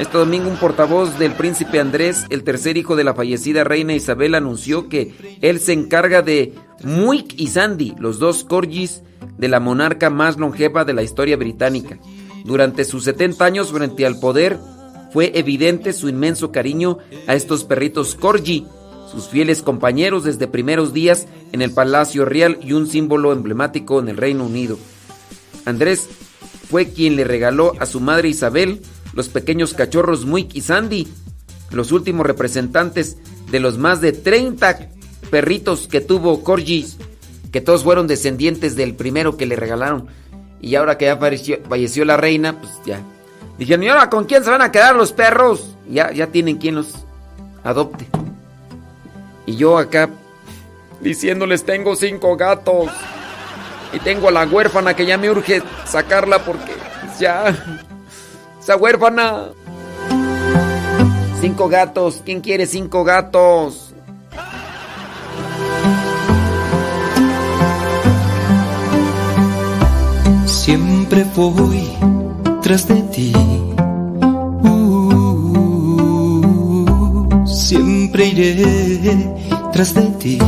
Este domingo un portavoz del príncipe Andrés, el tercer hijo de la fallecida reina Isabel, anunció que él se encarga de Muik y Sandy, los dos corgis de la monarca más longeva de la historia británica. Durante sus 70 años frente al poder, fue evidente su inmenso cariño a estos perritos corgi, sus fieles compañeros desde primeros días en el Palacio Real y un símbolo emblemático en el Reino Unido. Andrés fue quien le regaló a su madre Isabel los pequeños cachorros Muik y Sandy, los últimos representantes de los más de 30 perritos que tuvo Corgi, que todos fueron descendientes del primero que le regalaron. Y ahora que ya falleció, la reina, pues ya. Dijeron, ¿y ahora con quién se van a quedar los perros? Ya, ya tienen quien los adopte. Y yo acá diciéndoles, tengo cinco gatos. Y tengo a la huérfana que ya me urge sacarla porque ya... ¡Está huérfana! Cinco gatos. ¿Quién quiere cinco gatos? Siempre voy tras de ti. Uh, siempre iré tras de ti.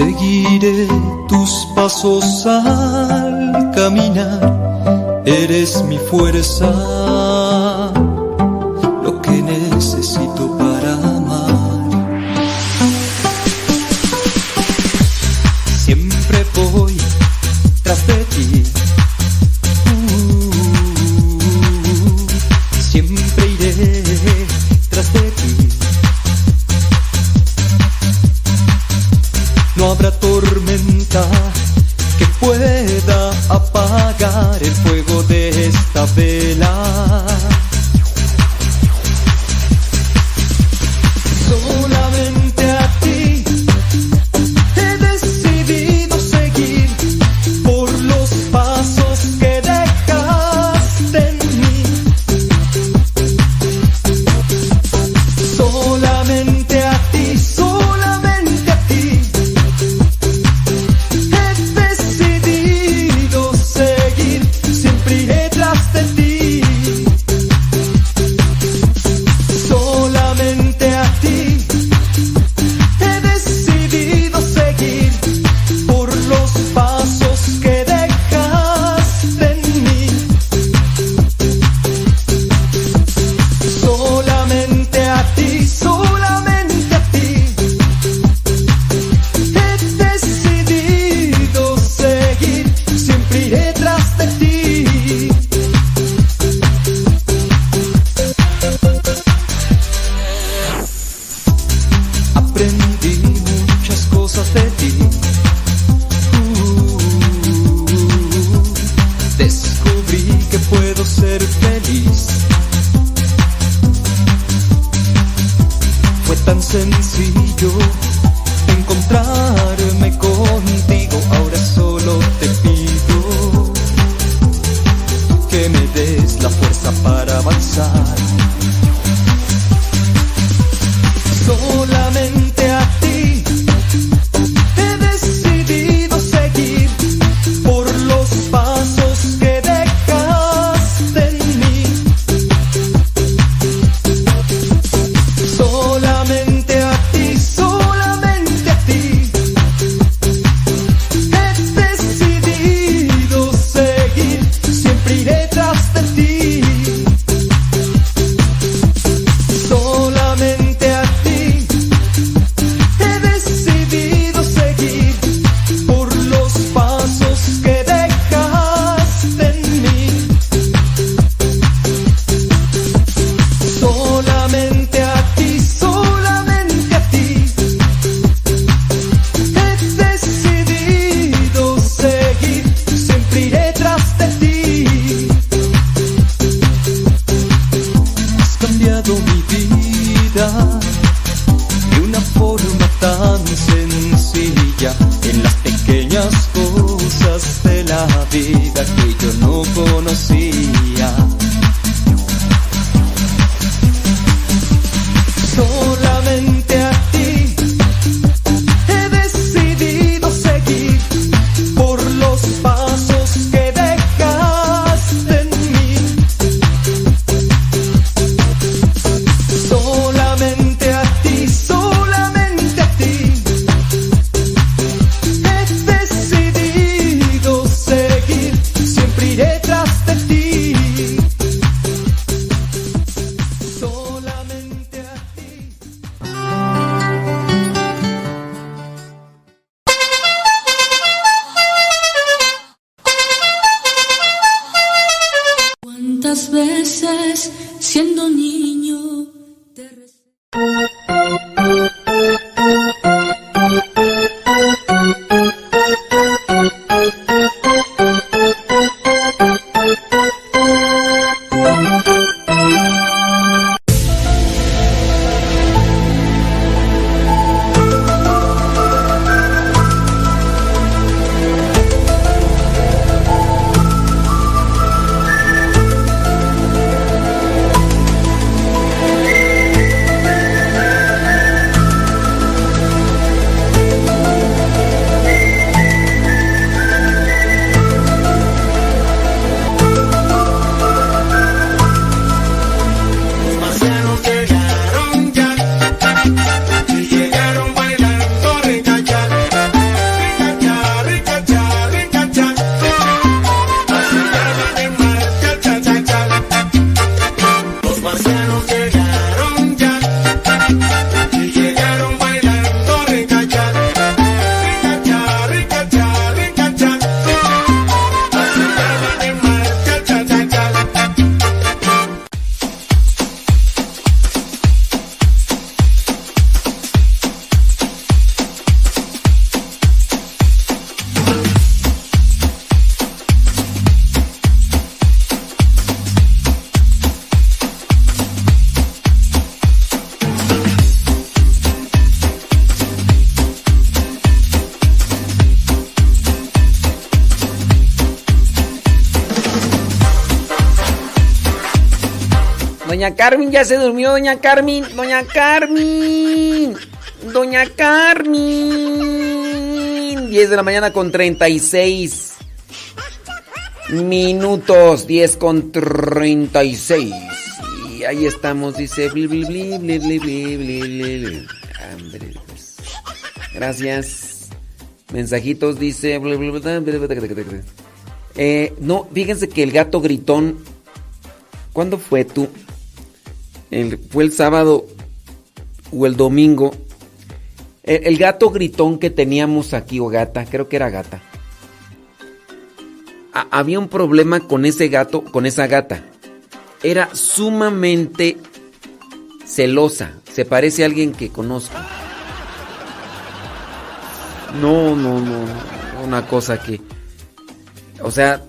Seguiré tus pasos al caminar, eres mi fuerza. Doña Carmen ya se durmió, doña Carmen. Doña Carmen. Doña Carmen. 10 de la mañana con 36 minutos. 10 con 36. Y ahí estamos, dice. Bli. Gracias. Mensajitos dice. Eh, no, fíjense que el gato gritón. ¿Cuándo fue tú? El- fue el sábado o el domingo. El, gato gritón que teníamos aquí, o gata, creo que era gata. Ha- había un problema con ese gato, con esa gata. Era sumamente celosa. Se parece a alguien que conozco. No, no, no, no. Una cosa que. O sea,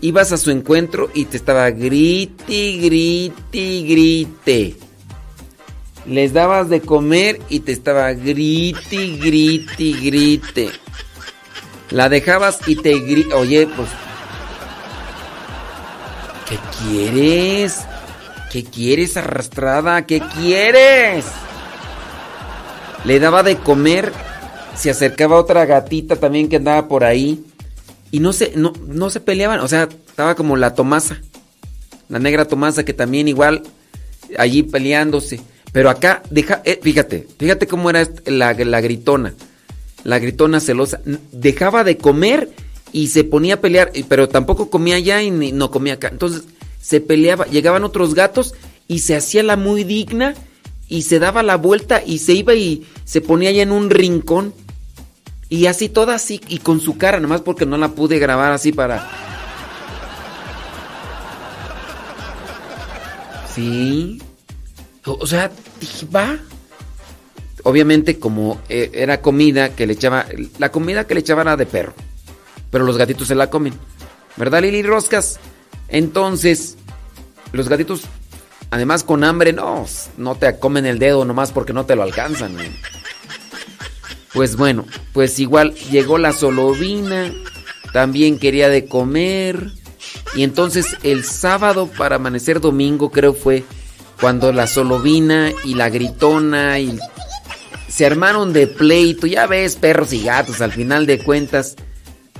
ibas a su encuentro y te estaba grite, grite, grite. Les dabas de comer y te estaba grite, grite, grite. La dejabas y te grita. Oye, pues. ¿Qué quieres? ¿Qué quieres, arrastrada? ¿Qué quieres? Le daba de comer. Se acercaba otra gatita también que andaba por ahí. Y no se, no, no se peleaban. O sea, estaba como la Tomasa. La negra Tomasa que también igual allí peleándose. Pero acá, deja, eh, fíjate, fíjate cómo era la, la gritona. La gritona celosa. Dejaba de comer y se ponía a pelear. Pero tampoco comía allá y ni- no comía acá. Entonces se peleaba. Llegaban otros gatos y se hacía la muy digna. Y se daba la vuelta y se iba y se ponía allá en un rincón. Y así toda así y con su cara, nomás porque no la pude grabar así para... Sí. O, sea, va. Obviamente como eh, era comida que le echaba... La comida que le echaba era de perro. Pero los gatitos se la comen. ¿Verdad, Lili Roscas? Entonces, los gatitos, además con hambre, no, no te comen el dedo nomás porque no te lo alcanzan. ¿no? Pues bueno, pues igual llegó la solovina, también quería de comer. Y entonces el sábado para amanecer domingo creo fue cuando la solovina y la gritona y se armaron de pleito, ya ves, perros y gatos, al final de cuentas,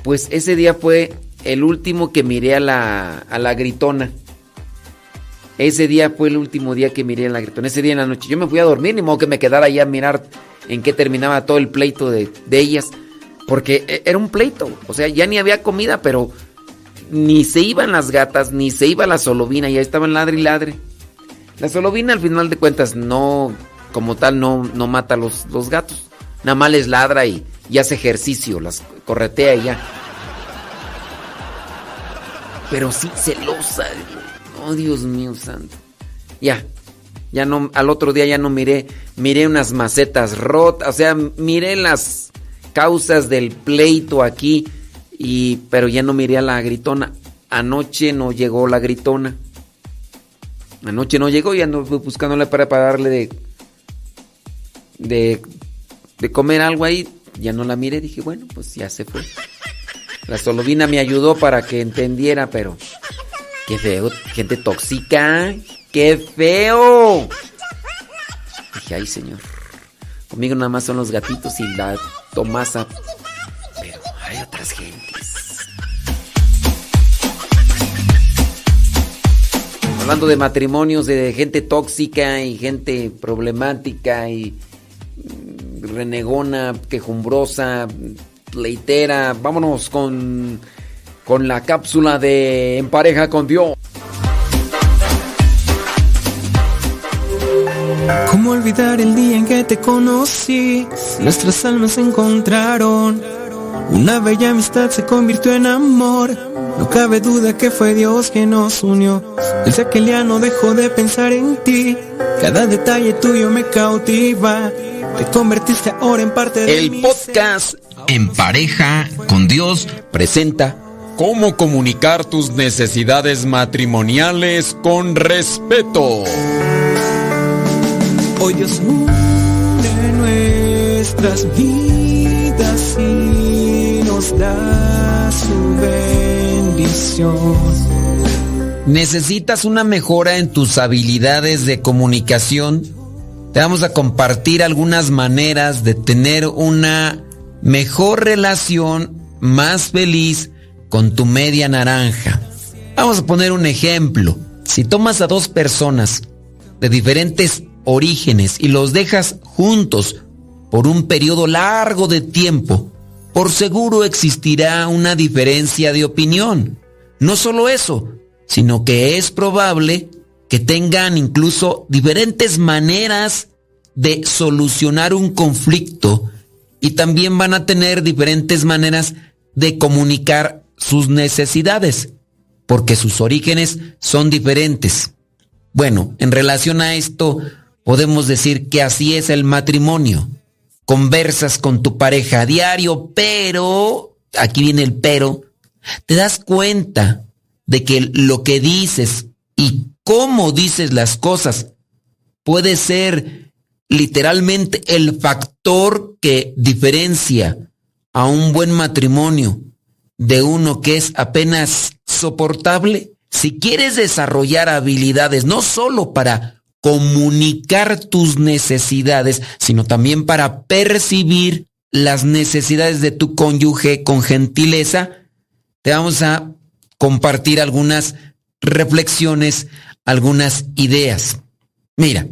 pues ese día fue el último que miré a la, a la gritona. Ese día fue el último día que miré a la gritona, ese día en la noche. Yo me fui a dormir, ni modo que me quedara ahí a mirar en qué terminaba todo el pleito de, ellas, porque e- era un pleito, o sea, ya ni había comida, pero ni se iban las gatas, ni se iba la solovina, ya estaban ladre y ladre. La solovina al final de cuentas no, como tal, no, no mata los, los gatos. Nada más les ladra y, y hace ejercicio, las corretea y ya. Pero sí celosa. Oh, Dios mío santo. Ya. Ya no, al otro día ya no miré, miré unas macetas rotas, o sea, miré las causas del pleito aquí, y, pero ya no miré a la gritona. Anoche no llegó la gritona. Anoche no llegó y ando buscándole para, para darle de, de, de comer algo ahí. Ya no la miré, dije, bueno, pues ya se fue. La solovina me ayudó para que entendiera, pero qué feo, gente tóxica, qué feo. Dije, ay señor, conmigo nada más son los gatitos y la Tomasa, pero hay otras gentes. Hablando de matrimonios, de gente tóxica y gente problemática y mm, renegona, quejumbrosa, pleitera. Vámonos con, con la cápsula de En pareja con Dios. ¿Cómo olvidar el día en que te conocí? Nuestras almas se encontraron. Una bella amistad se convirtió en amor. No cabe duda que fue Dios quien nos unió. Desde aquel día no dejo de pensar en ti. Cada detalle tuyo me cautiva. Te convertiste ahora en parte de El mi podcast En pareja con Dios presenta Cómo comunicar tus necesidades matrimoniales con respeto. Hoy Dios une nuestras vidas y nos da su bendición. necesitas una mejora en tus habilidades de comunicación, te vamos a compartir algunas maneras de tener una mejor relación, más feliz con tu media naranja. Vamos a poner un ejemplo. Si tomas a dos personas de diferentes orígenes y los dejas juntos por un periodo largo de tiempo, por seguro existirá una diferencia de opinión. No solo eso, sino que es probable que tengan incluso diferentes maneras de solucionar un conflicto y también van a tener diferentes maneras de comunicar sus necesidades, porque sus orígenes son diferentes. Bueno, en relación a esto, podemos decir que así es el matrimonio. Conversas con tu pareja a diario, pero, aquí viene el pero, te das cuenta de que lo que dices y cómo dices las cosas puede ser literalmente el factor que diferencia a un buen matrimonio de uno que es apenas soportable. Si quieres desarrollar habilidades no solo para comunicar tus necesidades, sino también para percibir las necesidades de tu cónyuge con gentileza, te vamos a compartir algunas reflexiones, algunas ideas. Mira,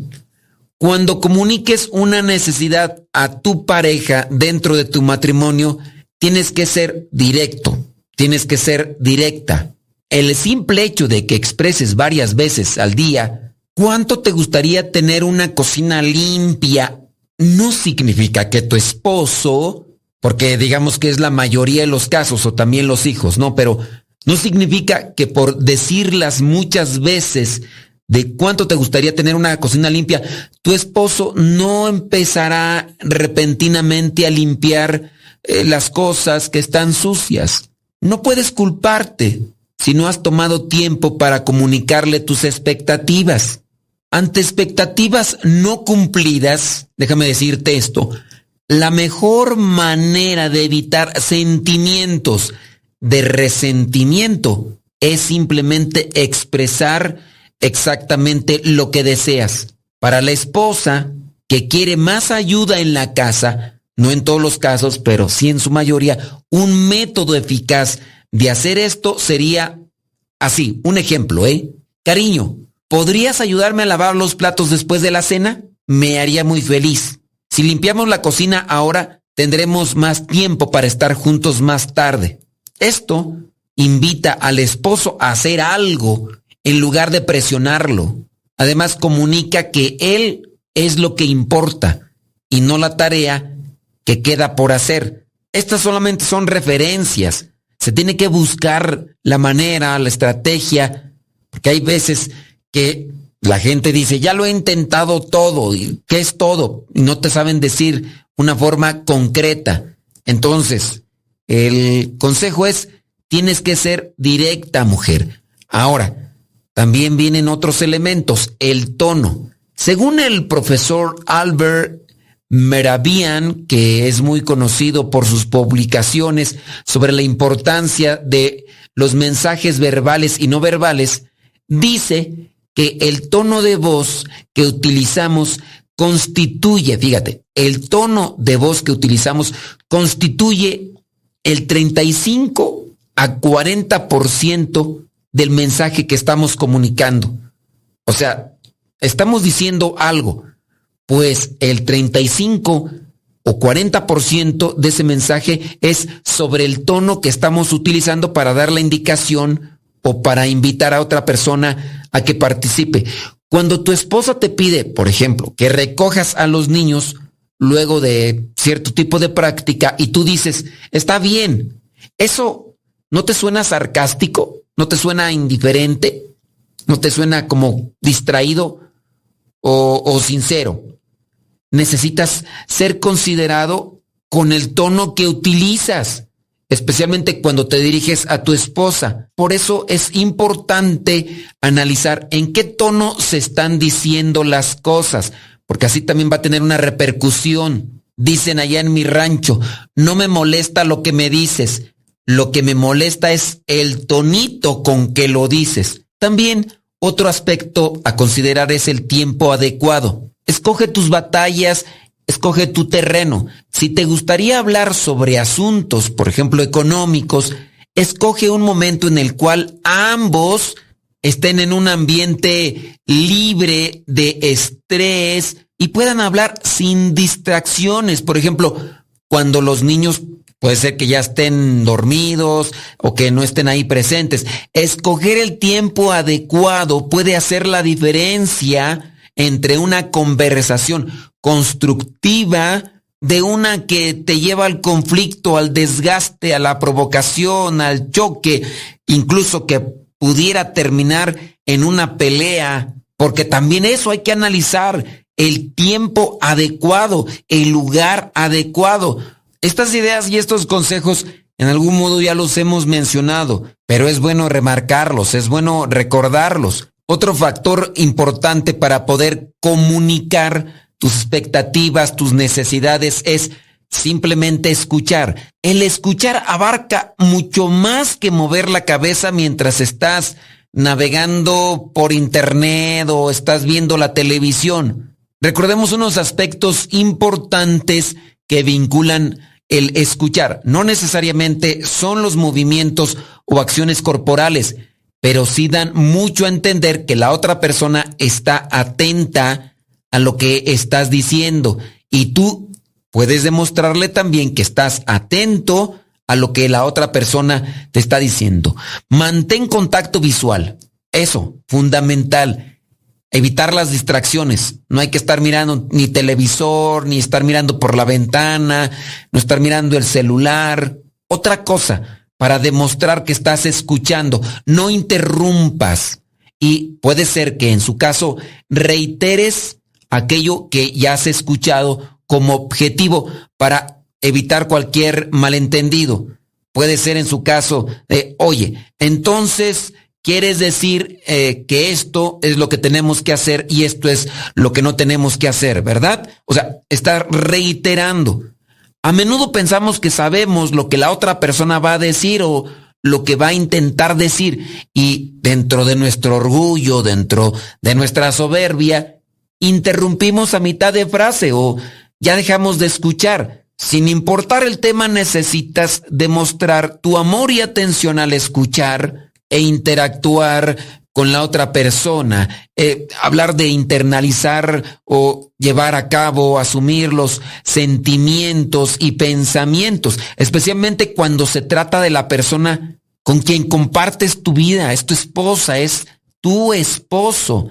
cuando comuniques una necesidad a tu pareja dentro de tu matrimonio, tienes que ser directo, tienes que ser directa. El simple hecho de que expreses varias veces al día cuánto te gustaría tener una cocina limpia no significa que tu esposo, porque digamos que es la mayoría de los casos o también los hijos, no, pero no significa que por decirlas muchas veces de cuánto te gustaría tener una cocina limpia, tu esposo no empezará repentinamente a limpiar eh, las cosas que están sucias. No puedes culparte si no has tomado tiempo para comunicarle tus expectativas. Ante expectativas no cumplidas, déjame decirte esto, la mejor manera de evitar sentimientos de resentimiento es simplemente expresar exactamente lo que deseas. Para la esposa que quiere más ayuda en la casa, no en todos los casos, pero sí en su mayoría, un método eficaz de hacer esto sería así, un ejemplo, ¿eh? Cariño, ¿podrías ayudarme a lavar los platos después de la cena? Me haría muy feliz. Si limpiamos la cocina ahora, tendremos más tiempo para estar juntos más tarde. Esto invita al esposo a hacer algo en lugar de presionarlo. Además comunica que él es lo que importa y no la tarea que queda por hacer. Estas solamente son referencias. Se tiene que buscar la manera, la estrategia, porque hay veces que la gente dice, ya lo he intentado todo, ¿y qué es todo? No te saben decir una forma concreta. Entonces, el consejo es, tienes que ser directa, mujer. Ahora, también vienen otros elementos, el tono. Según el profesor Albert Meravian, que es muy conocido por sus publicaciones sobre la importancia de los mensajes verbales y no verbales, dice que el tono de voz que utilizamos constituye, fíjate, el tono de voz que utilizamos constituye el 35 a 40% del mensaje que estamos comunicando. O sea, estamos diciendo algo, pues el 35 o 40% de ese mensaje es sobre el tono que estamos utilizando para dar la indicación o para invitar a otra persona a que participe. Cuando tu esposa te pide, por ejemplo, que recojas a los niños, luego de cierto tipo de práctica y tú dices, está bien, ¿eso no te suena sarcástico? ¿No te suena indiferente? ¿No te suena como distraído o, o sincero? Necesitas ser considerado con el tono que utilizas especialmente cuando te diriges a tu esposa. Por eso es importante analizar en qué tono se están diciendo las cosas, porque así también va a tener una repercusión. Dicen allá en mi rancho, no me molesta lo que me dices, lo que me molesta es el tonito con que lo dices. También otro aspecto a considerar es el tiempo adecuado. Escoge tus batallas, escoge tu terreno. Si te gustaría hablar sobre asuntos, por ejemplo, económicos, escoge un momento en el cual ambos estén en un ambiente libre de estrés y puedan hablar sin distracciones. Por ejemplo, cuando los niños puede ser que ya estén dormidos o que no estén ahí presentes. Escoger el tiempo adecuado puede hacer la diferencia entre una conversación constructiva de una que te lleva al conflicto, al desgaste, a la provocación, al choque, incluso que pudiera terminar en una pelea, porque también eso hay que analizar, el tiempo adecuado, el lugar adecuado. Estas ideas y estos consejos en algún modo ya los hemos mencionado, pero es bueno remarcarlos, es bueno recordarlos. Otro factor importante para poder comunicar tus expectativas, tus necesidades es simplemente escuchar. El escuchar abarca mucho más que mover la cabeza mientras estás navegando por internet o estás viendo la televisión. Recordemos unos aspectos importantes que vinculan el escuchar. No necesariamente son los movimientos o acciones corporales, pero sí dan mucho a entender que la otra persona está atenta a lo que estás diciendo y tú puedes demostrarle también que estás atento a lo que la otra persona te está diciendo. Mantén contacto visual. Eso, fundamental. Evitar las distracciones. No hay que estar mirando ni televisor, ni estar mirando por la ventana, no estar mirando el celular. Otra cosa, para demostrar que estás escuchando, no interrumpas. Y puede ser que en su caso reiteres aquello que ya has escuchado como objetivo para evitar cualquier malentendido. Puede ser en su caso de, oye, entonces quieres decir eh, que esto es lo que tenemos que hacer y esto es lo que no tenemos que hacer, ¿verdad? O sea, estar reiterando. A menudo pensamos que sabemos lo que la otra persona va a decir o lo que va a intentar decir y dentro de nuestro orgullo, dentro de nuestra soberbia, interrumpimos a mitad de frase o ya dejamos de escuchar. Sin importar el tema, necesitas demostrar tu amor y atención al escuchar e interactuar con la otra persona, eh, hablar de internalizar o llevar a cabo, asumir los sentimientos y pensamientos, especialmente cuando se trata de la persona con quien compartes tu vida, es tu esposa, es tu esposo.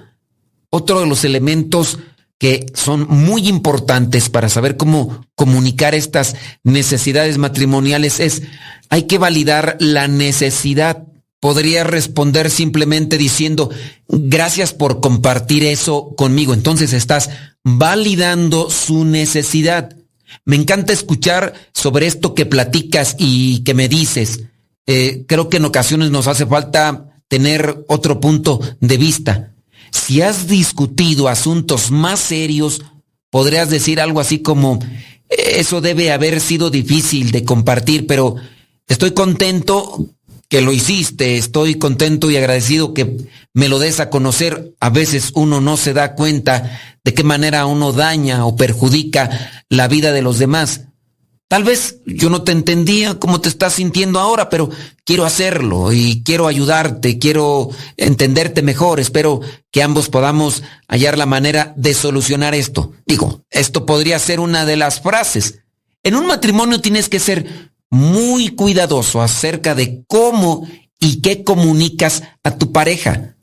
Otro de los elementos que son muy importantes para saber cómo comunicar estas necesidades matrimoniales es, hay que validar la necesidad. Podría responder simplemente diciendo, gracias por compartir eso conmigo. Entonces estás validando su necesidad. Me encanta escuchar sobre esto que platicas y que me dices. Eh, creo que en ocasiones nos hace falta tener otro punto de vista. Si has discutido asuntos más serios, podrías decir algo así como, eso debe haber sido difícil de compartir, pero estoy contento que lo hiciste, estoy contento y agradecido que me lo des a conocer. A veces uno no se da cuenta de qué manera uno daña o perjudica la vida de los demás. Tal vez yo no te entendía cómo te estás sintiendo ahora, pero quiero hacerlo y quiero ayudarte, quiero entenderte mejor. Espero que ambos podamos hallar la manera de solucionar esto. Digo, esto podría ser una de las frases. En un matrimonio tienes que ser muy cuidadoso acerca de cómo y qué comunicas a tu pareja.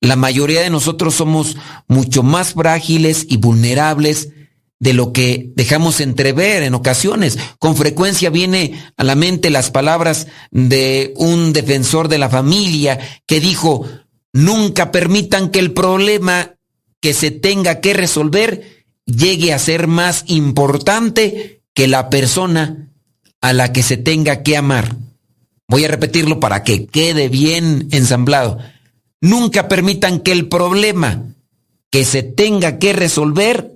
La mayoría de nosotros somos mucho más frágiles y vulnerables de lo que dejamos entrever en ocasiones. Con frecuencia viene a la mente las palabras de un defensor de la familia que dijo, nunca permitan que el problema que se tenga que resolver llegue a ser más importante que la persona a la que se tenga que amar. Voy a repetirlo para que quede bien ensamblado. Nunca permitan que el problema que se tenga que resolver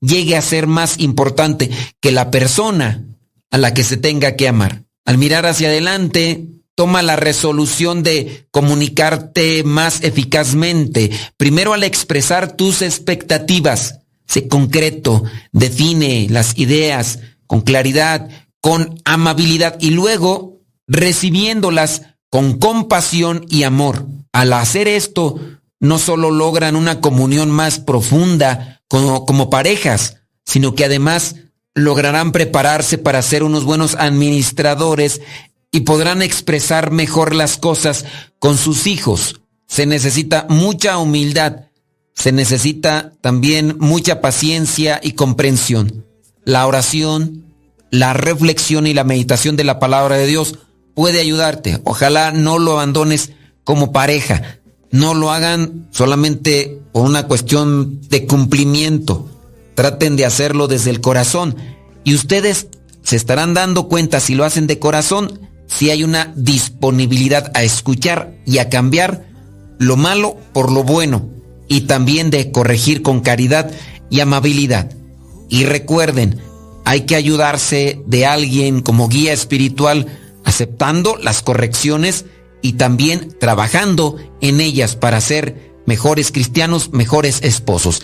llegue a ser más importante que la persona a la que se tenga que amar. Al mirar hacia adelante, toma la resolución de comunicarte más eficazmente. Primero al expresar tus expectativas, sé concreto, define las ideas con claridad, con amabilidad y luego recibiéndolas con compasión y amor. Al hacer esto, no solo logran una comunión más profunda como, como parejas, sino que además lograrán prepararse para ser unos buenos administradores y podrán expresar mejor las cosas con sus hijos. Se necesita mucha humildad, se necesita también mucha paciencia y comprensión. La oración, la reflexión y la meditación de la palabra de Dios puede ayudarte. Ojalá no lo abandones como pareja. No lo hagan solamente por una cuestión de cumplimiento. Traten de hacerlo desde el corazón. Y ustedes se estarán dando cuenta si lo hacen de corazón, si hay una disponibilidad a escuchar y a cambiar lo malo por lo bueno. Y también de corregir con caridad y amabilidad. Y recuerden, hay que ayudarse de alguien como guía espiritual, aceptando las correcciones y también trabajando en ellas para ser mejores cristianos, mejores esposos.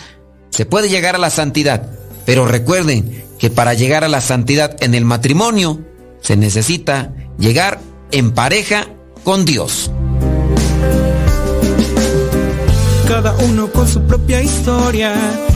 Se puede llegar a la santidad, pero recuerden que para llegar a la santidad en el matrimonio se necesita llegar en pareja con Dios. Cada uno con su propia historia,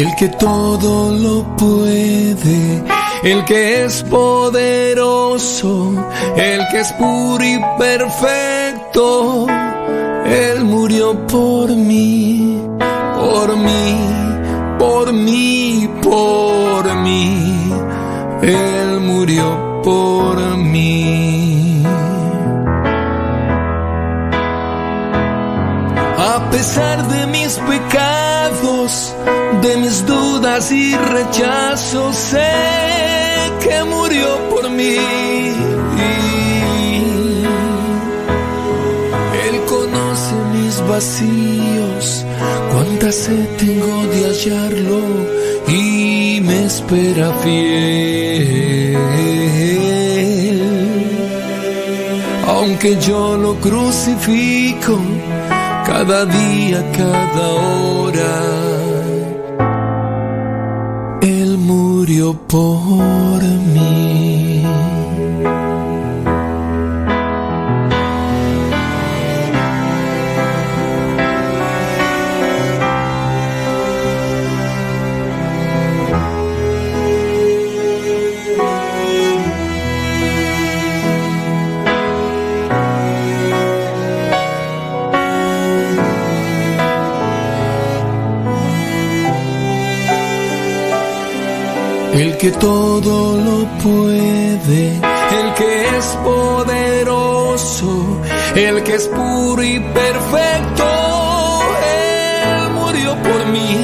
El que todo lo puede, el que es poderoso, el que es puro y perfecto, Él murió por mí, por mí, por mí, por mí, Él murió por mí. A pesar de mis pecados, de mis dudas y rechazos, sé que murió por mí. Él conoce mis vacíos, cuánta sed tengo de hallarlo y me espera fiel. Aunque yo lo crucifico, cada día, cada hora. Él murió por mí. Que todo lo puede, el que es poderoso, el que es puro y perfecto, Él murió por mí.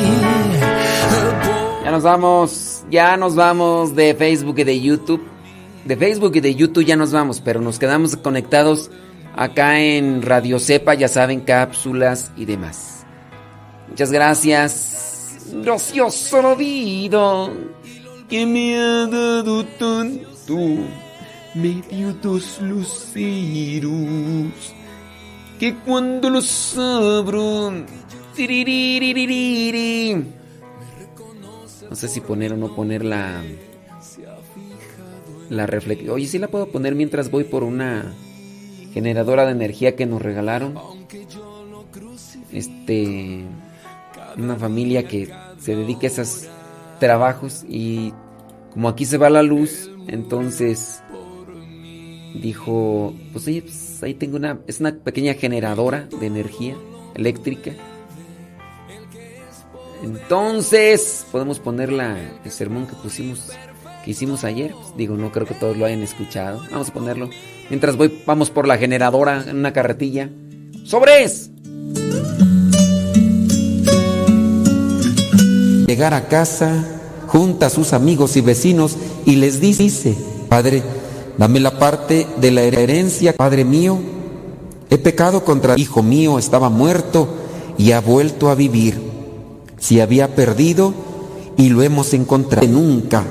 Ya nos vamos, ya nos vamos de Facebook y de YouTube. De Facebook y de YouTube ya nos vamos, pero nos quedamos conectados acá en Radio Cepa, ya saben, cápsulas y demás. Muchas gracias. Graciosa la vida que me ha dado tanto. Me dio dos luceros que cuando los abro. No sé si poner o no poner la. La reflexión. Oye, sí la puedo poner mientras voy por una generadora de energía que nos regalaron. Este. Una familia que se dedica a esas trabajos y como aquí se va la luz, entonces dijo, pues, oye, pues ahí tengo una, es una pequeña generadora de energía eléctrica. Entonces, podemos poner la, el sermón que pusimos, que hicimos ayer. Pues, digo, no creo que todos lo hayan escuchado. Vamos a ponerlo. Mientras voy, vamos por la generadora en una carretilla. ¡Sobres! Llegar a casa, junta a sus amigos y vecinos y les dice, Padre, dame la parte de la herencia, Padre mío. He pecado contra hijo mío, estaba muerto y ha vuelto a vivir. Si había perdido y lo hemos encontrado nunca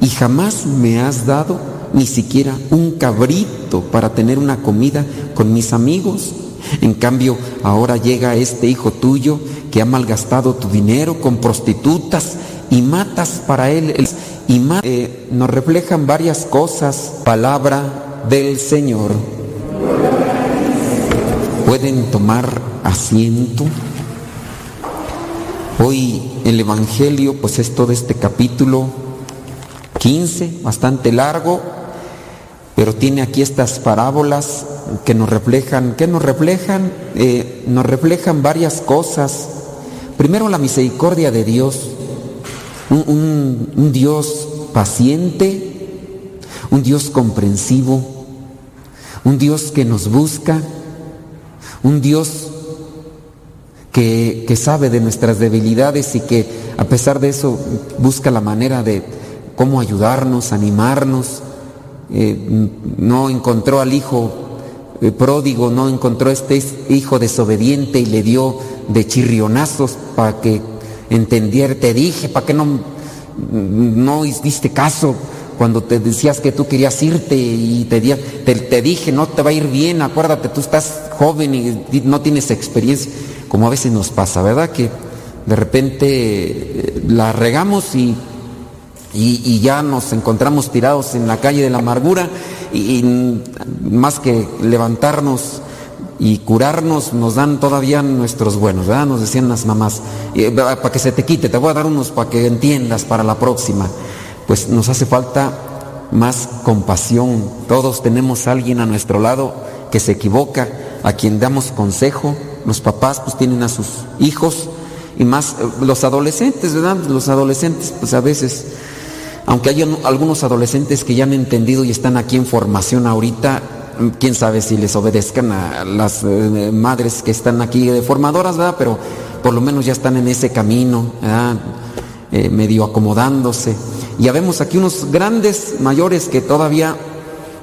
y jamás me has dado ni siquiera un cabrito para tener una comida con mis amigos. En cambio, ahora llega este hijo tuyo que ha malgastado tu dinero con prostitutas y matas para él. Y eh, nos reflejan varias cosas, palabra del Señor. Pueden tomar asiento. Hoy el Evangelio, pues es todo este capítulo 15, bastante largo, pero tiene aquí estas parábolas que nos reflejan, ¿qué nos reflejan? Eh, nos reflejan varias cosas. Primero la misericordia de Dios, un, Dios paciente, un Dios comprensivo, un Dios que nos busca, un Dios que, sabe de nuestras debilidades y que a pesar de eso busca la manera de cómo ayudarnos, animarnos. Eh, no encontró al hijo eh, pródigo, no encontró este hijo desobediente y le dio de chirrionazos para que entendiera, te dije, para que no, no diste caso cuando te decías que tú querías irte y te, te, te dije, no te va a ir bien, acuérdate, tú estás joven y no tienes experiencia como a veces nos pasa, ¿verdad? Que de repente eh, la regamos y, y, ya nos encontramos tirados en la calle de la amargura y, más que levantarnos y curarnos nos dan todavía nuestros buenos, ¿verdad? Nos decían las mamás, eh, para que se te quite, te voy a dar unos para que entiendas para la próxima. Pues nos hace falta más compasión. Todos tenemos a alguien a nuestro lado que se equivoca, a quien damos consejo, los papás pues tienen a sus hijos y más eh, los adolescentes, ¿verdad? Los adolescentes pues a veces, aunque hay algunos adolescentes que ya han entendido y están aquí en formación ahorita, mm, quién sabe si les obedezcan a las eh, madres que están aquí de formadoras, ¿verdad? Pero por lo menos ya están en ese camino, ¿verdad? Eh, medio acomodándose. Ya vemos aquí unos grandes mayores que todavía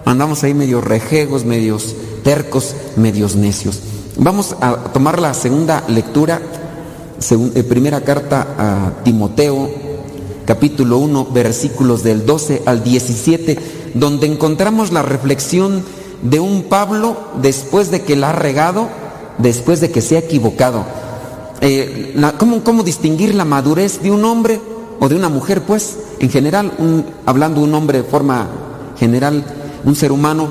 andamos ahí medio rejegos, medios tercos, medios necios. Vamos a tomar la segunda lectura, eh, primera carta a Timoteo, capítulo 1, versículos del 12 al 17, donde encontramos la reflexión de un Pablo después de que la ha regado, después de que se ha equivocado. Eh, ¿cómo, distinguir la madurez de un hombre o de una mujer? Pues, en general, hablando de un hombre de forma general, un ser humano,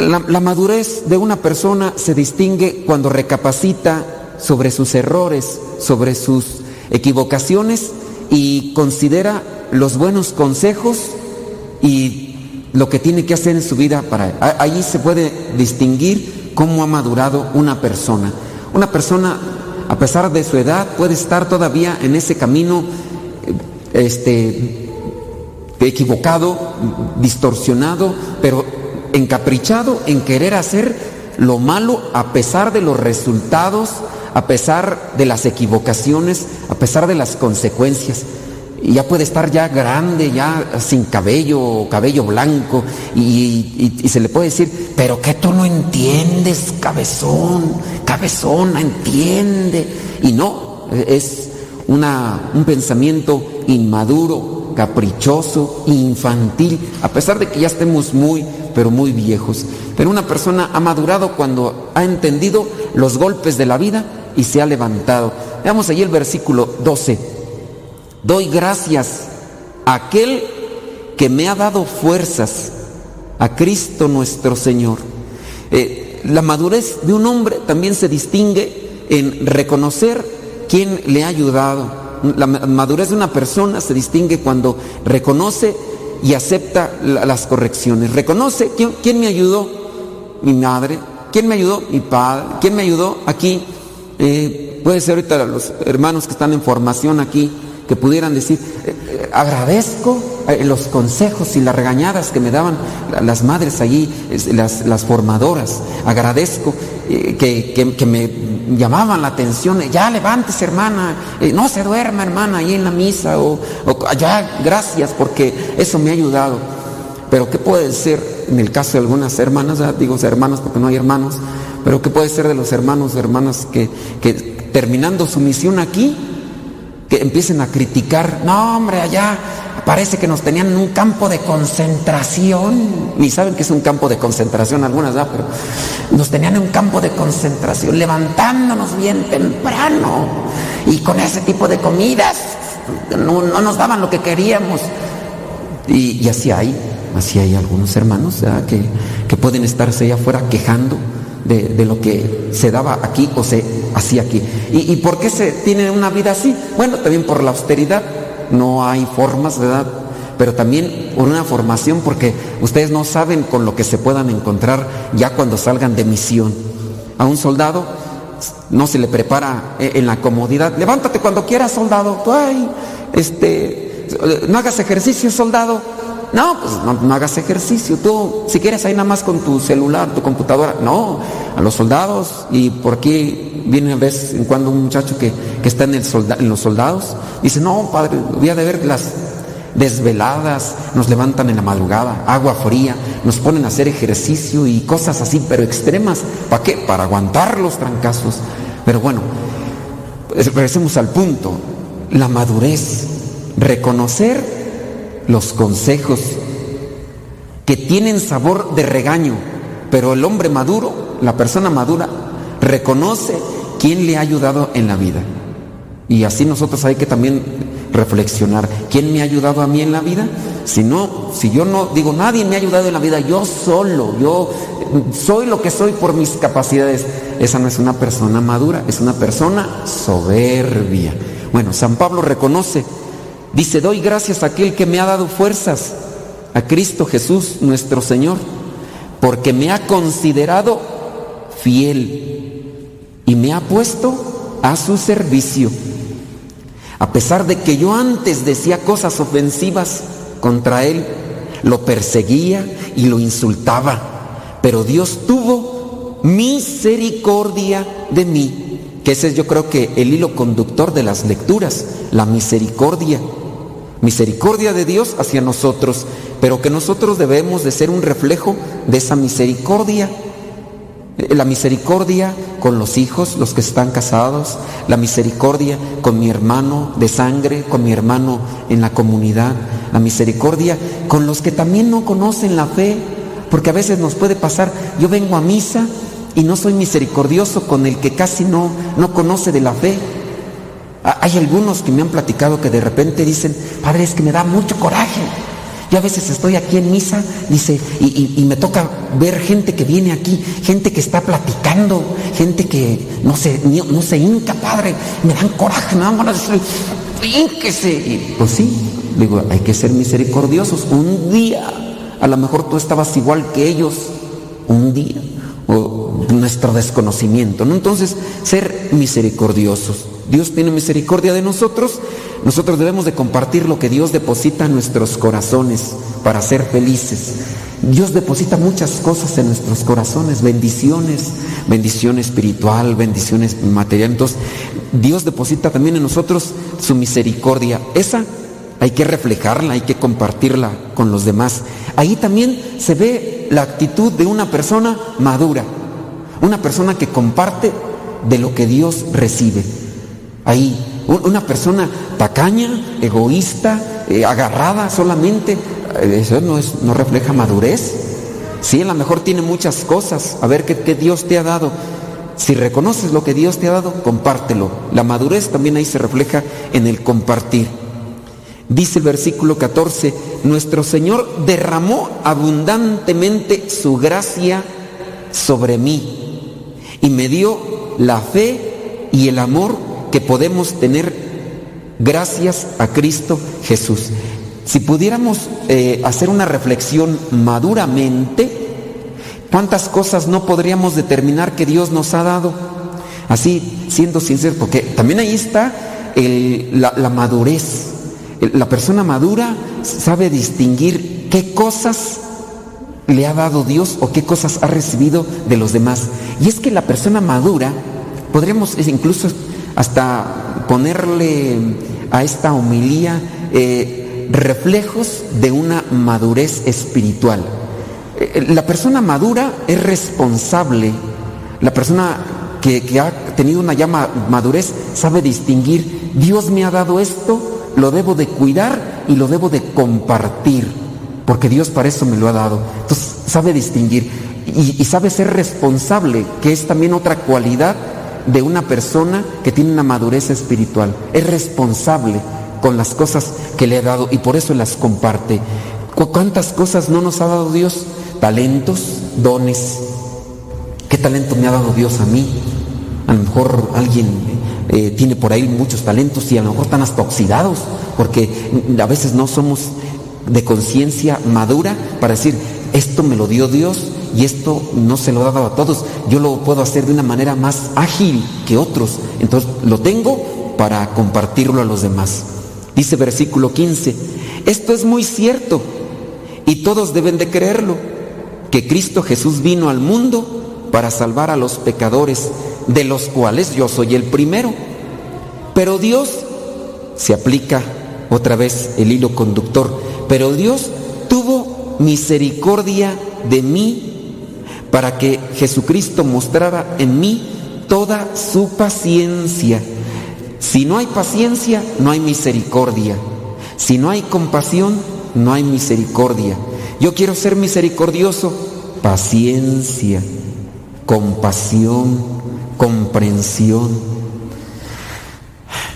la, madurez de una persona se distingue cuando recapacita sobre sus errores, sobre sus equivocaciones y considera los buenos consejos y lo que tiene que hacer en su vida para ahí se puede distinguir cómo ha madurado una persona. Una persona a pesar de su edad puede estar todavía en ese camino este equivocado, distorsionado, pero encaprichado en querer hacer lo malo a pesar de los resultados, a pesar de las equivocaciones, a pesar de las consecuencias. Y ya puede estar ya grande, ya sin cabello, cabello blanco, y, se le puede decir, pero que tú no entiendes, cabezón, cabezona, entiende. Y no, es una, un pensamiento inmaduro, caprichoso, infantil, a pesar de que ya estemos muy pero muy viejos. Pero una persona ha madurado cuando ha entendido los golpes de la vida y se ha levantado. Veamos allí el versículo 12. Doy gracias a aquel que me ha dado fuerzas, a Cristo nuestro Señor. Eh, la madurez de un hombre también se distingue en reconocer quién le ha ayudado, La madurez de una persona se distingue cuando reconoce y acepta las correcciones. Reconoce, ¿quién, me ayudó? Mi madre. ¿Quién me ayudó? Mi padre. ¿Quién me ayudó? Aquí. Eh, puede ser ahorita los hermanos que están en formación aquí, que pudieran decir, eh, eh, agradezco los consejos y las regañadas que me daban las madres allí, las, formadoras. Agradezco que, que, me llamaban la atención, ya levántese hermana, no se duerma hermana ahí en la misa, o, o ya gracias porque eso me ha ayudado. Pero ¿qué puede ser en el caso de algunas hermanas, digo hermanas porque no hay hermanos, pero ¿qué puede ser de los hermanos, hermanas que, terminando su misión aquí, que empiecen a criticar, no hombre, allá parece que nos tenían en un campo de concentración, ni saben que es un campo de concentración algunas, ¿verdad? pero nos tenían en un campo de concentración, levantándonos bien temprano y con ese tipo de comidas, no, nos daban lo que queríamos. Y, así hay, así hay algunos hermanos que, que pueden estarse allá afuera quejando de, lo que se daba aquí o se hacía aquí. ¿Y, por qué se tiene una vida así? Bueno, también por la austeridad, no hay formas, ¿verdad? Pero también por una formación porque ustedes no saben con lo que se puedan encontrar ya cuando salgan de misión. A un soldado no se le prepara eh, en la comodidad. Levántate cuando quieras, soldado. ay, este, no hagas ejercicio, soldado. No, pues no, hagas ejercicio. Tú, si quieres, ahí nada más con tu celular, tu computadora. No, a los soldados. Y por aquí viene a vez en cuando un muchacho que, está en, el en los soldados. Dice, no, padre, voy a ver las desveladas, nos levantan en la madrugada, agua fría, nos ponen a hacer ejercicio y cosas así, pero extremas. ¿Para qué? Para aguantar los trancazos. Pero bueno, regresemos al punto. La madurez, reconocer los consejos que tienen sabor de regaño, pero el hombre maduro, la persona madura, reconoce quién le ha ayudado en la vida. Y así nosotros hay que también reflexionar, ¿quién me ha ayudado a mí en la vida? Si no, si yo no digo, nadie me ha ayudado en la vida, yo solo, yo soy lo que soy por mis capacidades, esa no es una persona madura, es una persona soberbia. Bueno, San Pablo reconoce Dice, doy gracias a aquel que me ha dado fuerzas, a Cristo Jesús nuestro Señor, porque me ha considerado fiel y me ha puesto a su servicio. A pesar de que yo antes decía cosas ofensivas contra él, lo perseguía y lo insultaba, pero Dios tuvo misericordia de mí, que ese es yo creo que el hilo conductor de las lecturas, la misericordia misericordia de Dios hacia nosotros, pero que nosotros debemos de ser un reflejo de esa misericordia. La misericordia con los hijos, los que están casados, la misericordia con mi hermano de sangre, con mi hermano en la comunidad, la misericordia con los que también no conocen la fe, porque a veces nos puede pasar, yo vengo a misa y no soy misericordioso con el que casi no, no conoce de la fe, hay algunos que me han platicado que de repente dicen, padre, es que me da mucho coraje. Yo a veces estoy aquí en misa, dice, y, me toca ver gente que viene aquí, gente que está platicando, gente que no se, no se hinca, padre, me dan coraje, me dan ganas Y pues sí, digo, hay que ser misericordiosos. Un día, a lo mejor tú estabas igual que ellos, un día, o nuestro desconocimiento, ¿no? Entonces, ser misericordiosos. Dios tiene misericordia de nosotros, nosotros debemos de compartir lo que Dios deposita en nuestros corazones para ser felices. Dios deposita muchas cosas en nuestros corazones, bendiciones, bendición espiritual, bendiciones materiales. Entonces, Dios deposita también en nosotros su misericordia. Esa hay que reflejarla, hay que compartirla con los demás. Ahí también se ve la actitud de una persona madura, una persona que comparte de lo que Dios recibe ahí. Una persona tacaña, egoísta, eh, agarrada solamente, eh, eso no, es, no refleja madurez. Sí, a lo mejor tiene muchas cosas, a ver qué, Dios te ha dado. Si reconoces lo que Dios te ha dado, compártelo. La madurez también ahí se refleja en el compartir. Dice el versículo 14, nuestro Señor derramó abundantemente su gracia sobre mí y me dio la fe y el amor que podemos tener gracias a Cristo Jesús. Si pudiéramos eh, hacer una reflexión maduramente, ¿cuántas cosas no podríamos determinar que Dios nos ha dado? Así, siendo sincero, porque también ahí está la, la madurez. La persona madura sabe distinguir qué cosas le ha dado Dios o qué cosas ha recibido de los demás. Y es que la persona madura, podríamos incluso hasta ponerle a esta homilía eh, reflejos de una madurez espiritual. Eh, la persona madura es responsable. La persona que, ha tenido una llama madurez sabe distinguir, Dios me ha dado esto, lo debo de cuidar y lo debo de compartir, porque Dios para eso me lo ha dado. Entonces sabe distinguir y sabe ser responsable, que es también otra cualidad de una persona que tiene una madurez espiritual. Es responsable con las cosas que le ha dado y por eso las comparte. ¿Cuántas cosas no nos ha dado Dios? Talentos, dones. ¿Qué talento me ha dado Dios a mí? A lo mejor alguien eh, tiene por ahí muchos talentos y a lo mejor están hasta oxidados, porque a veces no somos de conciencia madura para decir, esto me lo dio Dios y esto no se lo ha dado a todos. Yo lo puedo hacer de una manera más ágil que otros. Entonces lo tengo para compartirlo a los demás. Dice versículo 15, esto es muy cierto y todos deben de creerlo, que Cristo Jesús vino al mundo para salvar a los pecadores, de los cuales yo soy el primero. Pero Dios, se aplica otra vez el hilo conductor, pero Dios misericordia de mí para que Jesucristo mostrara en mí toda su paciencia. Si no hay paciencia, no hay misericordia. Si no hay compasión, no hay misericordia. Yo quiero ser misericordioso, paciencia, compasión, comprensión.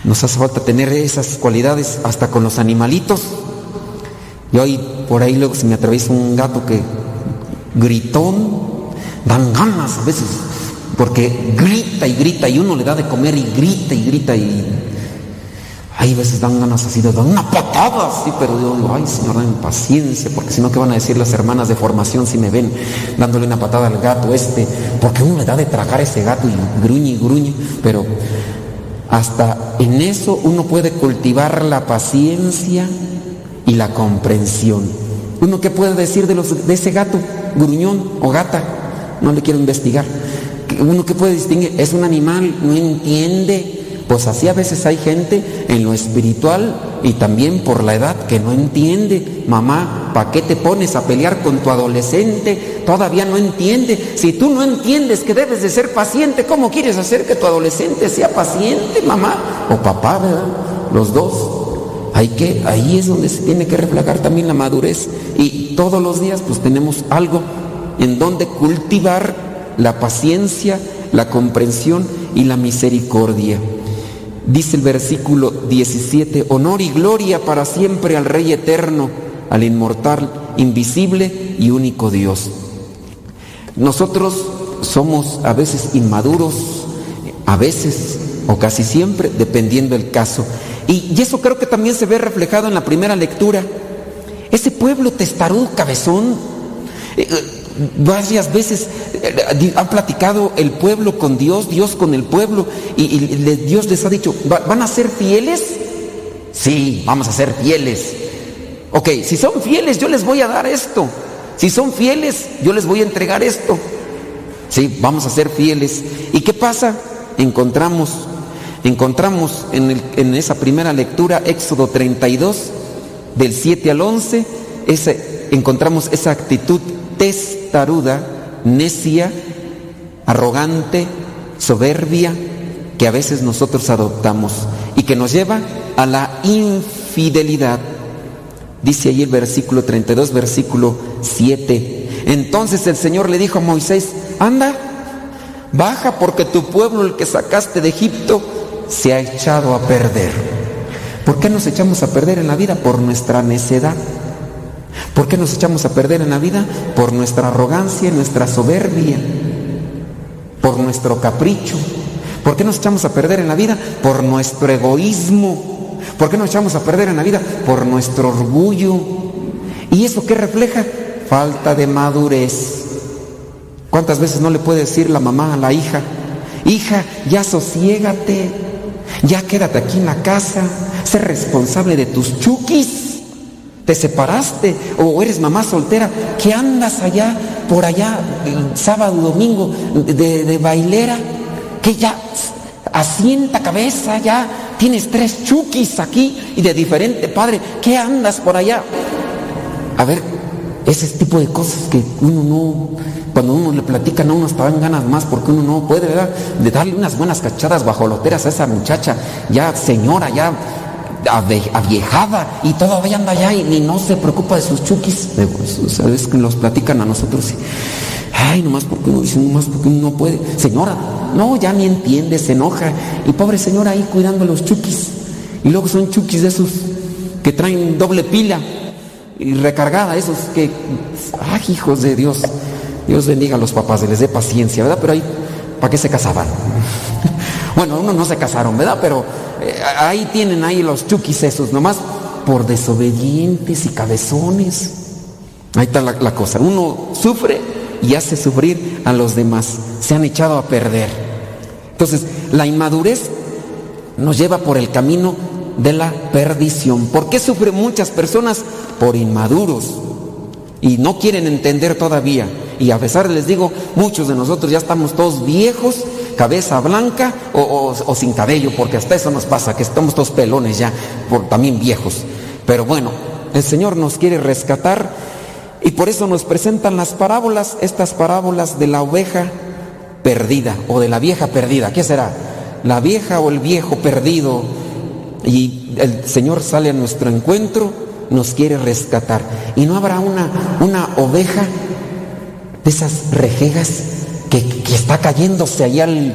Nos hace falta tener esas cualidades hasta con los animalitos. Y hoy por ahí luego se me atraviesa un gato que gritón, dan ganas a veces, porque grita y grita y uno le da de comer y grita y grita y hay veces dan ganas así de dar una patada, sí, pero yo digo, ay Señor, den paciencia, porque si no, ¿qué van a decir las hermanas de formación si me ven dándole una patada al gato este? Porque uno le da de tragar a ese gato y gruñe y gruñe, pero hasta en eso uno puede cultivar la paciencia y la comprensión. ¿Uno qué puede decir de, los, de ese gato, gruñón o gata? no le quiero investigar. Uno que puede distinguir, es un animal, no entiende. Pues así a veces hay gente en lo espiritual y también por la edad que no entiende. Mamá, ¿para qué te pones a pelear con tu adolescente? Todavía no entiende. Si tú no entiendes que debes de ser paciente, ¿cómo quieres hacer que tu adolescente sea paciente, mamá? O papá, ¿verdad? Los dos. Hay que, ahí es donde se tiene que reflejar también la madurez. Y todos los días pues tenemos algo en donde cultivar la paciencia, la comprensión y la misericordia. Dice el versículo 17, honor y gloria para siempre al Rey eterno, al inmortal, invisible y único Dios. Nosotros somos a veces inmaduros, a veces o casi siempre, dependiendo del caso. Y, eso creo que también se ve reflejado en la primera lectura. Ese pueblo testarudo, cabezón, eh, varias veces eh, han platicado el pueblo con Dios, Dios con el pueblo, y, Dios les ha dicho, ¿van a ser fieles? Sí, vamos a ser fieles. Ok, si son fieles, yo les voy a dar esto. Si son fieles, yo les voy a entregar esto. Sí, vamos a ser fieles. ¿Y qué pasa? Encontramos, encontramos en, en esa primera lectura, Éxodo 32, del 7 al 11, ese, encontramos esa actitud testaruda, necia, arrogante, soberbia que a veces nosotros adoptamos y que nos lleva a la infidelidad. Dice ahí el versículo 32, versículo 7. Entonces el Señor le dijo a Moisés, anda, baja porque tu pueblo, el que sacaste de Egipto, se ha echado a perder. ¿Por qué nos echamos a perder en la vida? Por nuestra necedad. ¿Por qué nos echamos a perder en la vida? Por nuestra arrogancia, nuestra soberbia, por nuestro capricho. ¿Por qué nos echamos a perder en la vida? Por nuestro egoísmo. ¿Por qué nos echamos a perder en la vida? Por nuestro orgullo. ¿Y eso qué refleja? Falta de madurez. ¿Cuántas veces no le puede decir la mamá a la hija, hija, ya sosiégate, ya quédate aquí en la casa, sé responsable de tus chukis? ¿Te separaste o eres mamá soltera? ¿Qué andas allá, por allá, el sábado, domingo, de, bailera? Que ya asienta cabeza, ya tienes tres chukis aquí y de diferente padre. ¿Qué andas por allá? A ver, ese tipo de cosas que uno no, cuando uno le platica, no uno hasta dan ganas más porque uno no puede, ¿verdad? De darle unas buenas cachadas bajoloteras a esa muchacha, ya señora, ya aviejada y todavía anda allá y, no se preocupa de sus chukis. Sabes que los platican a nosotros ay, nomás porque uno dice, nomás porque uno no puede. Señora, no, ya ni entiende, se enoja. Y pobre señora ahí cuidando los chukis. Y luego son chukis de esos que traen doble pila y recargada, esos que, ay, hijos de Dios. Dios bendiga a los papás, les dé paciencia, ¿verdad? Pero ahí, ¿para qué se casaban? Bueno, unos no se casaron, ¿verdad? Pero eh, ahí tienen ahí los chukis esos, nomás por desobedientes y cabezones. Ahí está la cosa. Uno sufre y hace sufrir a los demás. Se han echado a perder. Entonces, la inmadurez nos lleva por el camino de la perdición. ¿Por qué sufren muchas personas? Por inmaduros. Y no quieren entender todavía. Y a pesar les digo, muchos de nosotros ya estamos todos viejos, cabeza blanca o, o- o sin cabello, porque hasta eso nos pasa, que estamos todos pelones ya, por, también viejos. Pero bueno, el Señor nos quiere rescatar y por eso nos presentan las parábolas, estas parábolas de la oveja perdida o de la vieja perdida. ¿Qué será? La vieja o el viejo perdido. Y el Señor sale a nuestro encuentro, nos quiere rescatar. Y no habrá una, una oveja de esas rejegas que, que está cayéndose allá al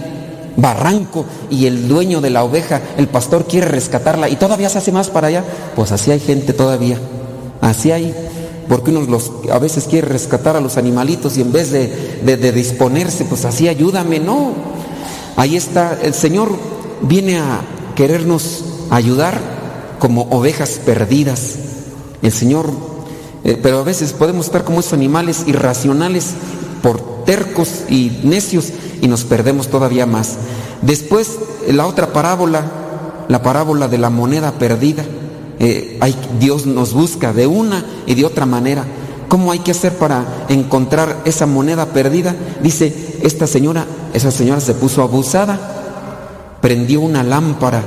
barranco y el dueño de la oveja, el pastor quiere rescatarla y todavía se hace más para allá. Pues así hay gente todavía. Así hay porque uno a veces quiere rescatar a los animalitos y en vez de, de- de disponerse, pues así ayúdame, no. Ahí está, el Señor viene a querernos ayudar como ovejas perdidas. El Señor, eh, pero a veces podemos estar como esos animales irracionales por tercos y necios y nos perdemos todavía más. Después, la otra parábola, la parábola de la moneda perdida. Eh, Dios nos busca de una y de otra manera. ¿Cómo hay que hacer para encontrar esa moneda perdida? Dice, esta señora, esa señora se puso abusada, prendió una lámpara.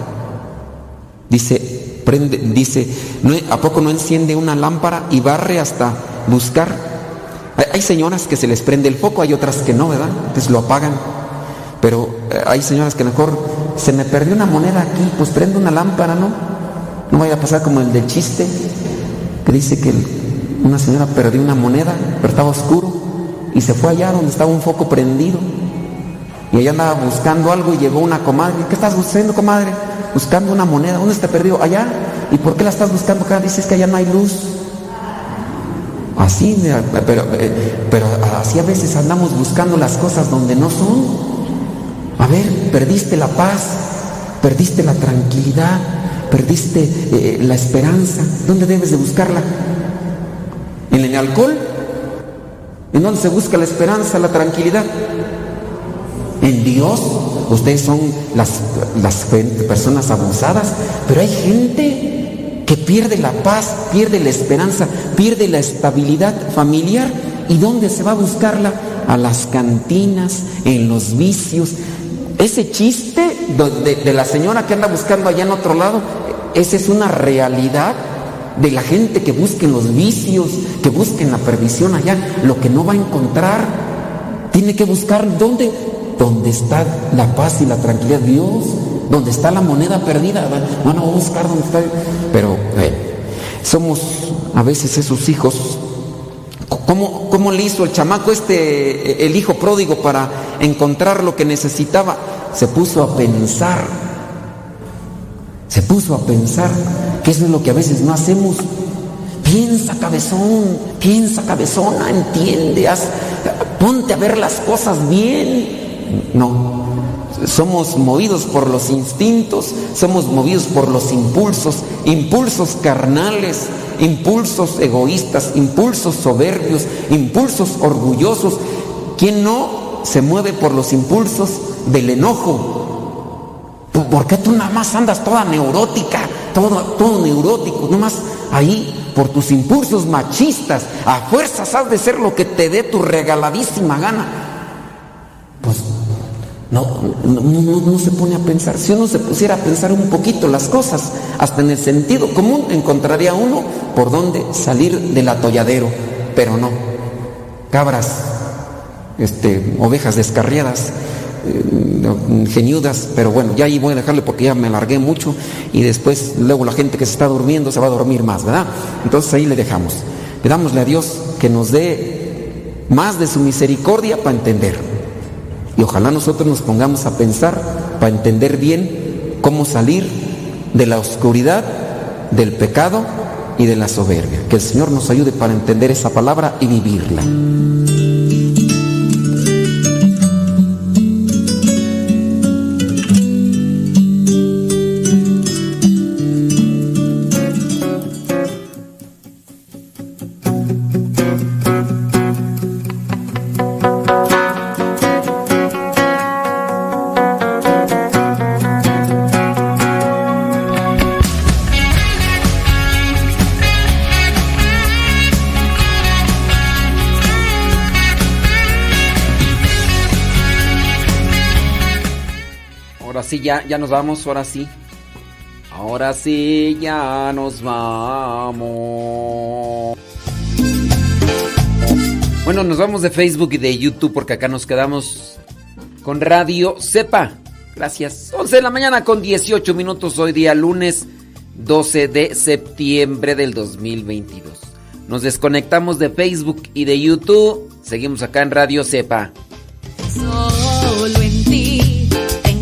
Dice, prende, dice, ¿no- ¿a poco no enciende una lámpara y barre hasta buscar? Hay, señoras que se les prende el foco, hay otras que no, ¿verdad? Entonces lo apagan. Pero eh, hay señoras que mejor, se me perdió una moneda aquí, pues prende una lámpara, ¿no? No vaya a pasar como el del chiste, que dice que una señora perdió una moneda, pero estaba oscuro, y se fue allá donde estaba un foco prendido. Y ella andaba buscando algo y llegó una comadre. ¿Qué estás buscando, comadre? Buscando una moneda. ¿Dónde se te perdió? Allá. ¿Y por qué la estás buscando acá? Dices que allá no hay luz. Así, pero, eh, pero así a veces andamos buscando las cosas donde no son. A ver, perdiste la paz, perdiste la tranquilidad, perdiste eh, la esperanza. ¿Dónde debes de buscarla? ¿En el alcohol? ¿En dónde se busca la esperanza, la tranquilidad? En Dios. Ustedes son las, las personas abusadas, pero hay gente que pierde la paz, pierde la esperanza, pierde la estabilidad familiar. ¿Y dónde se va a buscarla? A las cantinas, en los vicios. Ese chiste de, de la señora que anda buscando allá en otro lado, esa es una realidad de la gente que busque los vicios, que busque la perdición allá, lo que no va a encontrar, tiene que buscar dónde, dónde está la paz y la tranquilidad, Dios, donde está la moneda perdida, van a buscar dónde está, pero eh, somos a veces esos hijos. ¿Cómo, ¿Cómo le hizo el chamaco este, el hijo pródigo para encontrar lo que necesitaba? Se puso a pensar, se puso a pensar, que eso es lo que a veces no hacemos. Piensa cabezón, piensa cabezona, entiende, haz- ponte a ver las cosas bien. No, somos movidos por los instintos, somos movidos por los impulsos, impulsos carnales, impulsos egoístas, impulsos soberbios, impulsos orgullosos. ¿Quién no se mueve por los impulsos del enojo? ¿Por qué tú nada más andas toda neurótica, todo, todo neurótico, nomás ahí por tus impulsos machistas? A fuerzas has de ser lo que te dé tu regaladísima gana. No, no, no, se pone a pensar. Si uno se pusiera a pensar un poquito las cosas, hasta en el sentido común, encontraría uno por dónde salir del atolladero. Pero no. Cabras, este, ovejas descarriadas, eh, geniudas, pero bueno, ya ahí voy a dejarle porque ya me alargué mucho y después luego la gente que se está durmiendo se va a dormir más, ¿verdad? Entonces ahí le dejamos. Pidámosle a Dios que nos dé más de su misericordia para entender. Y ojalá nosotros nos pongamos a pensar para entender bien cómo salir de la oscuridad, del pecado y de la soberbia. Que el Señor nos ayude para entender esa palabra y vivirla. Ya, ya nos vamos, ahora sí. Ahora sí, ya nos vamos. Bueno, nos vamos de Facebook y de YouTube porque acá nos quedamos con Radio Sepa. Gracias. 11 de la mañana con 18 minutos hoy día lunes 12 de septiembre del 2022. Nos desconectamos de Facebook y de YouTube. Seguimos acá en Radio Sepa.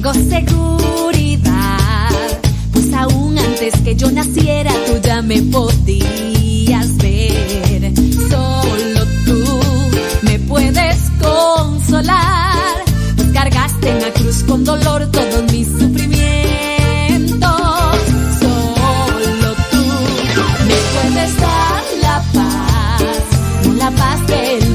Solo en ti tengo seguro que yo naciera tú ya me podías ver. Solo tú me puedes consolar. Pues cargaste en la cruz con dolor todos mis sufrimientos. Solo tú me puedes dar la paz, la paz que